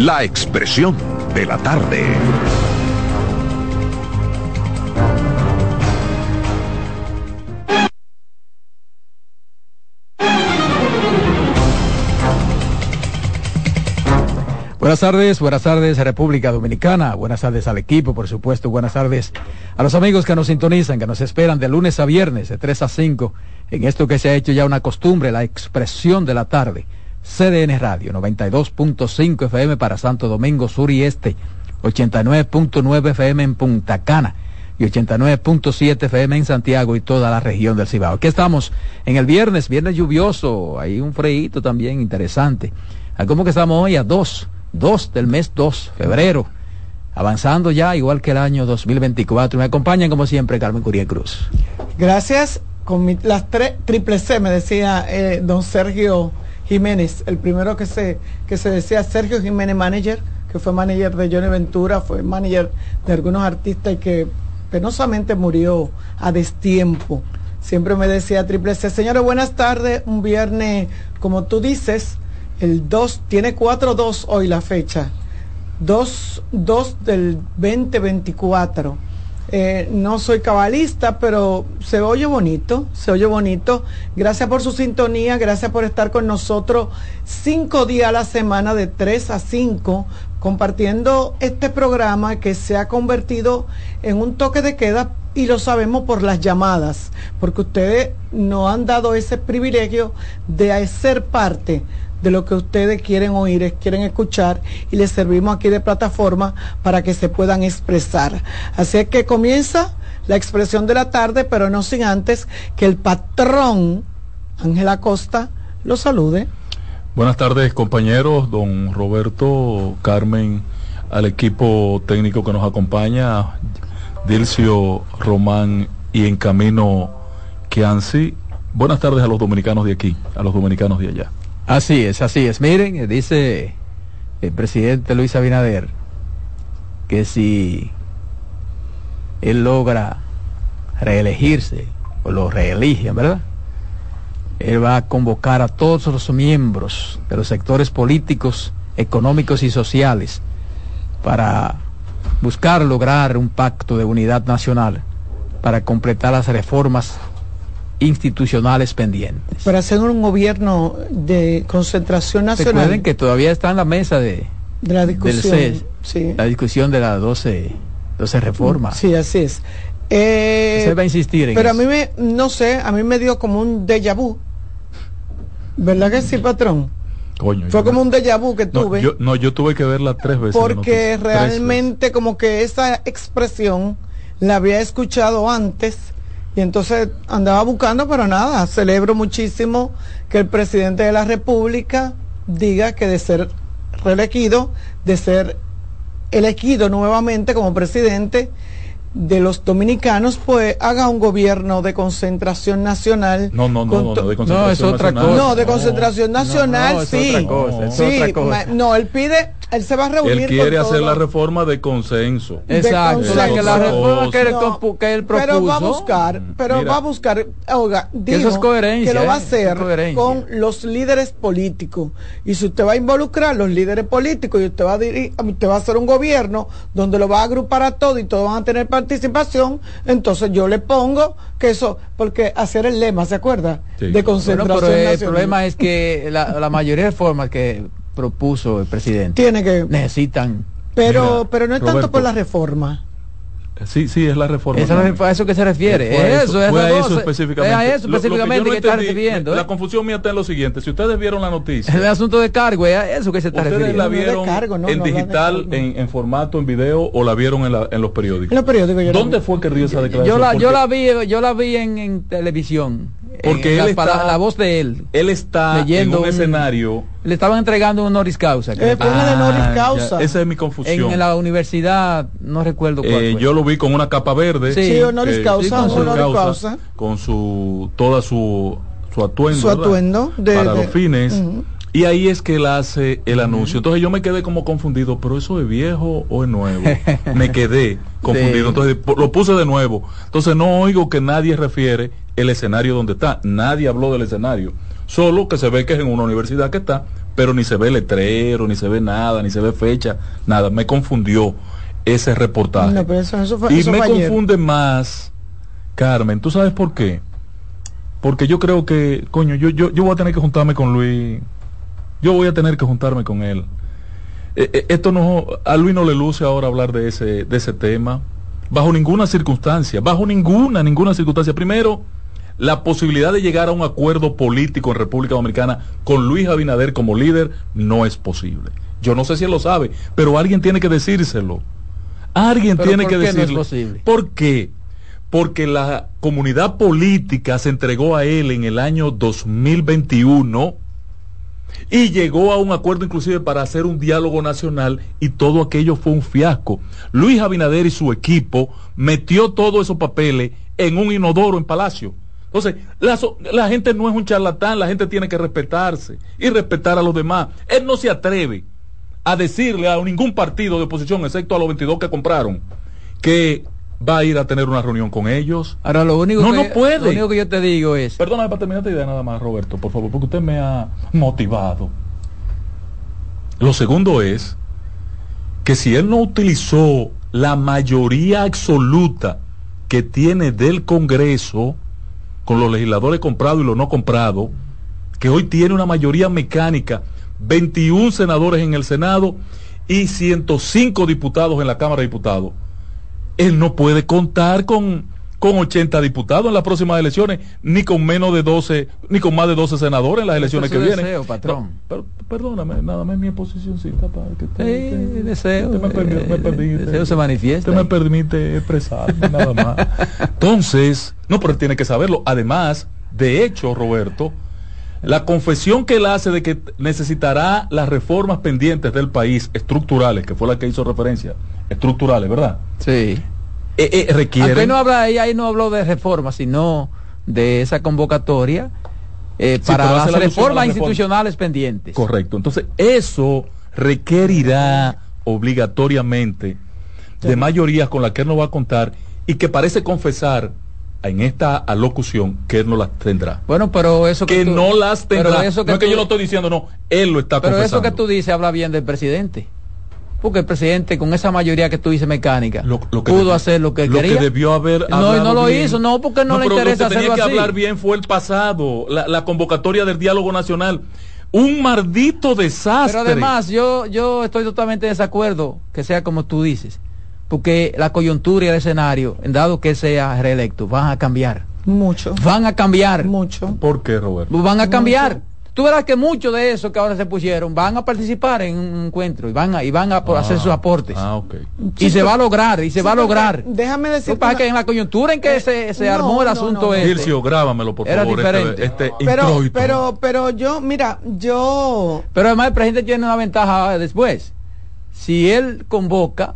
La expresión de la tarde. Buenas tardes, buenas tardes República Dominicana, buenas tardes al equipo, por supuesto, buenas tardes a los amigos que nos sintonizan, que nos esperan de lunes a viernes, de 3 a 5, en esto que se ha hecho ya una costumbre, la expresión de la tarde. CDN Radio, 92.5 FM para Santo Domingo Sur y Este, 89.9 FM en Punta Cana y 89.7 FM en Santiago y toda la región del Cibao. Aquí estamos en el viernes, viernes lluvioso, hay un freíto también interesante. ¿Cómo que estamos hoy? A 2, 2 del mes 2, febrero. Avanzando ya, igual que el año 2024. Me acompañan como siempre Carmen Curiel Cruz. Gracias. Con las tres triple C, me decía eh, don Sergio Jiménez, el primero que se, que se decía Sergio Jiménez Manager, que fue manager de Johnny Ventura, fue manager de algunos artistas y que penosamente murió a destiempo. Siempre me decía Triple C, señores, buenas tardes, un viernes, como tú dices, el 2, tiene 4-2 hoy la fecha, 2, 2 del 2024 eh, no soy cabalista, pero se oye bonito, se oye bonito. Gracias por su sintonía, gracias por estar con nosotros cinco días a la semana de 3 a 5, compartiendo este programa que se ha convertido en un toque de queda y lo sabemos por las llamadas, porque ustedes nos han dado ese privilegio de ser parte de lo que ustedes quieren oír, quieren escuchar y les servimos aquí de plataforma para que se puedan expresar. Así es que comienza la expresión de la tarde, pero no sin antes que el patrón Ángel Acosta lo salude. Buenas tardes compañeros, don Roberto, Carmen, al equipo técnico que nos acompaña, Dilcio, Román y en camino Kianci. Buenas tardes a los dominicanos de aquí, a los dominicanos de allá. Así es, así es. Miren, eh, dice el presidente Luis Abinader que si él logra reelegirse, o lo reeligen, ¿verdad? Él va a convocar a todos los miembros de los sectores políticos, económicos y sociales para buscar lograr un pacto de unidad nacional para completar las reformas institucionales pendientes. Para hacer un gobierno de concentración nacional. Recuerden que todavía está en la mesa de, la discusión. La discusión de las 12, 12 reformas. Sí, así es. Eh, Se va a insistir en Pero a mí me, no sé, a mí me dio como un déjà vu. ¿Verdad que sí, patrón? Coño, Fue como un déjà vu que tuve. No yo, tuve que verla tres veces. Porque realmente como que esa expresión la había escuchado antes y entonces andaba buscando, pero nada, celebro muchísimo que el presidente de la República diga que de ser reelegido, de ser elegido nuevamente como presidente, de los dominicanos, pues haga un gobierno de concentración nacional. No, no, no, no, de concentración no, es otra cosa. No, de concentración nacional, sí. sí, no, él pide él se va a reunir. Él quiere hacer la reforma de consenso. Exacto, que la reforma que, él, que él propuso. Pero va a buscar, pero va a buscar, oiga, dijo eso es coherencia, que lo va a ¿eh? hacer con los líderes políticos. Y si usted va a involucrar a los líderes políticos y usted va a dirigir, usted va a hacer un gobierno donde lo va a agrupar a todos y todos van a tener participación, entonces yo le pongo que eso, porque hacer el lema, ¿se acuerda? De concentración. pero el problema es que la, la mayoría de formas que propuso el presidente. Tiene que. Necesitan. Pero, pero no es tanto por la reforma. Sí, sí, es la reforma. Es a eso que se refiere. Es eso, es a eso específicamente. Es a eso específicamente que, está refiriendo. La ¿eh? confusión mía está en lo siguiente. Si ustedes vieron la noticia. El asunto de cargo, es a eso que se está ustedes refiriendo. la vieron en digital, en, en, formato, en video o la vieron en, la, en los periódicos. En los periódicos. ¿Dónde fue que dio esa declaración? Yo la, yo la vi, yo la vi en, en televisión. Porque él está, la, voz de él. Él está leyendo en un, escenario. Le estaban entregando un honoris causa. Eh, de honoris causa. esa es mi confusión. En, la universidad, no recuerdo cuál eh, Yo lo vi con una capa verde. Sí, sí honoris causa, con, su causa, con su toda su su atuendo, su atuendo de, para los fines. Y ahí es que él hace el anuncio. Entonces yo me quedé como confundido, pero eso es viejo o es nuevo. me quedé confundido. Entonces lo puse de nuevo. Entonces no oigo que nadie refiere el escenario donde está. Nadie habló del escenario. Solo que se ve que es en una universidad que está, pero ni se ve letrero, ni se ve nada, ni se ve fecha, nada. Me confundió ese reportaje. y me confunde más, Carmen, ¿tú sabes por qué? Porque yo creo que, coño, yo, yo, yo voy a tener que juntarme con Luis. Yo voy a tener que juntarme con él. Eh, eh, esto no, a Luis no le luce ahora hablar de ese, de ese tema. Bajo ninguna circunstancia, bajo ninguna, ninguna circunstancia. Primero, la posibilidad de llegar a un acuerdo político en República Dominicana con Luis Abinader como líder no es posible. Yo no sé si él lo sabe, pero alguien tiene que decírselo. Alguien tiene que decirlo. ¿Por qué? Porque la comunidad política se entregó a él en el año 2021 y llegó a un acuerdo inclusive para hacer un diálogo nacional y todo aquello fue un fiasco. Luis Abinader y su equipo metió todos esos papeles en un inodoro en Palacio entonces, la, gente no es un charlatán, la gente tiene que respetarse y respetar a los demás. Él no se atreve a decirle a ningún partido de oposición, excepto a los 22 que compraron, que va a ir a tener una reunión con ellos. Ahora, lo único, no, que, no puede. Lo único que yo te digo es... Perdóname para terminar esta idea nada más, Roberto, por favor, porque usted me ha motivado. Lo segundo es que si él no utilizó la mayoría absoluta que tiene del Congreso, con los legisladores comprados y los no comprados, que hoy tiene una mayoría mecánica, 21 senadores en el Senado y 105 diputados en la Cámara de Diputados. Él no puede contar con, con 80 diputados en las próximas elecciones, ni con menos de 12, ni con más de 12 senadores en las elecciones que vienen. patrón. perdóname, nada más mi posicióncita para que te, deseo. me, permite, deseo se manifiesta. Usted me permite expresarme nada más. Entonces, no, pero él tiene que saberlo. Además, de hecho, Roberto, la confesión que él hace de que necesitará las reformas pendientes del país, estructurales, que fue la que hizo referencia, estructurales, ¿verdad? Sí. Eh, eh, requiere. no habla, ahí no habló de reformas, sino de esa convocatoria eh, para las reformas institucionales pendientes. Correcto. Entonces, eso requerirá obligatoriamente de mayorías con las que él no va a contar y que parece confesar en esta alocución que él no las tendrá. Bueno, pero eso que, no las tendrá. Eso que no es que yo lo estoy diciendo, no, él lo está pero confesando. Eso que tú dices habla bien del presidente. Porque el presidente, con esa mayoría que tú dices mecánica, pudo hacer lo que quería. Lo que debió haber No, y no lo hizo, no, porque no, le interesa lo que tenía que hablar bien fue el pasado, la, la convocatoria del diálogo nacional un maldito desastre. Pero además, yo, yo estoy totalmente en desacuerdo que sea como tú dices porque la coyuntura y el escenario, en dado que sea reelecto, van a cambiar. Mucho. Van a cambiar. Mucho. ¿Por qué, Roberto? Van a cambiar. Tú verás que muchos de esos que ahora se pusieron van a participar en un encuentro y van a, y van a hacer sus aportes. Ah, okay. Y se va a lograr, y se va a lograr. Déjame decir. Para que en la coyuntura en que eh, se, se armó el asunto este. grábamelo, por era favor. Este, diferente. Este, pero, pero, pero yo, mira, yo. Pero además el presidente tiene una ventaja después. Si él convoca,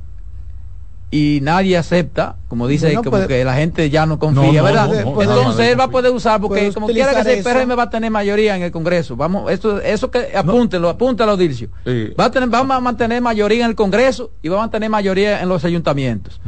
y nadie acepta, como dice, como pues, que la gente ya no confía, ¿verdad? Entonces él va a poder usar, porque como quiera que sea, el PRM va a tener mayoría en el Congreso. Vamos, eso, eso que apúntelo, apúntalo, Dircio. Va a tener, vamos a mantener mayoría en el Congreso y va a mantener mayoría en los ayuntamientos.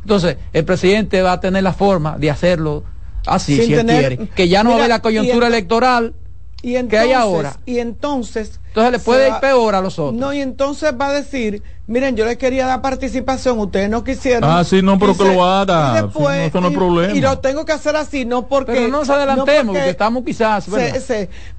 Entonces, el presidente va a tener la forma de hacerlo así, si él quiere. Que ya no va a haber la coyuntura electoral y entonces, hay ahora. Y entonces. Entonces le puede ir peor a los otros. No, y entonces va a decir, miren, yo les quería dar participación, ustedes no quisieron. Ah, sí, no, pero que lo haga. Y después, no, problema. Y lo tengo que hacer así, no porque. Pero no nos adelantemos, porque, estamos quizás.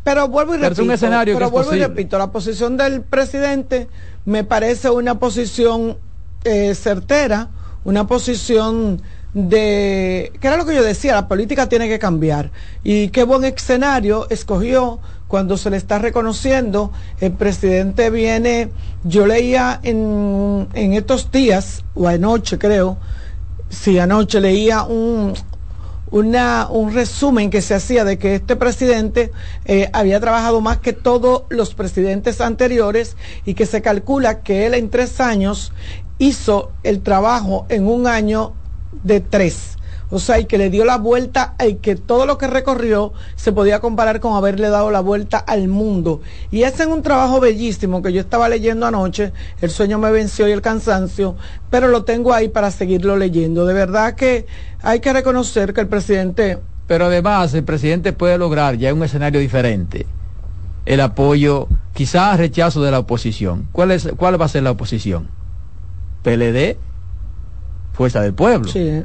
pero vuelvo y repito. un escenario pero vuelvo y repito, la posición del presidente me parece una posición eh, certera, una posición de, que era lo que yo decía, la política tiene que cambiar. Y qué buen escenario escogió cuando se le está reconociendo, el presidente viene, yo leía en, en estos días, o anoche creo, sí, anoche leía un, una, un resumen que se hacía de que este presidente eh, había trabajado más que todos los presidentes anteriores y que se calcula que él en tres años hizo el trabajo en un año de tres. O sea, y que le dio la vuelta, y que todo lo que recorrió se podía comparar con haberle dado la vuelta al mundo. Y es un trabajo bellísimo que yo estaba leyendo anoche, el sueño me venció y el cansancio, pero lo tengo ahí para seguirlo leyendo. De verdad que hay que reconocer que el presidente... Pero además el presidente puede lograr ya un escenario diferente el apoyo, quizás rechazo de la oposición. ¿Cuál, es, ¿Cuál va a ser la oposición? PLD, Fuerza del Pueblo. Sí.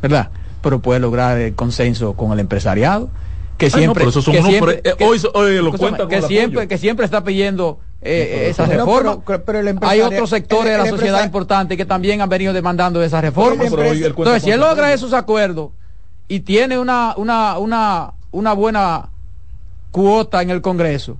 ¿Verdad? Pero puede lograr el consenso con el empresariado. Que siempre, que siempre, que, hoy, hoy lo cuenta que siempre, que siempre está pidiendo eh, esa reforma. Pero, pero Hay otros sectores de la sociedad importantes que también han venido demandando esa reforma. Entonces, si él logra esos acuerdos y tiene una, una, una, una buena cuota en el Congreso,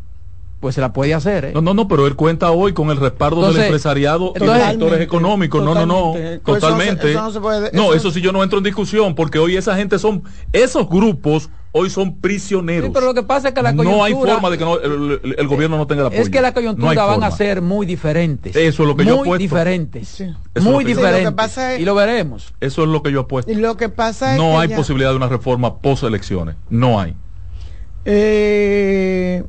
pues se la puede hacer. ¿eh? No, no, no, pero él cuenta hoy con el respaldo Entonces, del empresariado y de los sectores económicos. No, no, no, Totalmente. Pues totalmente. eso no se- eso no se puede- no, eso- eso sí yo no entro en discusión porque hoy esa gente son, esos grupos hoy son prisioneros. Sí, pero lo que pasa es que la no hay coyuntura- forma de que no- el, el- el gobierno no tenga el apoyo. Es que la No coyuntura hay van a ser muy diferentes. Eso es lo que yo Muy apuesto. diferentes. Sí. Muy diferentes. Sí, lo que pasa es- Y lo veremos. Eso es lo que yo apuesto. Y lo que pasa es No que hay ya- posibilidad de una reforma post elecciones. No hay. Eh,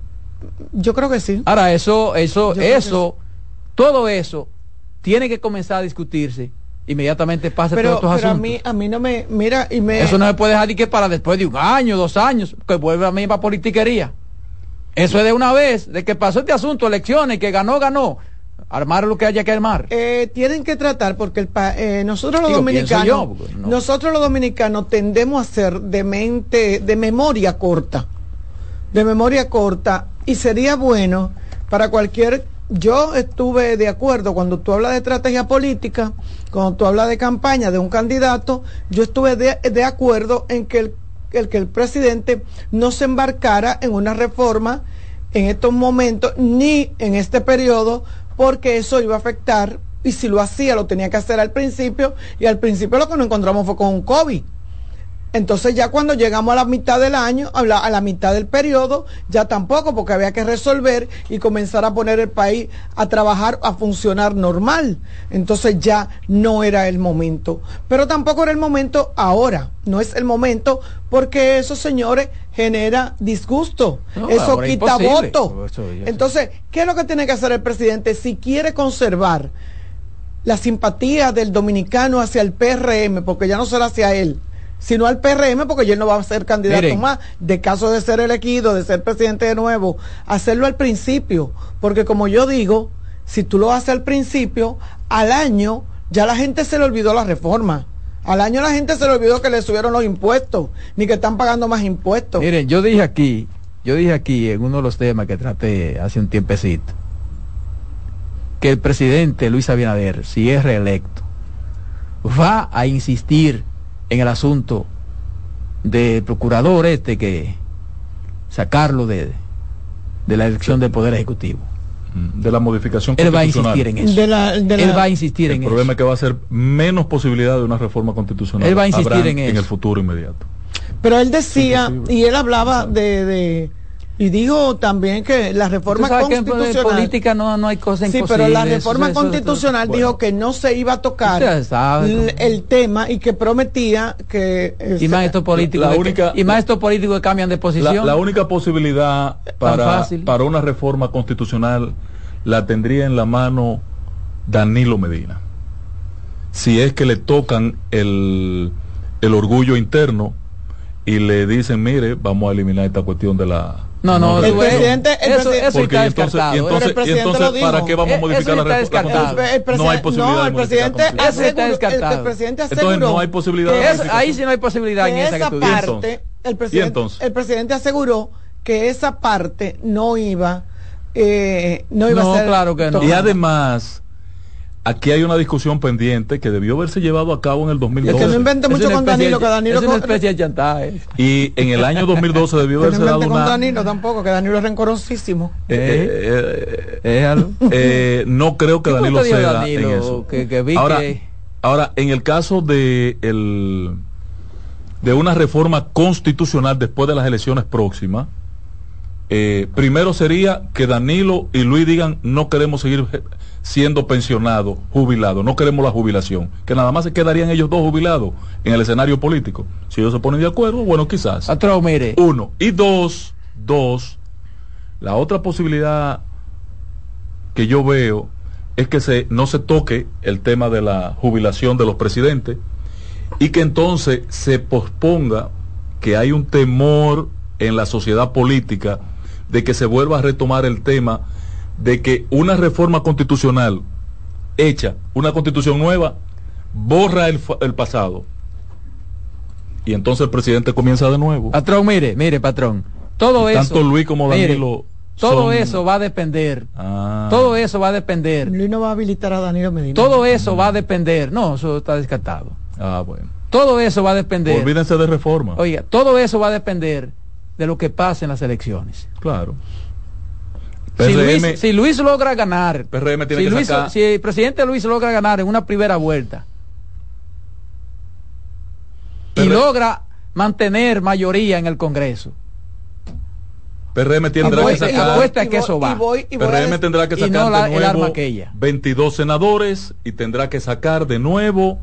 yo creo que sí. Ahora, eso, eso, Yo eso, todo eso tiene que comenzar a discutirse. Inmediatamente pase Pero, todos estos pero a asuntos. mí, a mí no me. Mira, y me. Eso no se puede dejar de que para después de un año, dos años, que vuelva a la misma politiquería. Eso es de una vez, de que pasó este asunto, elecciones, que ganó, ganó. Armar lo que haya que armar. Eh, tienen que tratar porque el pa- eh, nosotros los Digo, dominicanos yo, porque no. nosotros los dominicanos tendemos a ser de mente de memoria corta de memoria corta y sería bueno para cualquier yo estuve de acuerdo cuando tú hablas de estrategia política cuando tú hablas de campaña de un candidato yo estuve de, de acuerdo en que el, que el presidente no se embarcara en una reforma en estos momentos ni en este periodo porque eso iba a afectar y si lo hacía lo tenía que hacer al principio y al principio lo que nos encontramos fue con un COVID. Entonces ya cuando llegamos a la mitad del año, a la, a la mitad del periodo, ya tampoco, porque había que resolver y comenzar a poner el país a trabajar, a funcionar normal. Entonces ya no era el momento. Pero tampoco era el momento ahora. No es el momento porque eso, señores, genera disgusto. No, eso quita imposible. voto. Eso Entonces, ¿qué es lo que tiene que hacer el presidente si quiere conservar la simpatía del dominicano hacia el PRM, porque ya no será hacia él, sino al PRM, porque él no va a ser candidato Miren. más, de caso de ser elegido, de ser presidente de nuevo, hacerlo al principio, porque como yo digo, si tú lo haces al principio, al año ya la gente se le olvidó la reforma. Al año la gente se le olvidó que le subieron los impuestos, ni que están pagando más impuestos. Miren, yo dije aquí, yo dije aquí en uno de los temas que traté hace un tiempecito, que el presidente Luis Abinader, si es reelecto, va a insistir en el asunto del procurador este que sacarlo de, de la elección del Poder Ejecutivo. Mm, De la modificación Él va a constitucional. insistir en eso. De la- de la- Él va a insistir El en problema eso. es que va a ser menos posibilidad de una reforma constitucional. Él va a insistir Habrán en eso. el futuro inmediato. Pero él decía, y él hablaba de, de- y dijo también que la reforma sabes que en constitucional. política no, no hay cosa Sí, imposible. pero la eso- reforma eso- eso- constitucional bueno. dijo que no se iba a tocar sabe el tema y que prometía que eh, Y más estos políticos, La única- y más estos políticos que cambian de La, posición. la única posibilidad para, para una reforma constitucional la tendría en la mano Danilo Medina. Si es que le tocan el, el orgullo interno y le dicen, mire, vamos a eliminar esta cuestión de la... No, no, El presidente- el eso, presidente- eso Porque está y entonces, descartado. y ¿eh? Entonces, el presidente y entonces, lo dijo. ¿para qué vamos a modificar la, está re- la descartado. constitución? El, el no hay presidente- posibilidad no, el presidente constitución. Eso está aseguró- el- descartado. el presidente Entonces, aseguró no hay posibilidad de que Es- ahí sí no hay posibilidad en que esa que esa tú dices. parte, el ¿Y presidente, entonces? el presidente aseguró que esa parte no iba, eh, no iba No, a ser. claro que no. Y además, aquí hay una discusión pendiente que debió haberse llevado a cabo en el Y el que 2012. no invente Es mucho con especie Danilo, que Danilo Es una especie de chantaje. Y en el año 2012 debió que no haberse dado invente con una... Danilo tampoco, que Danilo es rencorosísimo. Eh, eh, eh, no creo que ¿Qué Danilo ceda Danilo? en eso. Que- que vi ahora, que- ahora, en el caso de el de una reforma constitucional después de las elecciones próximas, eh, primero sería que Danilo y Luis digan no queremos seguir siendo pensionados, jubilados, no queremos la jubilación, que nada más se quedarían ellos dos jubilados en el escenario político. Si ellos se ponen de acuerdo, bueno, quizás. Patrón, mire. Uno. Y dos, dos, la otra posibilidad que yo veo es que se, no se toque el tema de la jubilación de los presidentes y que entonces se posponga que hay un temor en la sociedad política de que se vuelva a retomar el tema de que una reforma constitucional hecha, una constitución nueva, borra el, el pasado. Y entonces el presidente comienza de nuevo. Patrón, mire, mire, patrón. Todo Y eso. tanto Luis como Danilo todo son- eso va a depender. Ah. Todo eso va a depender. Luis no va a habilitar a Danilo Medina. Todo eso va a depender. No, eso está descartado. Ah, bueno. Todo eso va a depender. Olvídense de reforma. Oiga, todo eso va a depender de lo que pase en las elecciones. Claro. Si Luis, si Luis logra ganar, PRM tiene si, que Luis- sacar- si el presidente Luis logra ganar en una primera vuelta y logra mantener mayoría en el Congreso, PRM tendrá que sacar. que eso va. Y voy, y voy a PRM tendrá que sacar no la- de el nuevo arma aquella. 22 senadores y tendrá que sacar de nuevo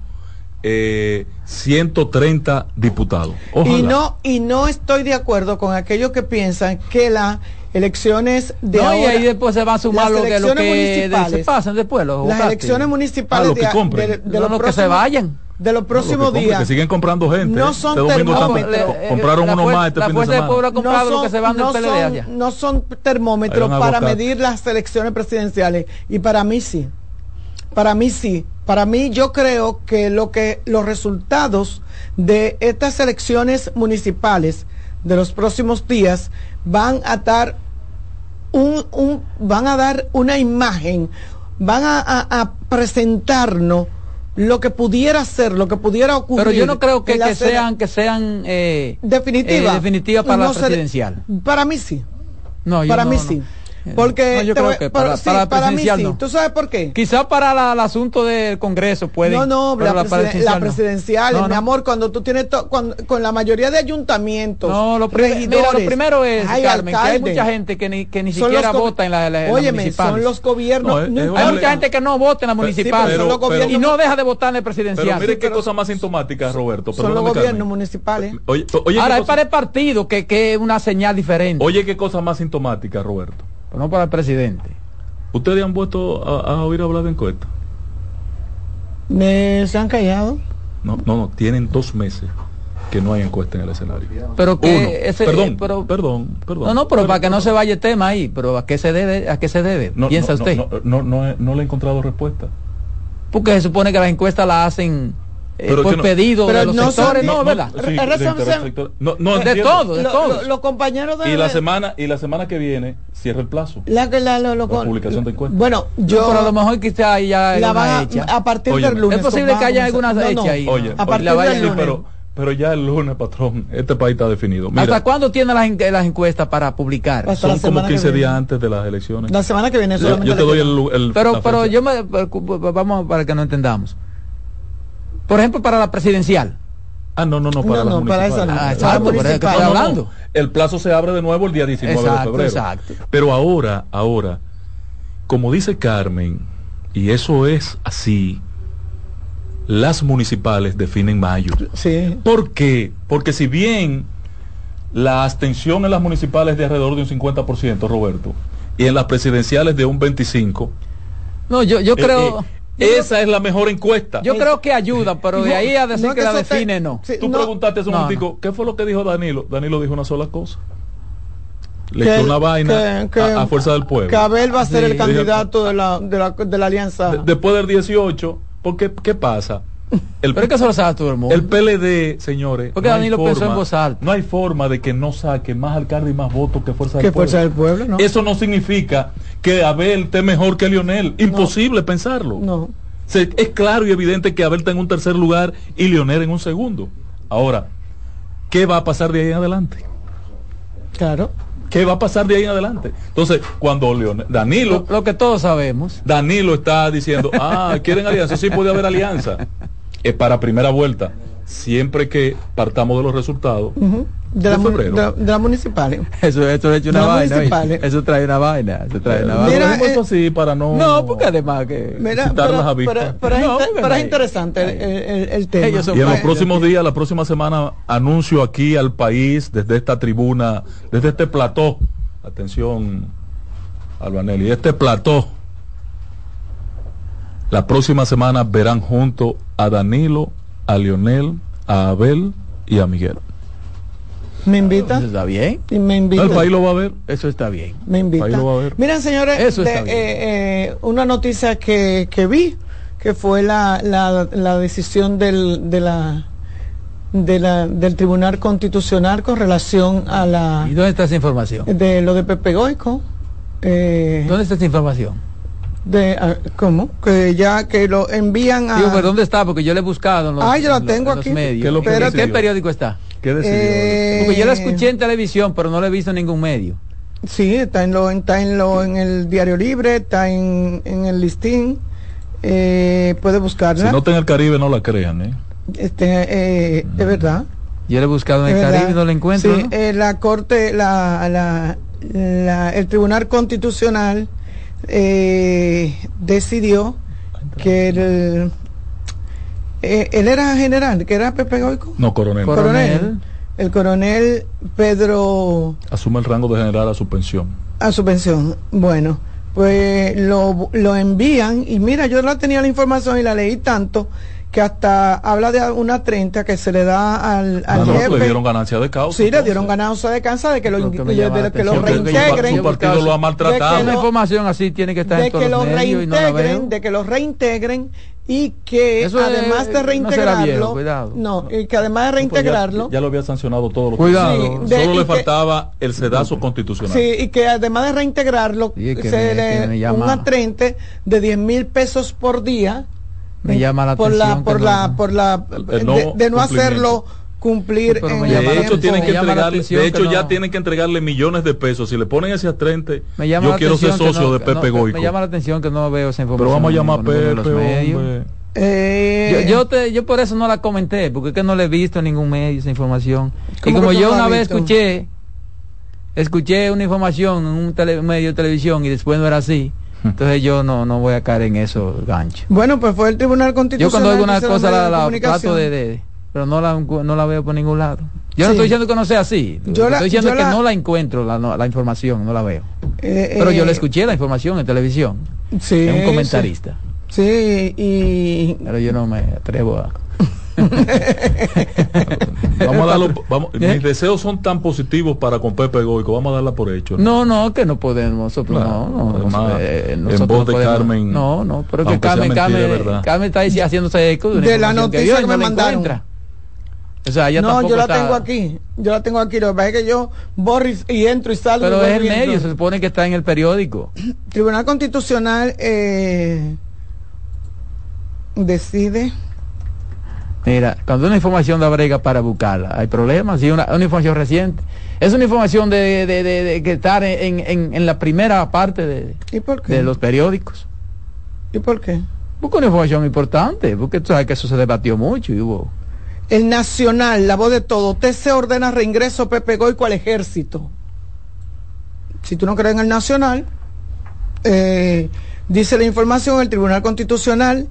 eh, 130 diputados. Ojalá. y no y no estoy de acuerdo con aquellos que piensan que las elecciones de No, y ahí después se va a sumar lo que, lo elecciones que de- se municipales- pasan después los las elecciones municipales Ah, lo que de, compren. de- de No, los no, que se próximos- vayan. de los No, próximos lo que compren, días Que siguen comprando gente. No ¿eh? son Este termómetros. Le- eh, compraron la uno más este la fin de semana. pueblo ha comprado lo que se van del no PLD son- allá. no son termómetros para medir las elecciones presidenciales y para mí sí para mí sí para mí yo creo que lo que los resultados de estas elecciones municipales de los próximos días van a dar un, un- van a dar una imagen van a, a- a presentarnos lo que pudiera ser lo que pudiera ocurrir Pero yo no creo que, sean que sean eh, definitiva eh, definitiva para No la presidencial. para mí sí No, yo para no, mí no. sí porque no, yo te creo voy- que pero para, sí, para para mí presidencial sí no. tú sabes por qué Quizá para la- el asunto del Congreso puede. no, no, pero la, presiden- la presidencial, No, mi no. amor, cuando tú tienes to- cuando- con la mayoría de ayuntamientos, No, lo, prim- mira, lo regidores, primero es, hay Carmen, que hay mucha gente que ni, que ni siquiera vota en la, la, Óyeme, municipales. son los gobiernos, No, es- no es importa. Hay mucha gente que no vota en la municipal pero pero- y no deja de votar en el Pero presidencial. mire qué cosa más sintomática, Roberto. son los gobiernos municipales. Ahora es para el partido que, que es una señal diferente. oye, qué cosa más sintomática, Roberto. Pero no para el presidente. ¿Ustedes han vuelto a, a oír hablar de encuesta? Me se han callado. No, no, no, tienen dos meses que no hay encuesta en el escenario. Pero que Uno. ese- perdón, eh, pero- perdón, perdón. No, no, pero para que no se vaya el tema ahí, pero ¿a qué se debe? ¿A qué se debe? No, Piensa no, usted. No, no, no, no he- no le he encontrado respuesta. Porque se supone que las encuestas las hacen Pero por no- pedido pero de los no son- sectores, no, no, ¿verdad? Sí, de no, no, de todo, de Lo- todo. lo- los compañeros de Y la semana y la semana que viene cierra el plazo. la, que la, lo- lo- La publicación de encuestas. Bueno, No, yo pero a lo mejor quizá ahí ya la van hecha. a partir del lunes. Es posible que haya vamos a- alguna no, no, hecha ahí. Oye, a partir la vaya del lunes. pero, pero ya el lunes, patrón, este país está definido. Mira, ¿Hasta cuándo tiene las, en- las encuestas para publicar? Hasta son como semana que 15 días antes de las elecciones. La semana que viene Yo, solamente yo te doy el, el- Pero, pero yo me vamos para que no entendamos. Por ejemplo, para la presidencial. Ah, no, no, no, No, para las no, para esa municipales. no. Ah, Ah, exacto, por eso que estoy No, no, hablando. El plazo se abre de nuevo el día 19 Exacto, de febrero. exacto. Pero ahora, ahora, como dice Carmen, y eso es así, las municipales definen mayo. Sí. ¿Por qué? Porque si bien la abstención en las municipales es de alrededor de un 50%, Roberto, y en las presidenciales de un 25%, No, yo, yo eh, creo. eh, esa es la mejor encuesta. Yo creo que ayuda, pero de ahí a decir No, que que la define, no. Tú no. preguntaste hace un No, momentico, ¿qué fue lo que dijo Danilo? Danilo dijo una sola cosa. Le Que- echó una vaina que- que- a, a fuerza del pueblo. Que Abel va a ser Sí. el candidato de la, de la, de la alianza. De- después del 18, porque ¿qué pasa? El, Pero es que eso lo sabe todo el mundo. el PLD, señores, Porque no hay Danilo pensó en voz alta. No hay forma de que no saque más alcalde y más votos que fuerza que del pueblo. fuerza del pueblo, ¿no? Eso no significa que Abel esté mejor que Lionel. Imposible pensarlo. No. Se- es claro y evidente que Abel está en un tercer lugar y Lionel en un segundo. Ahora, ¿qué va a pasar de ahí en adelante? Claro. ¿Qué va a pasar de ahí en adelante? Entonces, cuando Leonel, Danilo, Lo, lo que todos sabemos. Danilo está diciendo, ah, ¿quieren alianza? Sí puede haber alianza. Es para primera vuelta. Siempre que partamos de los resultados de, de la, de, la- de la municipal. Eso, eso es una Las vaina. Eso trae una vaina. Eso trae una vaina. Mira, eh, eso así para no. no, porque además que. Mira, pero, las avispas. pero- pero es, No, pero interesante el, el- el tema. Ellos Y en los próximos días, la próxima semana, anuncio aquí al país, desde esta tribuna, desde este plató, atención, Albanelli, este plató, la próxima semana verán junto a Danilo, a Lionel, a Abel y a Miguel. Me invita. Eso está bien. Me invita. No, el país lo va a ver. Eso está bien. Me invita. Ahí lo va a ver. Miren, señores, Eso de- está bien. eh, eh, una noticia que, que vi, que fue la, la, la decisión del, de la, de la, del Tribunal Constitucional con relación a la ¿Y dónde está esa información? de lo de Pepe Goico. Eh, ¿Dónde está esa información? De, ah, ¿Cómo? Que ya que lo envían a... Digo, ¿pero dónde está? Porque yo la he buscado en los, Ah, yo la tengo en los aquí. medios. ¿Qué lo que ¿En qué periódico está? ¿Qué decidió? Eh, Porque yo la escuché en televisión, pero no la he visto en ningún medio. Sí, está en lo, está en lo, en el Diario Libre, está en, en el listín. Eh, puede buscarla. si no está en el Caribe, no la crean, ¿eh? Este, eh, es verdad. Yo la he buscado en es el verdad. Caribe y no la encuentro. Sí, ¿no? eh, la Corte, la, la, la- el Tribunal Constitucional eh, decidió que el, eh, él era general, que era Pepe Goico. No, coronel. Cor- Coronel. El coronel Pedro Asume el rango de general a su pensión. a su pensión. Bueno, pues lo, lo envían y mira, yo la tenía la información y la leí tanto que hasta habla de una 30 que se le da al, al Ah, no, jefe. le dieron ganancia de causa. Sí, le entonces. dieron ganancia de cansa de que lo, que de- de que lo atención, porque su- reintegren. Su partido lo ha maltratado. de Una que lo- información así tiene que estar de en todos que los lo medios y no la veo. de que lo reintegren y que Eso es- además de no será reintegrarlo, viejo, cuidado. no, y que además de Pues ya- reintegrarlo, Ya, lo había sancionado todo lo Cuidado. Sí, de- Solo le que- faltaba el sedazo constitucional. Sí, y que además de reintegrarlo, Sí, es que se me- le que me llama- un atrente de 10 mil pesos por día. Me eh, llama la por atención la, por no- la, por la, no de, de no hacerlo cumplir Sí, en De hecho, tiempo. tienen me que entregarle, de hecho que ya no- tienen que entregarle millones de pesos. Si le ponen ese atrente, Me llama yo quiero ser socio no- de Pepe no- Goico. Me llama la atención que no veo esa información. Pero vamos a llamar a Pepe. Eh, Yo, yo, te- yo por eso no la comenté, porque es que no le he visto en ningún medio esa información. Y ¿Cómo como yo una vez escuché, escuché una información en un tele- medio de televisión y después no era así, entonces yo no, no voy a caer en esos ganchos. bueno, pues fue el Tribunal Yo Constitucional. cuando oigo una cosa la, la comunicación. trato de, de- pero no la, no la veo por ningún lado. Yo no estoy diciendo que no sea así, Yo la- estoy diciendo yo que la- no la encuentro, la, no- la información, no la veo. Eh, Pero yo eh, la escuché la información en televisión, Sí, de un sí. comentarista, Sí, y pero yo no me atrevo a... Vamos a darlo, vamos, ¿Eh? mis deseos son tan positivos para con Pepe Goico, vamos a darla por hecho. No, no, que no podemos, nosotros Claro, no, no, además, eh, en voz de podemos- Carmen, No, no, pero que Carmen, mentira, Carmen. Carmen está ahí haciéndose eco de la noticia que no me mandaron. O sea, ella no, yo la está- tengo aquí. Yo la tengo aquí. Lo que pasa es que yo borro y, entro y salgo. Pero es el medio, se supone que está en el periódico. Tribunal Constitucional eh, decide. Mira, cuando una información da brega para buscarla, hay problemas, si una, una información reciente. Es una información de, de, de- de que está en, en, en la primera parte de, ¿Y por qué? de los periódicos. ¿Y por qué? Busca una información importante, porque tú sabes que eso se debatió mucho y hubo... El Nacional, la voz de todo. TC ordena reingreso Pepe Goico al ejército. Si tú no crees en el Nacional, eh, dice la información, el Tribunal Constitucional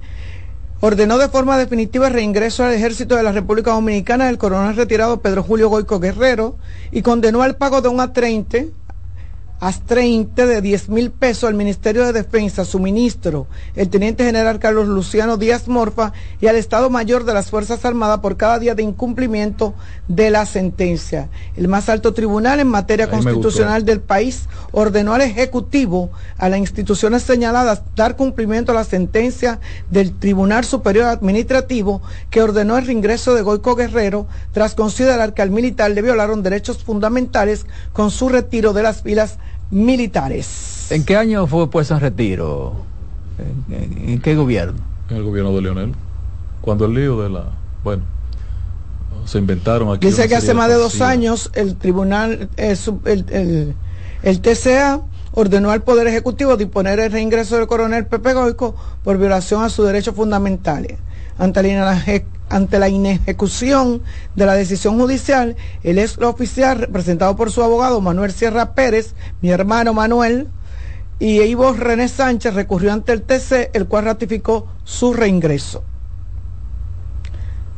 ordenó de forma definitiva el reingreso al ejército de la República Dominicana del coronel retirado Pedro Julio Goico Guerrero y condenó al pago de un A30 A30 de 10 mil pesos al Ministerio de Defensa, su ministro, el Teniente General Carlos Luciano Díaz Morfa, y al Estado Mayor de las Fuerzas Armadas por cada día de incumplimiento de la sentencia. El más alto tribunal en materia Ahí constitucional del país ordenó al Ejecutivo, a las instituciones señaladas, dar cumplimiento a la sentencia del Tribunal Superior Administrativo que ordenó el reingreso de Goico Guerrero tras considerar que al militar le violaron derechos fundamentales con su retiro de las filas militares. ¿En qué año fue puesto en retiro? ¿En, en- en qué gobierno? En el gobierno de Leonel. Cuando el lío de la. Bueno, se inventaron aquí. Dice que hace más de dos años el tribunal, eh, sub- el, el- el TCA ordenó al Poder Ejecutivo disponer el reingreso del coronel Pepe Goico por violación a sus derechos fundamentales. Ante la, ante inejecución de la decisión judicial, el ex oficial representado por su abogado Manuel Sierra Pérez, mi hermano Manuel, y Ivo René Sánchez recurrió ante el TC, el cual ratificó su reingreso.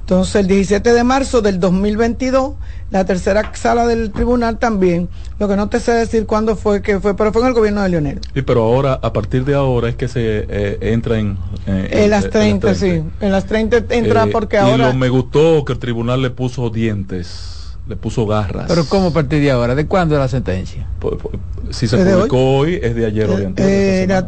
Entonces, el 17 de marzo del 2022, la tercera sala del tribunal también, lo que no te sé decir cuándo fue que fue, pero fue en el gobierno de Leonel. Sí, pero ahora, a partir de ahora es que se eh, entra en. eh, En las eh, 30, sí. En las 30 entra Eh, porque y ahora... lo me gustó que el tribunal le puso dientes. le puso garras. Pero ¿cómo a partir de ahora? ¿De cuándo es la sentencia? Si se publicó hoy? es de ayer o de eh,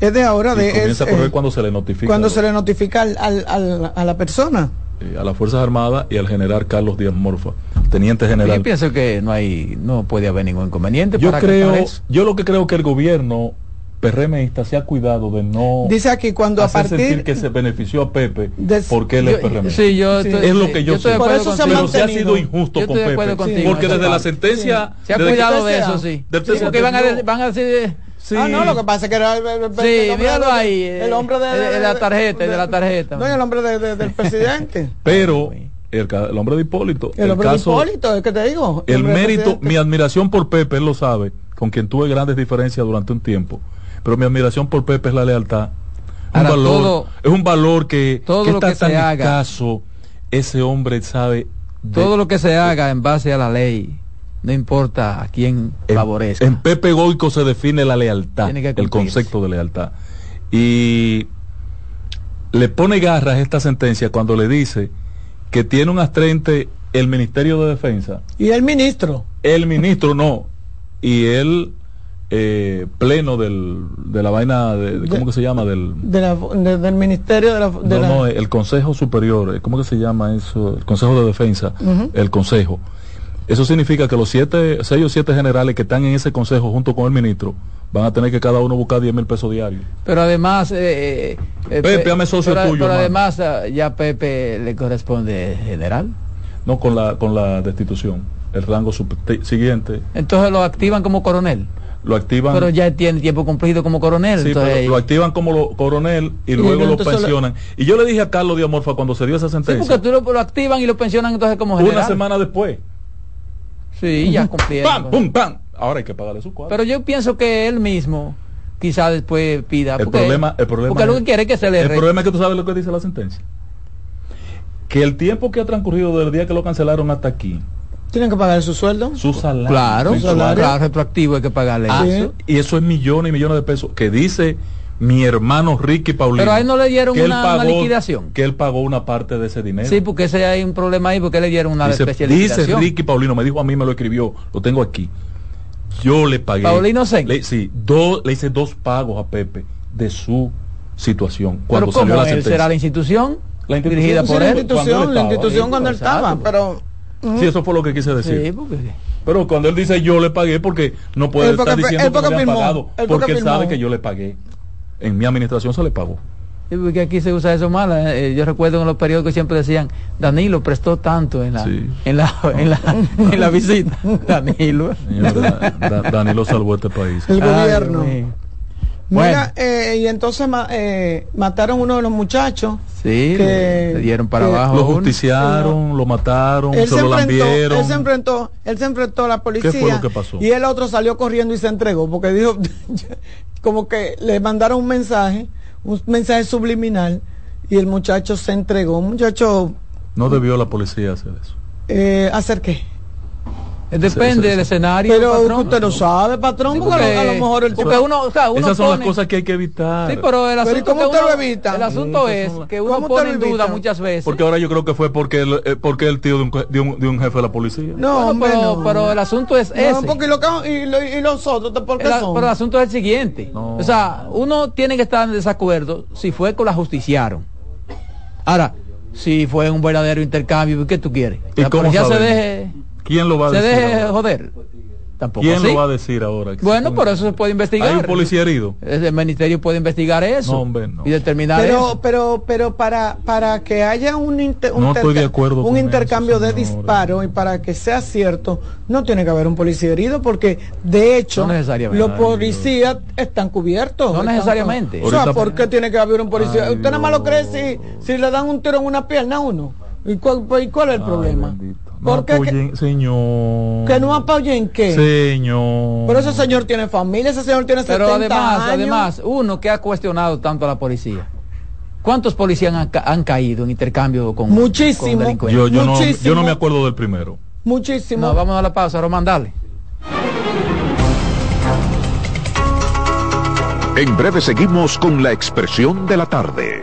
es de ahora. de, comienza a correr cuando se le notifica. Cuando se le notifica al, al, a la persona. A las Fuerzas Armadas y al general Carlos Díaz Morfa, teniente general. Yo pienso que no hay, no puede haber ningún inconveniente. Yo creo, yo lo que creo que el gobierno PRMista se ha cuidado de no dice aquí cuando a partir sentir que se benefició a Pepe porque él es PRMista sí, yo es lo que yo, sé. Por eso se pero se ha sido injusto con Pepe porque desde la sentencia se ha cuidado de eso sí, porque van a, van a decir Sí. Ah, no, lo que pasa es que era el, el, sí, míralo ahí. El hombre de, de, la tarjeta, de, la tarjeta. No, el hombre del presidente. Pero el, el, hombre de Hipólito. El, hombre caso, de Hipólito, es que te digo. El, mérito, mi admiración por Pepe, él lo sabe, con quien tuve grandes diferencias durante un tiempo pero mi admiración por Pepe es la lealtad. Un valor, es un valor que, todo que lo está que tan se haga, ese hombre sabe todo lo que se haga en base a la ley no importa a quién en, favorezca. en Pepe Goico se define la lealtad el concepto de lealtad. Y le pone garras esta sentencia cuando le dice que tiene un astrente el Ministerio de Defensa. Y el ministro. El ministro no. Y él eh, pleno del, de la vaina, de, ¿cómo que se llama? Del, del Ministerio de la... no, no, el Consejo Superior, eh, ¿cómo que se llama eso? El Consejo de Defensa, el Consejo. Eso significa que los siete, seis o siete generales que están en ese consejo junto con el ministro van a tener que cada uno buscar 10 mil pesos diarios. Pero además, eh, eh, eh socio pero, tuyo. Pero además, ah, ya Pepe le corresponde general. No, con la, con la destitución, el rango siguiente. Entonces lo activan como coronel lo activan. Pero ya tiene tiempo cumplido como coronel. Sí, pero lo activan como coronel y, luego lo pensionan. Y yo le dije a Carlos Diamorfa cuando se dio esa sentencia. Sí, porque tú lo, activan y lo pensionan entonces como general. Una semana después. Sí, ya cumplieron. ¡Pam, pum, pam! Ahora hay que pagarle su cuarto. Pero yo pienso que él mismo quizá después pida. El problema, el problema. Porque lo que quiere que se le. El problema es que tú sabes lo que dice la sentencia. Que el tiempo que ha transcurrido desde el día que lo cancelaron hasta aquí tienen que pagar su sueldo. Su salario. Claro, su salario. retroactivo hay que pagarle ah, eso. Y eso es millones y millones de pesos. Que dice mi hermano Ricky Paulino. Pero a él no le dieron una, liquidación. Que él pagó una parte de ese dinero. Sí, porque ese hay un problema ahí, porque le dieron una dice, Dice Ricky Paulino, me dijo a mí, me lo escribió, lo tengo aquí. Yo le pagué. Paulino sé. Le, sí, do, le hice dos pagos a Pepe de su situación. Cuando ¿Pero salió la sentencia. ¿Será la institución? La institución dirigida por él. La institución, la institución cuando él estaba, pero Sí, eso fue lo que quise decir. Pero cuando él dice yo le pagué, porque no puede estar diciendo que me pagado, porque, él sabe que yo le pagué. En mi administración se le pagó. Sí, porque aquí se usa eso mal. Eh, yo recuerdo en los periódicos siempre decían, Danilo prestó tanto en la, en la, en la, en la visita. Danilo. Danilo salvó este país. El gobierno. Mira, eh, y entonces eh, mataron uno de los muchachos. Sí, que, le dieron para abajo. Lo justiciaron, lo mataron, se, lo Él se enfrentó, él se enfrentó a la policía. ¿Qué fue lo que pasó? Y el otro salió corriendo y se entregó porque dijo, como que le mandaron un mensaje, un mensaje subliminal y el muchacho se entregó. Un muchacho. No debió la policía hacer eso. Eh, ¿Hacer qué? Depende del escenario. Pero usted lo sabe, patrón, porque, a lo mejor el porque uno, o sea, uno Esas son las cosas que hay que evitar. Sí, pero el asunto, ¿cómo usted lo evita? El asunto es que uno pone en duda muchas veces. Porque ahora yo creo que fue porque el, eh, porque el tío de un, de, un, de un, jefe de la policía. No, pero, pero el asunto es ese. porque lo, y, lo, y los otros, ¿por qué son? Pero el asunto es el siguiente. O sea, uno tiene que estar en desacuerdo si fue que la justiciaron. Ahora, si fue un verdadero intercambio, ¿qué tú quieres? ¿Y la policía se deje ¿Quién lo va a se decir? Se deje joder. Tampoco ¿Quién lo va a decir ahora? Bueno, por eso se puede investigar. ¿Hay un policía herido? El ministerio puede investigar eso no, hombre, no. y determinar pero, eso. Pero, pero para, para que haya un, inter, un, no estoy de acuerdo un intercambio de disparos y para que sea cierto, no tiene que haber un policía herido porque de hecho los policías están cubiertos. No necesariamente. o sea, ¿por qué tiene que haber un policía? Usted nada más lo cree si, si le dan un tiro en una pierna a uno. ¿Y cuál, y cuál es el problema? ¿Por qué? señor. ¿Que no apoyen qué? Señor. Pero ese señor tiene familia, ese señor tiene Pero además, además, uno que ha cuestionado tanto a la policía. ¿Cuántos policías han, caído en intercambio con, Muchísimo. yo, yo, No, yo no me acuerdo del primero. Muchísimo. vamos a la pausa, Román, dale. En breve seguimos con la expresión de la tarde.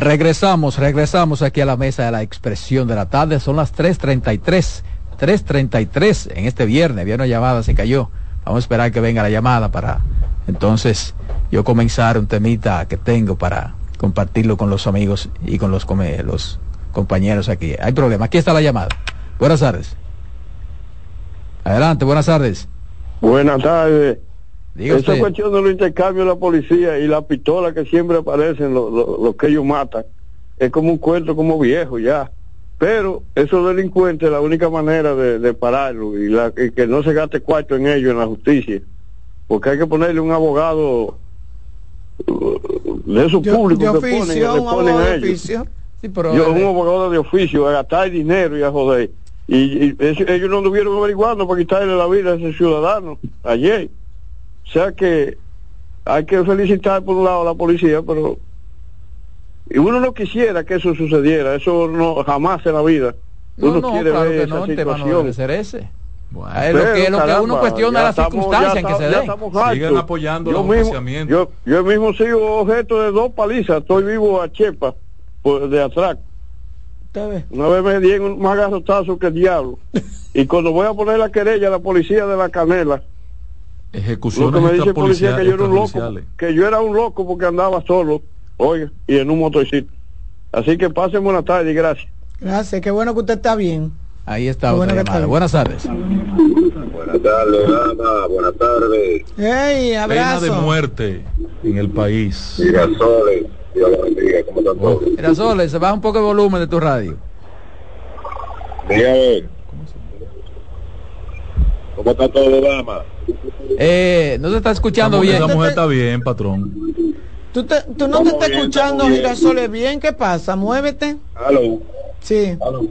Regresamos, regresamos aquí a la mesa de la expresión de la tarde. Son las 3.33. 3.33 en este viernes. Había una llamada, se cayó. Vamos a esperar que venga la llamada para entonces yo comenzar un temita que tengo para compartirlo con los amigos y con los, los compañeros aquí. Hay problema. Aquí está la llamada. Buenas tardes. Adelante, buenas tardes. Buenas tardes. Diga Esa usted. cuestión de los intercambios de la policía y la pistola que siempre aparecen, lo, lo- lo que ellos matan, es como un cuento como viejo ya. Pero esos delincuentes, la única manera de, de pararlo y, la- y que no se gaste cuarto en ellos en la justicia, porque hay que ponerle un abogado uh, de su público de que ponen, un ponen abogado a de ellos. oficio. Sí, pero Yo, un abogado de oficio, a gastar dinero y a joder. Y, y eso- ellos no anduvieron averiguando para quitarle la vida a ese ciudadano ayer. O sea que hay que felicitar por un lado a la policía, pero y uno no quisiera que eso sucediera, eso no jamás en la vida. no, Uno no, quiere claro ver que esa no, el tema no situación. debe ser ese. Bueno, Es lo que, Pero, lo que caramba, uno cuestiona las estamos- circunstancias en que se den. Sigan apoyando yo los mismo, yo, yo mismo sigo objeto de dos palizas, estoy vivo a Chepa por- de atrás. Usted ve. Una vez me di en un más garrotazo que el diablo. Y cuando voy a poner la querella a la policía de la canela, lo ejecuciones que me dice el policía es que yo era un loco, que yo era un loco porque andaba solo, oiga, y en un motorcito. Así que pasen buenas tardes y gracias. Gracias, qué bueno que usted está bien. Ahí está está. Buenas tardes. Buenas tardes, dama. Buenas tardes. ¡Ey, Pena abrazo! de muerte en el país. Girasoles. Dios bendiga. ¿Cómo están todos? Mira, Sole, se baja un poco el volumen de tu radio. Dígame. ¿Cómo está todo, dama? Eh, no se está escuchando bien. Esa mujer está bien, patrón. ¿Tú, te- tú no te estás bien, escuchando, bien. Girasoles, bien. ¿Qué pasa? Muévete. Aló. Sí. Aló.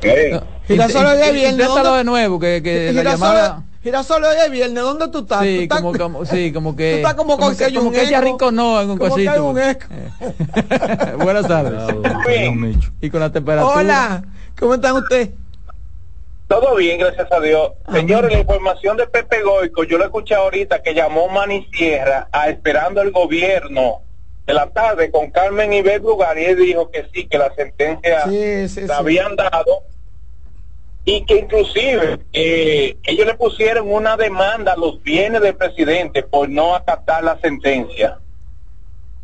¿Qué? No, Girasoles de Inténtalo ¿no? de nuevo, que, que la Girasoles, llamada... Girasol, hoy es viernes, ¿dónde tú estás? ¿Tú Sí, estás- como, como, sí, como que. Tú estás como con que como un que ella rinconó en un Como que hay cosito. un eco. Buenas tardes. Y con la temperatura. Hola, ¿cómo están ustedes? Todo bien, gracias a Dios. Señores, la información de Pepe Goico, yo lo escuché ahorita que llamó Manny Sierra a esperando el gobierno de la tarde con Carmen Ibet Lugar y él dijo que sí, que la sentencia Sí, sí, la sí. habían dado y que inclusive eh, ellos le pusieron una demanda a los bienes del presidente por no acatar la sentencia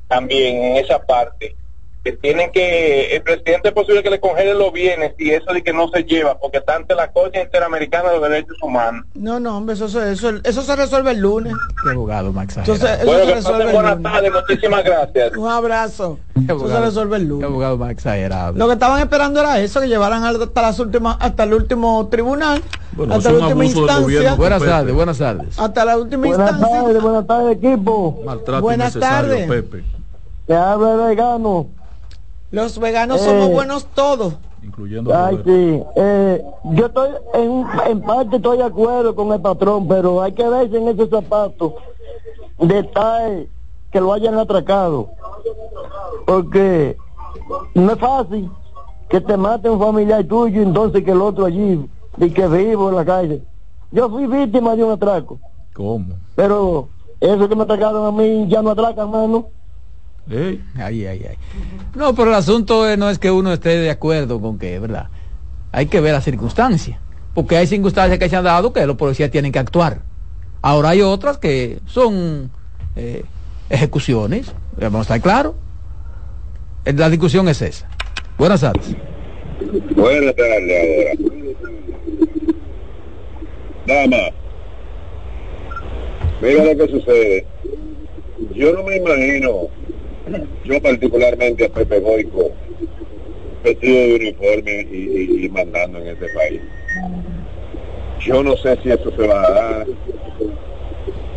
también en esa parte que tienen que el presidente es posible que le congelen los bienes y eso de que no se lleva porque está ante la Corte Interamericana de los Derechos Humanos No, no, hombre, eso, se- eso, eso se resuelve el lunes. Qué abogado, Max. Entonces, eso bueno se resuelve el buenas lunes. tardes muchísimas gracias Un abrazo. Qué Eso se abogado, resuelve el qué lunes. abogado más exagerado. Lo que estaban esperando era eso, que llevaran hasta las últimas, hasta el último tribunal, Bueno, hasta la última instancia. gobierno, Buenas tardes, buenas tardes. Hasta la última Buenas instancia. tardes, buenas tardes, equipo. Maltrato Buenas tardes. Pepe. Que habla el vegano. Los veganos Eh. somos buenos todos. Incluyendo Ay, sí. Eh, yo estoy, en, en parte estoy de acuerdo con el patrón, pero hay que verse en ese zapato de tal que lo hayan atracado. Porque no es fácil que te mate un familiar tuyo y entonces que el otro allí, y que vivo en la calle. Yo fui víctima de un atraco, ¿Cómo? pero eso que me atracaron a mí ya no atracan, mano. Ay, ay, ay. No, pero el asunto es- no es que uno esté de acuerdo con que, ¿verdad? Hay que ver las circunstancias. Porque hay circunstancias que se han dado que los policías tienen que actuar. Ahora hay otras que son eh, ejecuciones. Vamos a estar claro. Eh, La discusión es esa. Buenas tardes. Buenas tardes ahora. Dama, mira lo que sucede. Yo no me imagino, yo particularmente a Pepe Goico, vestido de uniforme y, mandando en este país. Yo no sé si eso se va a dar,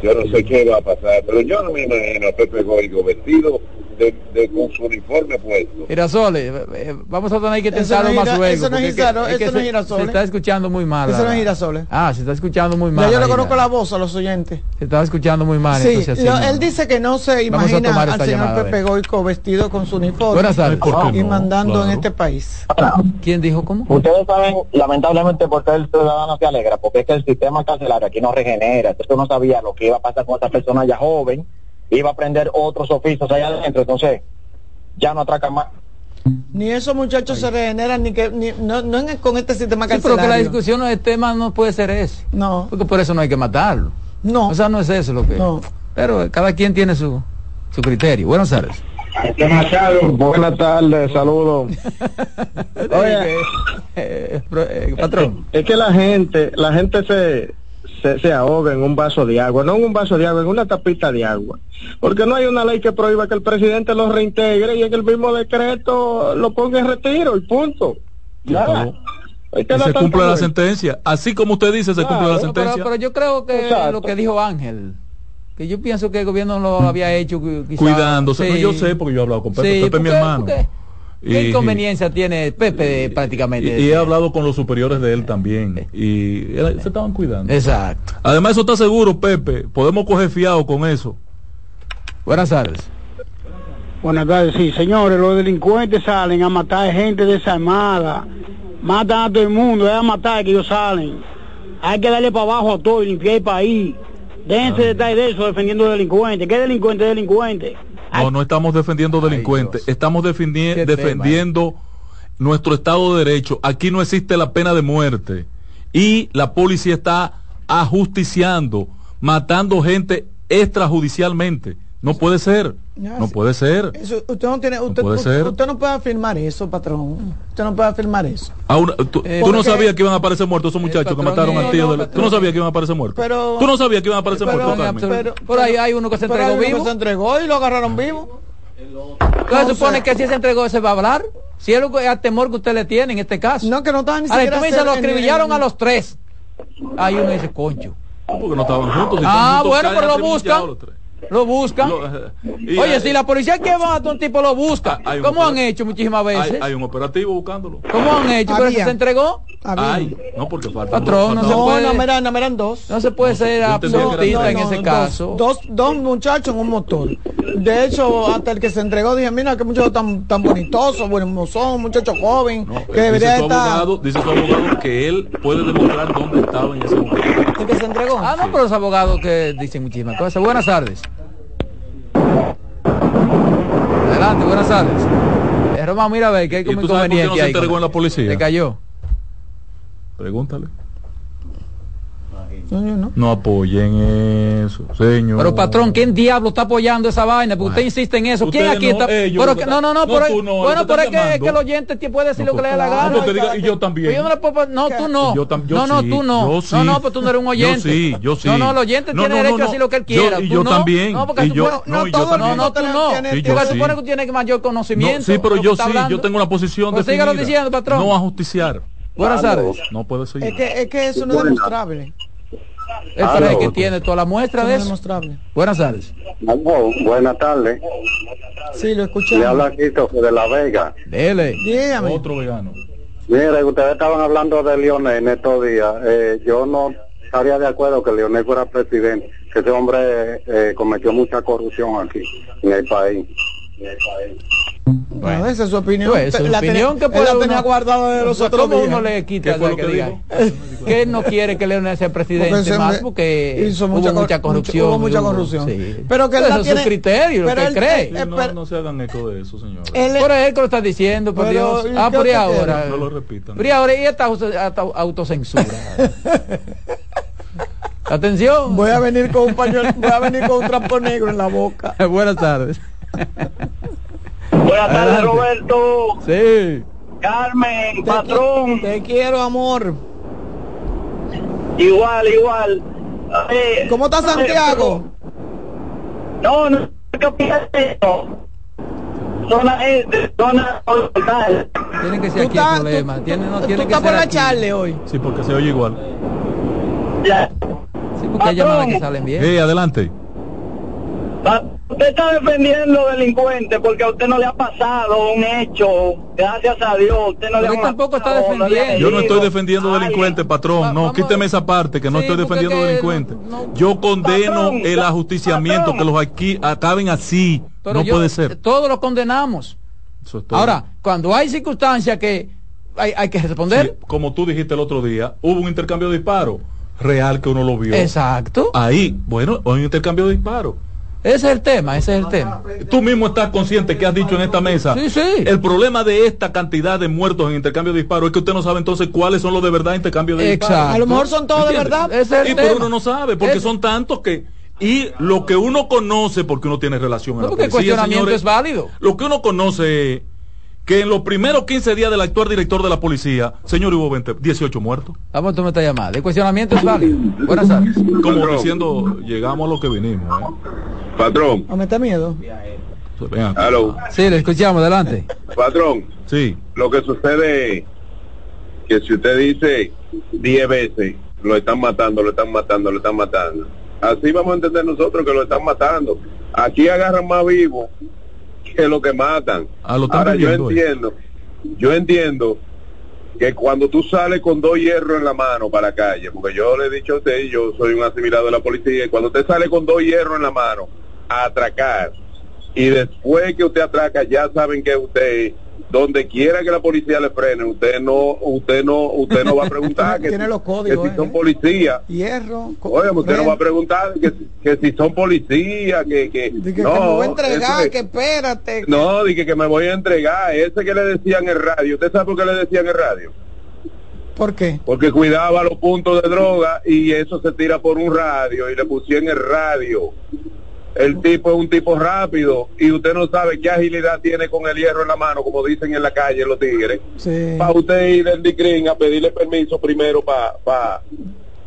yo no sé qué va a pasar, pero yo no me imagino a Pepe Goico vestido de, de- con su uniforme puesto. Girasoles, eh, eh, vamos a tener que Eso intentarlo no más luego. eso no es porque que- Girasoles, es que eso no es se- Girasoles. Se está escuchando muy mal. Eso no es Girasoles. Ah, se está escuchando muy mal. Ya yo le conozco la- la voz a los oyentes. Se estaba escuchando muy mal. Sí, entonces así lo- no. él dice que no se imagina al señor llamada, Pepe. Goico vestido con su uniforme Buenas tardes. ¿Por qué y no? mandando en este país. ¿Quién dijo cómo? Ustedes saben, lamentablemente, por qué el ciudadano se alegra, porque es que el sistema carcelario aquí no regenera. Entonces uno sabía lo que iba a pasar con esa persona ya joven, iba a aprender otros oficios allá adentro, entonces ya no atraca más. Ni esos muchachos se regeneran ni que ni, no, no en- con este sistema Sí, pero carcelario. que la discusión del tema no puede ser ese. No. Porque por eso no hay que matarlo. No. O sea, no es eso lo que. No. Pero cada quien tiene su, su criterio. Buenas tardes. Buenas tardes, saludos. Oye, Eh, eh, patrón. Es que la gente, la gente se, se, se ahoga en un vaso de agua, no en un vaso de agua, en una tapita de agua. Porque no hay una ley que prohíba que el presidente lo reintegre y en el mismo decreto lo ponga en retiro y punto. Dar se cumple la sentencia. Así como usted dice, se cumple la pero, sentencia. pero yo creo que Exacto. lo que dijo Ángel, que yo pienso que el gobierno lo había hecho qui- quizá- Cuidándose. No, yo sé porque yo he hablado con Pepe. Sí, Pepe es mi hermano. porque ¿Qué Y- inconveniencia tiene Pepe Y, prácticamente? y he hablado con los superiores de él también. Y él- se estaban cuidando. Exacto. Además, eso está seguro, Pepe. Podemos coger fiado con eso. Buenas tardes. Buenas tardes, sí, señores, los delincuentes salen a matar gente desarmada, matan a todo el mundo, es a matar que ellos salen. Hay que darle para abajo a todo y limpiar el país. Déjense de estar de eso defendiendo delincuentes. ¿Qué delincuente es delincuente? No, no estamos defendiendo delincuentes. Estamos defendi- Qué defendiendo nuestro Estado de Derecho. Aquí no existe la pena de muerte. Y la policía está ajusticiando, matando gente extrajudicialmente. No puede ser. No puede ser. Eso, usted no tiene, usted, puede usted- ser. usted no puede afirmar eso, patrón. Usted no puede afirmar eso. A una- tú, Eh, tú no sabías que iban a aparecer muertos esos muchachos que mataron al no, tío no, de la- Tú no sabías que iban a aparecer muertos. Pero- tú no sabías que iban a aparecer Pero- muertos. Pero- Por ahí hay uno que se pero entregó hay uno que vivo. se entregó y lo agarraron vivo. Entonces se supone que si se entregó se va a hablar. Si es lo que- el temor que usted le tiene en este caso. No, que no estaban ni Ahora, siquiera tú me dices, lo en- a los tres. Hay uno dice, concho. Porque no estaban juntos. si Ah, bueno, pero lo buscan. Los tres. Lo buscan. y Oye, hay- si la policía que va a un tipo lo busca, ¿cómo han hecho muchísimas veces? Hay, hay un operativo buscándolo. ¿Cómo han hecho? Pero se entregó. Ay, no porque falta. Patrón, no se No, puede. no, me eran, no me eran dos. No se puede ser absolutista en No, ese dos, caso. Dos, dos muchachos en un motor. De hecho, hasta el que se entregó dije, mira qué muchacho tan, tan bonitoso, buen mozón, muchacho joven, que Dice debería su, estar. abogado, dice su abogado que él puede demostrar dónde estaba en ese momento. ¿El que se entregó? Ah, no, pero los abogados que dicen muchísimas cosas. Buenas tardes. Adelante, buenas tardes. Eh, Román, mira a ver que hay ¿Y como tú sabes por qué no inconveniente se ahí entregó en la policía? Le cayó. Pregúntale. No, yo no. No apoyen eso, señor. Pero patrón, ¿quién diablo está apoyando esa vaina? Porque usted insiste en eso. ¿Quién aquí no, está? ellos, Pero no, no, no, No, pero, tú no, bueno, pero es que, es que el oyente te puede decir No, lo que le dé pues, la gana. No, diga, y yo también. Yo no, le puedo- no, tú no. Yo tam- yo no, no, sí, tú no. yo sí. No, no, pues tú no eres un Yo oyente. sí, yo sí. No, no, el oyente No, tiene no, derecho no, a decir lo que él yo- quiera. y yo no. también, No, porque y tú yo- no, yo mundo, tú no. Porque yo se supone que tú tienes mayor No, conocimiento. sí, pero de yo sí, yo tengo una posición Pues sígalo definida. diciendo, patrón. No a justiciar. Buenas tardes. No puede ser. Es que, es que eso no es demostrable. El no. que tiene toda la muestra de es eso. Buenas tardes. Aló, buenas tardes. Sí, lo escuché. Le habla Christopher de La Vega. Dele. Dígame. Otro vegano. Mire, ustedes estaban hablando de Lionel en estos días. Eh, yo no estaría de acuerdo que Lionel fuera presidente, que ese hombre eh, cometió mucha corrupción aquí en el país. Bueno, esa es su opinión. Pues, su la opinión tenía, que puede la tenía guardada de los otros ¿Cómo días. uno le quita ¿Qué fue el lo que que diga? que él no quiere que Leonel sea presidente Porque más porque hizo hubo mucha mucha, cor- corrupción. hubo mucha hubo- corrupción. sí. Pero que él Eso es tiene- su criterio, lo que él- cree. eh, no, se hagan eco de eso, señor. Por él que lo está diciendo, por Pero, Dios. ¿y Ah, por ahora. No lo repitan. Por ahora, y esta autocensura. Atención. Voy a venir con un pañuelo, voy a venir con un trapo negro en la boca. Buenas tardes. Buenas tardes. Roberto. Sí. Carmen, Te patrón. qui- Te quiero, amor. Igual, igual. Eh, ¿Cómo está Santiago? No, no, ¿qué opinas de esto? Zona este, zona oriental. Tiene que ser aquí el problema. tú- Tiene, no, tú tiene que estás ser por la charle hoy. Sí, porque se oye igual. Ya. Sí, porque hay llamadas que salen bien. Eh, adelante. Pa- Usted está defendiendo delincuentes porque a usted no le ha pasado un hecho, gracias a Dios, usted no Pero le ha tampoco está matado, no defendiendo. Yo no estoy defendiendo Ay, delincuentes, patrón. Va- No, vamos- quíteme esa parte, que no Sí, estoy defendiendo delincuentes. no- Yo condeno Patrón, el ajusticiamiento, patrón. que los aquí acaben así. Pero no yo- puede ser. Todos lo condenamos. Eso es todo. Ahora, cuando hay circunstancias que hay, hay que responder. Sí, como tú dijiste el otro día, hubo un intercambio de disparos real que uno lo vio. Exacto. Ahí, bueno, hay un intercambio de disparos. Ese es el tema, ese es el tema. Tú mismo estás consciente que has dicho en esta mesa. Sí, sí. El problema de esta cantidad de muertos en intercambio de disparos es que usted no sabe entonces cuáles son los de verdad en intercambio de Exacto. disparos. A lo mejor son todos de verdad. Ese es el Y pero uno no sabe, porque Es- son tantos que... Y lo que uno conoce, porque uno tiene relación en No, la porque el policía, cuestionamiento señores, es válido. Lo que uno conoce es que en los primeros 15 días del actual director de la policía, señor, hubo 20, 18 muertos. Vamos a tomar esta llamada. El cuestionamiento es válido. Buenas tardes. Como diciendo, llegamos a lo que vinimos. ¿eh? Patrón, ¿O me está miedo? Aló, Sí, le escuchamos, adelante. patrón, Sí, lo que sucede es que si usted dice 10 veces, lo están matando, lo están matando, lo están matando. Así vamos a entender nosotros que lo están matando. Aquí agarran más vivos que lo que matan. Ah, lo Ahora yo eh. entiendo, yo entiendo que cuando tú sales con dos hierros en la mano para la calle, porque yo le he dicho a usted, yo soy un asimilado de la policía, y cuando usted sale con dos hierros en la mano a atracar, y después que usted atraca ya saben que usted donde quiera que la policía le frene usted no usted no usted no va a preguntar que, Tiene si- los códigos, que si eh. son policías Hierro. Oye, usted no va a preguntar que, que si son policías que que, no que me voy a entregar, ese- que espérate. que- no dije que me voy a entregar ese que le decían en el radio usted sabe por qué le decían en el radio ¿Por qué? porque cuidaba los puntos de droga y eso se tira por un radio y le pusieron el radio. El tipo es un tipo rápido y usted no sabe qué agilidad tiene con el hierro en la mano, como dicen en la calle los tigres. Sí. Para usted ir al DICRIN a pedirle permiso primero para... Pa,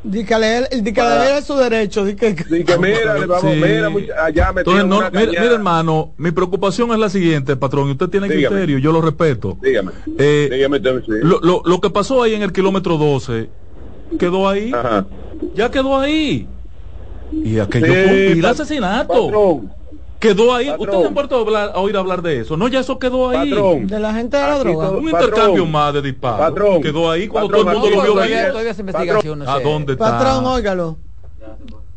leer es su derecho. Di que mira, le vamos, Sí. mira, mucha- allá me Entonces, no, una mire, hermano, mi preocupación es la siguiente, patrón, y usted tiene Dígame. criterio, yo lo respeto. Dígame, Eh, dígame usted, sí. Lo, lo, lo que pasó ahí en el kilómetro 12 quedó ahí, Ajá. ya quedó ahí. Y aquello Sí, fue un asesinato. patrón. Quedó ahí. Patrón. Ustedes han vuelto a, hablar- a oír hablar de eso. No, ya eso quedó ahí. Patrón. De la gente de la droga. todo- Un Patrón. intercambio más de disparos. Patrón. Quedó ahí cuando Patrón, todo el mundo lo vio todavía, venir. todavía esa investigación no ¿A dónde está? Patrón, óigalo.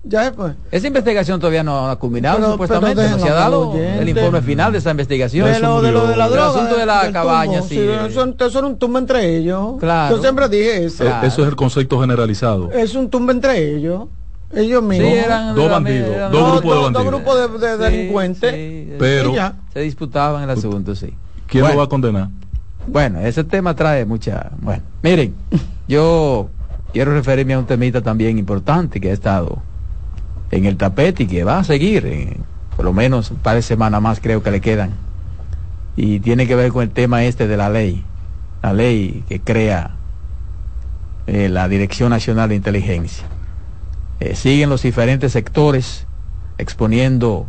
Ya se fue. Esa investigación todavía no ha culminado, Pero- supuestamente. pero no se ha dado oyente. el informe final de esa investigación. De lo, de lo de la El droga. asunto de la cabaña, tumbo. sí. Sí, eh. eso, eso era un tumbo entre ellos. Claro. Yo siempre dije eso. Eh, Eso es el concepto generalizado. Es un tumbo entre ellos. Ellos Sí, mismos. eran Dos bandidos, eran- dos No, grupos de dos- bandidos. Dos grupos de, de Sí, delincuentes. sí, Pero- se disputaban el asunto, sí. ¿Quién Bueno. lo va a condenar? Bueno, ese tema trae mucha... Bueno, miren, yo quiero referirme a un temita también importante que ha estado en el tapete y que va a seguir, eh, por lo menos un par de semanas más creo que le quedan. Y tiene que ver con el tema este de la ley, la ley que crea eh, la Dirección Nacional de Inteligencia. Eh, siguen los diferentes sectores exponiendo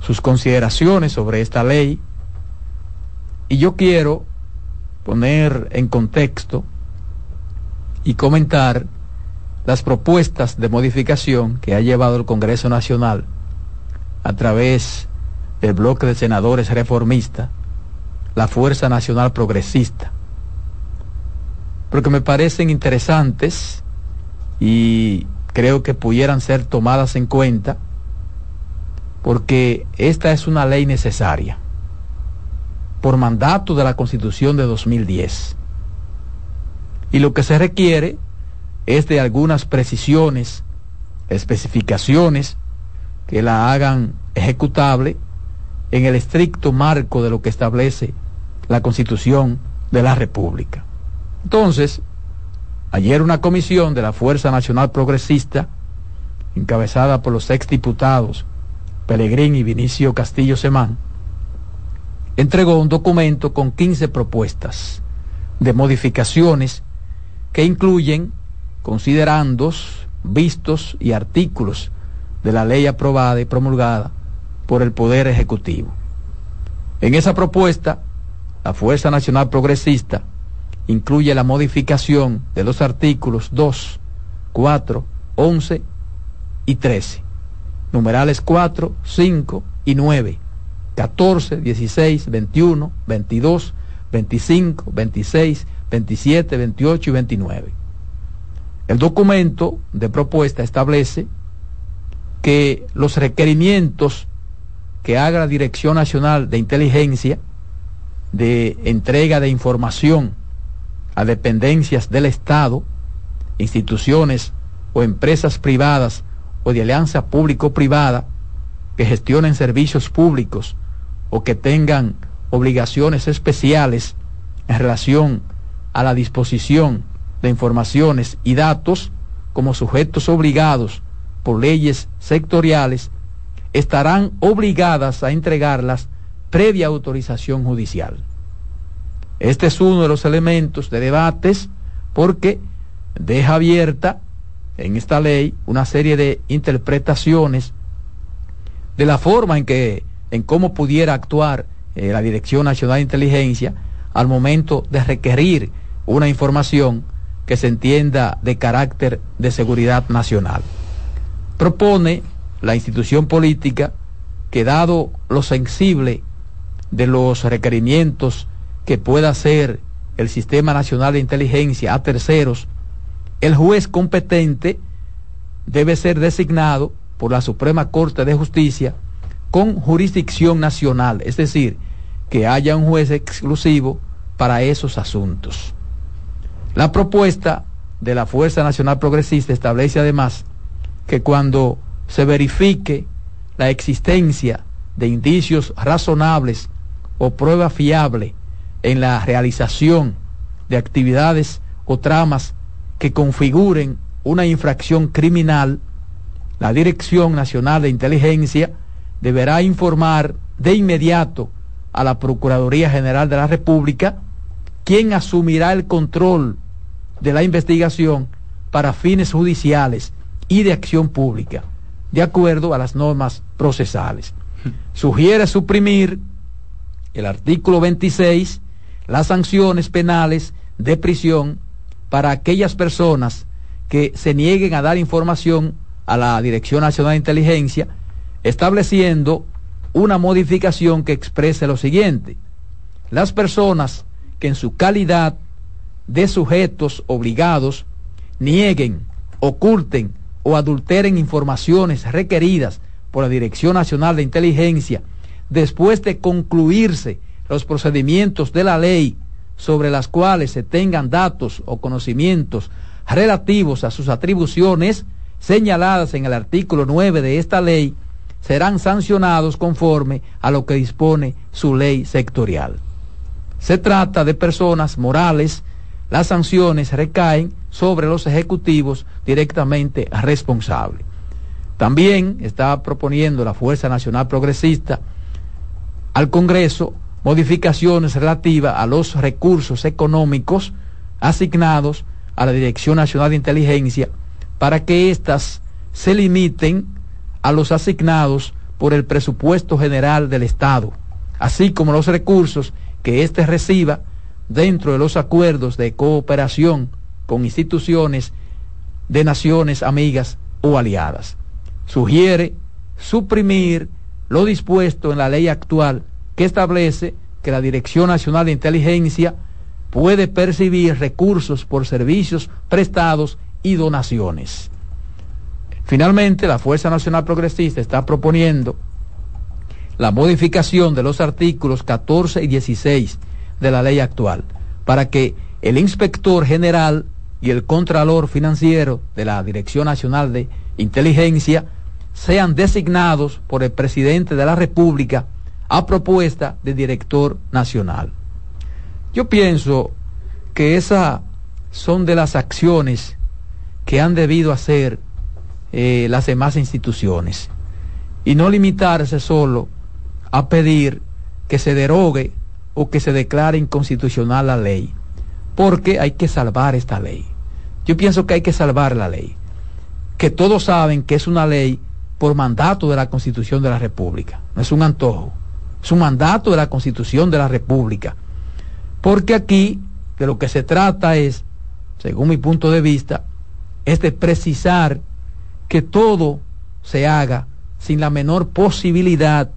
sus consideraciones sobre esta ley. Y yo quiero poner en contexto y comentar las propuestas de modificación que ha llevado el Congreso Nacional a través del bloque de senadores reformistas, la Fuerza Nacional Progresista, porque me parecen interesantes y creo que pudieran ser tomadas en cuenta porque esta es una ley necesaria por mandato de la Constitución de 2010. Y lo que se requiere es de algunas precisiones, especificaciones que la hagan ejecutable en el estricto marco de lo que establece la Constitución de la República. Entonces, ayer una comisión de la Fuerza Nacional Progresista, encabezada por los exdiputados Pelegrín y Vinicio Castillo Semán, entregó un documento con 15 propuestas de modificaciones que incluyen considerandos, vistos y artículos de la ley aprobada y promulgada por el Poder Ejecutivo. En esa propuesta, la Fuerza Nacional Progresista incluye la modificación de los artículos 2, 4, 11 y 13, numerales 4, 5 y 9 14, 16, 21, 22, 25, 26, 27, 28 y 29. El documento de propuesta establece que los requerimientos que haga la Dirección Nacional de Inteligencia de entrega de información a dependencias del Estado, instituciones o empresas privadas o de alianza público-privada que gestionen servicios públicos o que tengan obligaciones especiales en relación a la disposición de informaciones y datos como sujetos obligados por leyes sectoriales, estarán obligadas a entregarlas previa autorización judicial. Este es uno de los elementos de debates porque deja abierta en esta ley una serie de interpretaciones de la forma en que en cómo pudiera actuar eh, la Dirección Nacional de Inteligencia al momento de requerir una información que se entienda de carácter de seguridad nacional. Propone la institución política que dado lo sensible de los requerimientos que pueda hacer el Sistema Nacional de Inteligencia a terceros, el juez competente debe ser designado por la Suprema Corte de Justicia con jurisdicción nacional, es decir, que haya un juez exclusivo para esos asuntos. La propuesta de la Fuerza Nacional Progresista establece además que cuando se verifique la existencia de indicios razonables o prueba fiable en la realización de actividades o tramas que configuren una infracción criminal, la Dirección Nacional de Inteligencia deberá informar de inmediato a la Procuraduría General de la República, quien asumirá el control de la investigación para fines judiciales y de acción pública, de acuerdo a las normas procesales. Sugiere suprimir el artículo 26, las sanciones penales de prisión para aquellas personas que se nieguen a dar información a la Dirección Nacional de Inteligencia, estableciendo una modificación que exprese lo siguiente. Las personas que en su calidad de sujetos obligados nieguen, oculten o adulteren informaciones requeridas por la Dirección Nacional de Inteligencia después de concluirse los procedimientos de la ley sobre las cuales se tengan datos o conocimientos relativos a sus atribuciones señaladas en el artículo 9 de esta ley, serán sancionados conforme a lo que dispone su ley sectorial. Se trata de personas morales, las sanciones recaen sobre los ejecutivos directamente responsables. También está proponiendo la Fuerza Nacional Progresista al Congreso modificaciones relativas a los recursos económicos asignados a la Dirección Nacional de Inteligencia para que éstas se limiten a los asignados por el presupuesto general del Estado, así como los recursos que éste reciba dentro de los acuerdos de cooperación con instituciones de naciones amigas o aliadas. Sugiere suprimir lo dispuesto en la ley actual que establece que la Dirección Nacional de Inteligencia puede percibir recursos por servicios prestados y donaciones. Finalmente, la Fuerza Nacional Progresista está proponiendo la modificación de los artículos 14 y 16 de la ley actual para que el inspector general y el contralor financiero de la Dirección Nacional de Inteligencia sean designados por el presidente de la República a propuesta del director nacional. Yo pienso que esas son de las acciones que han debido hacer eh, las demás instituciones y no limitarse solo a pedir que se derogue o que se declare inconstitucional la ley, porque hay que salvar esta ley. Yo pienso que hay que salvar la ley, que todos saben que es una ley por mandato de la Constitución de la República, no es un antojo, es un mandato de la Constitución de la República, porque aquí de lo que se trata es, según mi punto de vista, es de precisar que todo se haga sin la menor posibilidad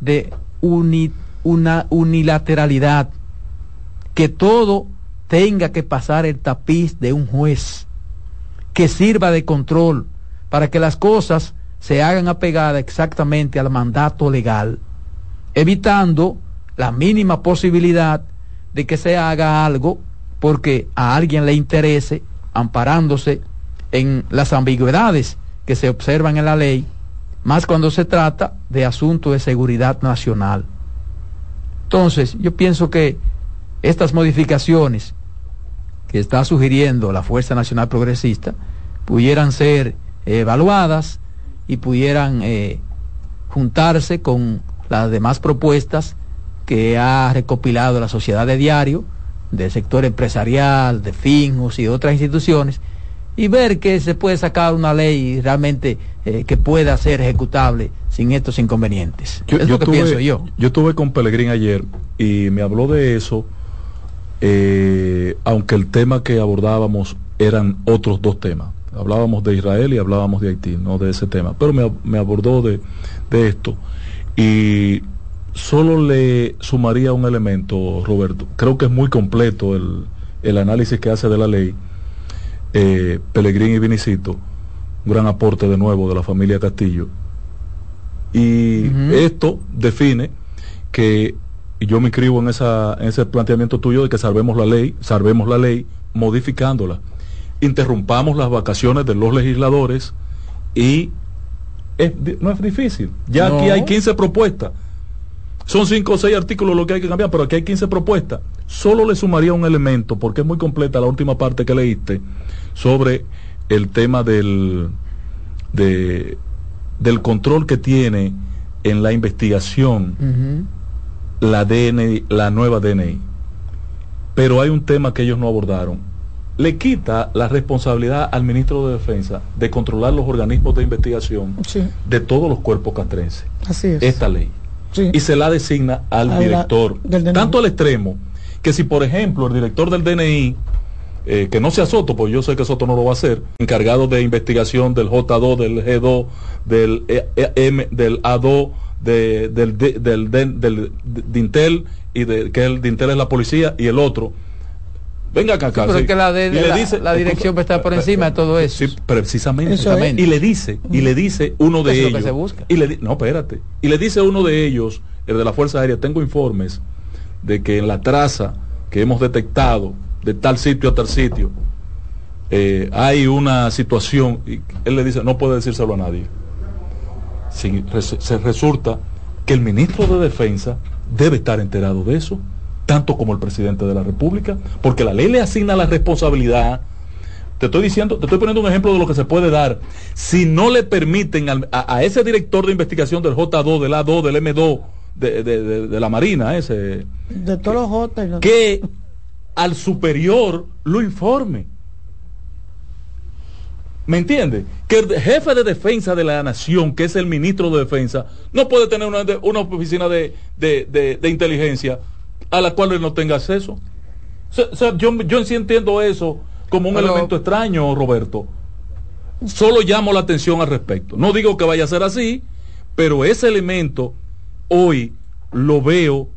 de una unilateralidad, que todo tenga que pasar el tapiz de un juez, que sirva de control para que las cosas se hagan apegadas exactamente al mandato legal, evitando la mínima posibilidad de que se haga algo porque a alguien le interese, amparándose en las ambigüedades que se observan en la ley, más cuando se trata de asuntos de seguridad nacional. Entonces, yo pienso que estas modificaciones que está sugiriendo la Fuerza Nacional Progresista pudieran ser evaluadas y pudieran eh, juntarse con las demás propuestas que ha recopilado la sociedad de diario, del sector empresarial, de FINJOS y otras instituciones, y ver que se puede sacar una ley realmente eh, que pueda ser ejecutable sin estos inconvenientes. Yo, es lo que pienso yo. Yo estuve con Pelegrín ayer y me habló de eso, eh, aunque el tema que abordábamos eran otros dos temas. Hablábamos de Israel y hablábamos de Haití, no de ese tema, pero me, me abordó de, de esto. Y solo le sumaría un elemento, Roberto. Creo que es muy completo el, el análisis que hace de la ley eh, Pelegrín y Vinicito, un gran aporte de nuevo de la familia Castillo. Y esto define que y yo me inscribo en, esa, en ese planteamiento tuyo de que salvemos la ley, salvemos la ley modificándola. Interrumpamos las vacaciones de los legisladores y no es difícil. Ya aquí hay 15 propuestas. Son 5 o 6 artículos lo que hay que cambiar, pero aquí hay 15 propuestas. Solo le sumaría un elemento, porque es muy completa la última parte que leíste, sobre el tema del, de, del control que tiene en la investigación la DNI, la nueva DNI. Pero hay un tema que ellos no abordaron. Le quita la responsabilidad al ministro de Defensa de controlar los organismos de investigación de todos los cuerpos castrenses. Así es. Esta ley. Y se la designa al director. tanto al extremo que si, por ejemplo, el director del DNI eh, que no sea Soto, porque yo sé que Soto no lo va a hacer, encargado de investigación del J2, del G2, del E- E- M, del A2, de- del, del, D- del Dintel, y de, que el Dintel es la policía, y el otro. Venga acá, acá. pero sí. es que la de- la- dice- la dirección va a estar por encima de todo eso. Sí, precisamente. Eso es. Y le dice, y le dice uno de lo ellos. que se busca. Y le no, espérate. Y le dice uno de ellos, el de la Fuerza Aérea, tengo informes de que en la traza que hemos detectado de tal sitio a tal sitio, eh, hay una situación, y él le dice, no puede decírselo a nadie. Res- se resulta que el ministro de Defensa debe estar enterado de eso, tanto como el presidente de la República, porque la ley le asigna la responsabilidad. Te estoy diciendo, te estoy poniendo un ejemplo de lo que se puede dar. Si no le permiten al- a, a ese director de investigación del J2, del A2, del M2, de, de- de- de la Marina, ese, De todos los J. que al superior lo informe. ¿Me entiende? Que el jefe de defensa de la nación, que es el ministro de defensa, no puede tener una, oficina de, de- de- de inteligencia a la cual él no tenga acceso. O sea, o sea, yo, yo sí entiendo eso como un Pero- elemento extraño, Roberto. Solo llamo la atención al respecto. No digo que vaya a ser así, pero ese elemento hoy lo veo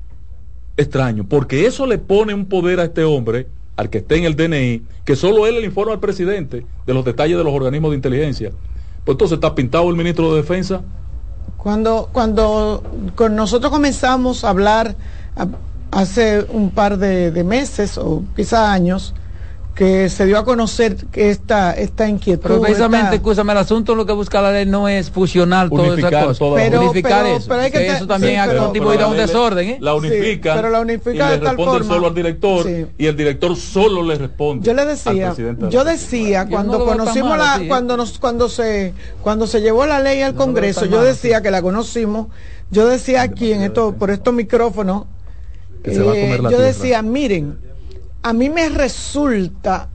extraño, porque eso le pone un poder a este hombre, al que esté en el DNI, que solo él le informa al presidente de los detalles de los organismos de inteligencia. Pues entonces está pintado el ministro de Defensa. Cuando, cuando con nosotros comenzamos a hablar a- hace un par de, de meses o quizá años, que se dio a conocer que esta, esta inquietud. Pero precisamente, esta- escúchame, el asunto lo que busca la ley no es fusionar todas esas Unificar cosas. Pero- unificar pero- eso. pero hay que eso también sí, ha pero- contribuido pero a un la ley le- desorden, ¿eh? La unifican pero la unifican y le de tal responden forma- solo al director Sí. y el director solo le responde. Yo le decía, yo decía cuando no conocimos mal la, así, ¿eh? cuando nos, cuando se, cuando se llevó la ley al No Congreso, yo mal decía que la conocimos, yo decía aquí en esto, por estos micrófonos, Que se va a comer la yo tierra. decía, miren, a mí me resulta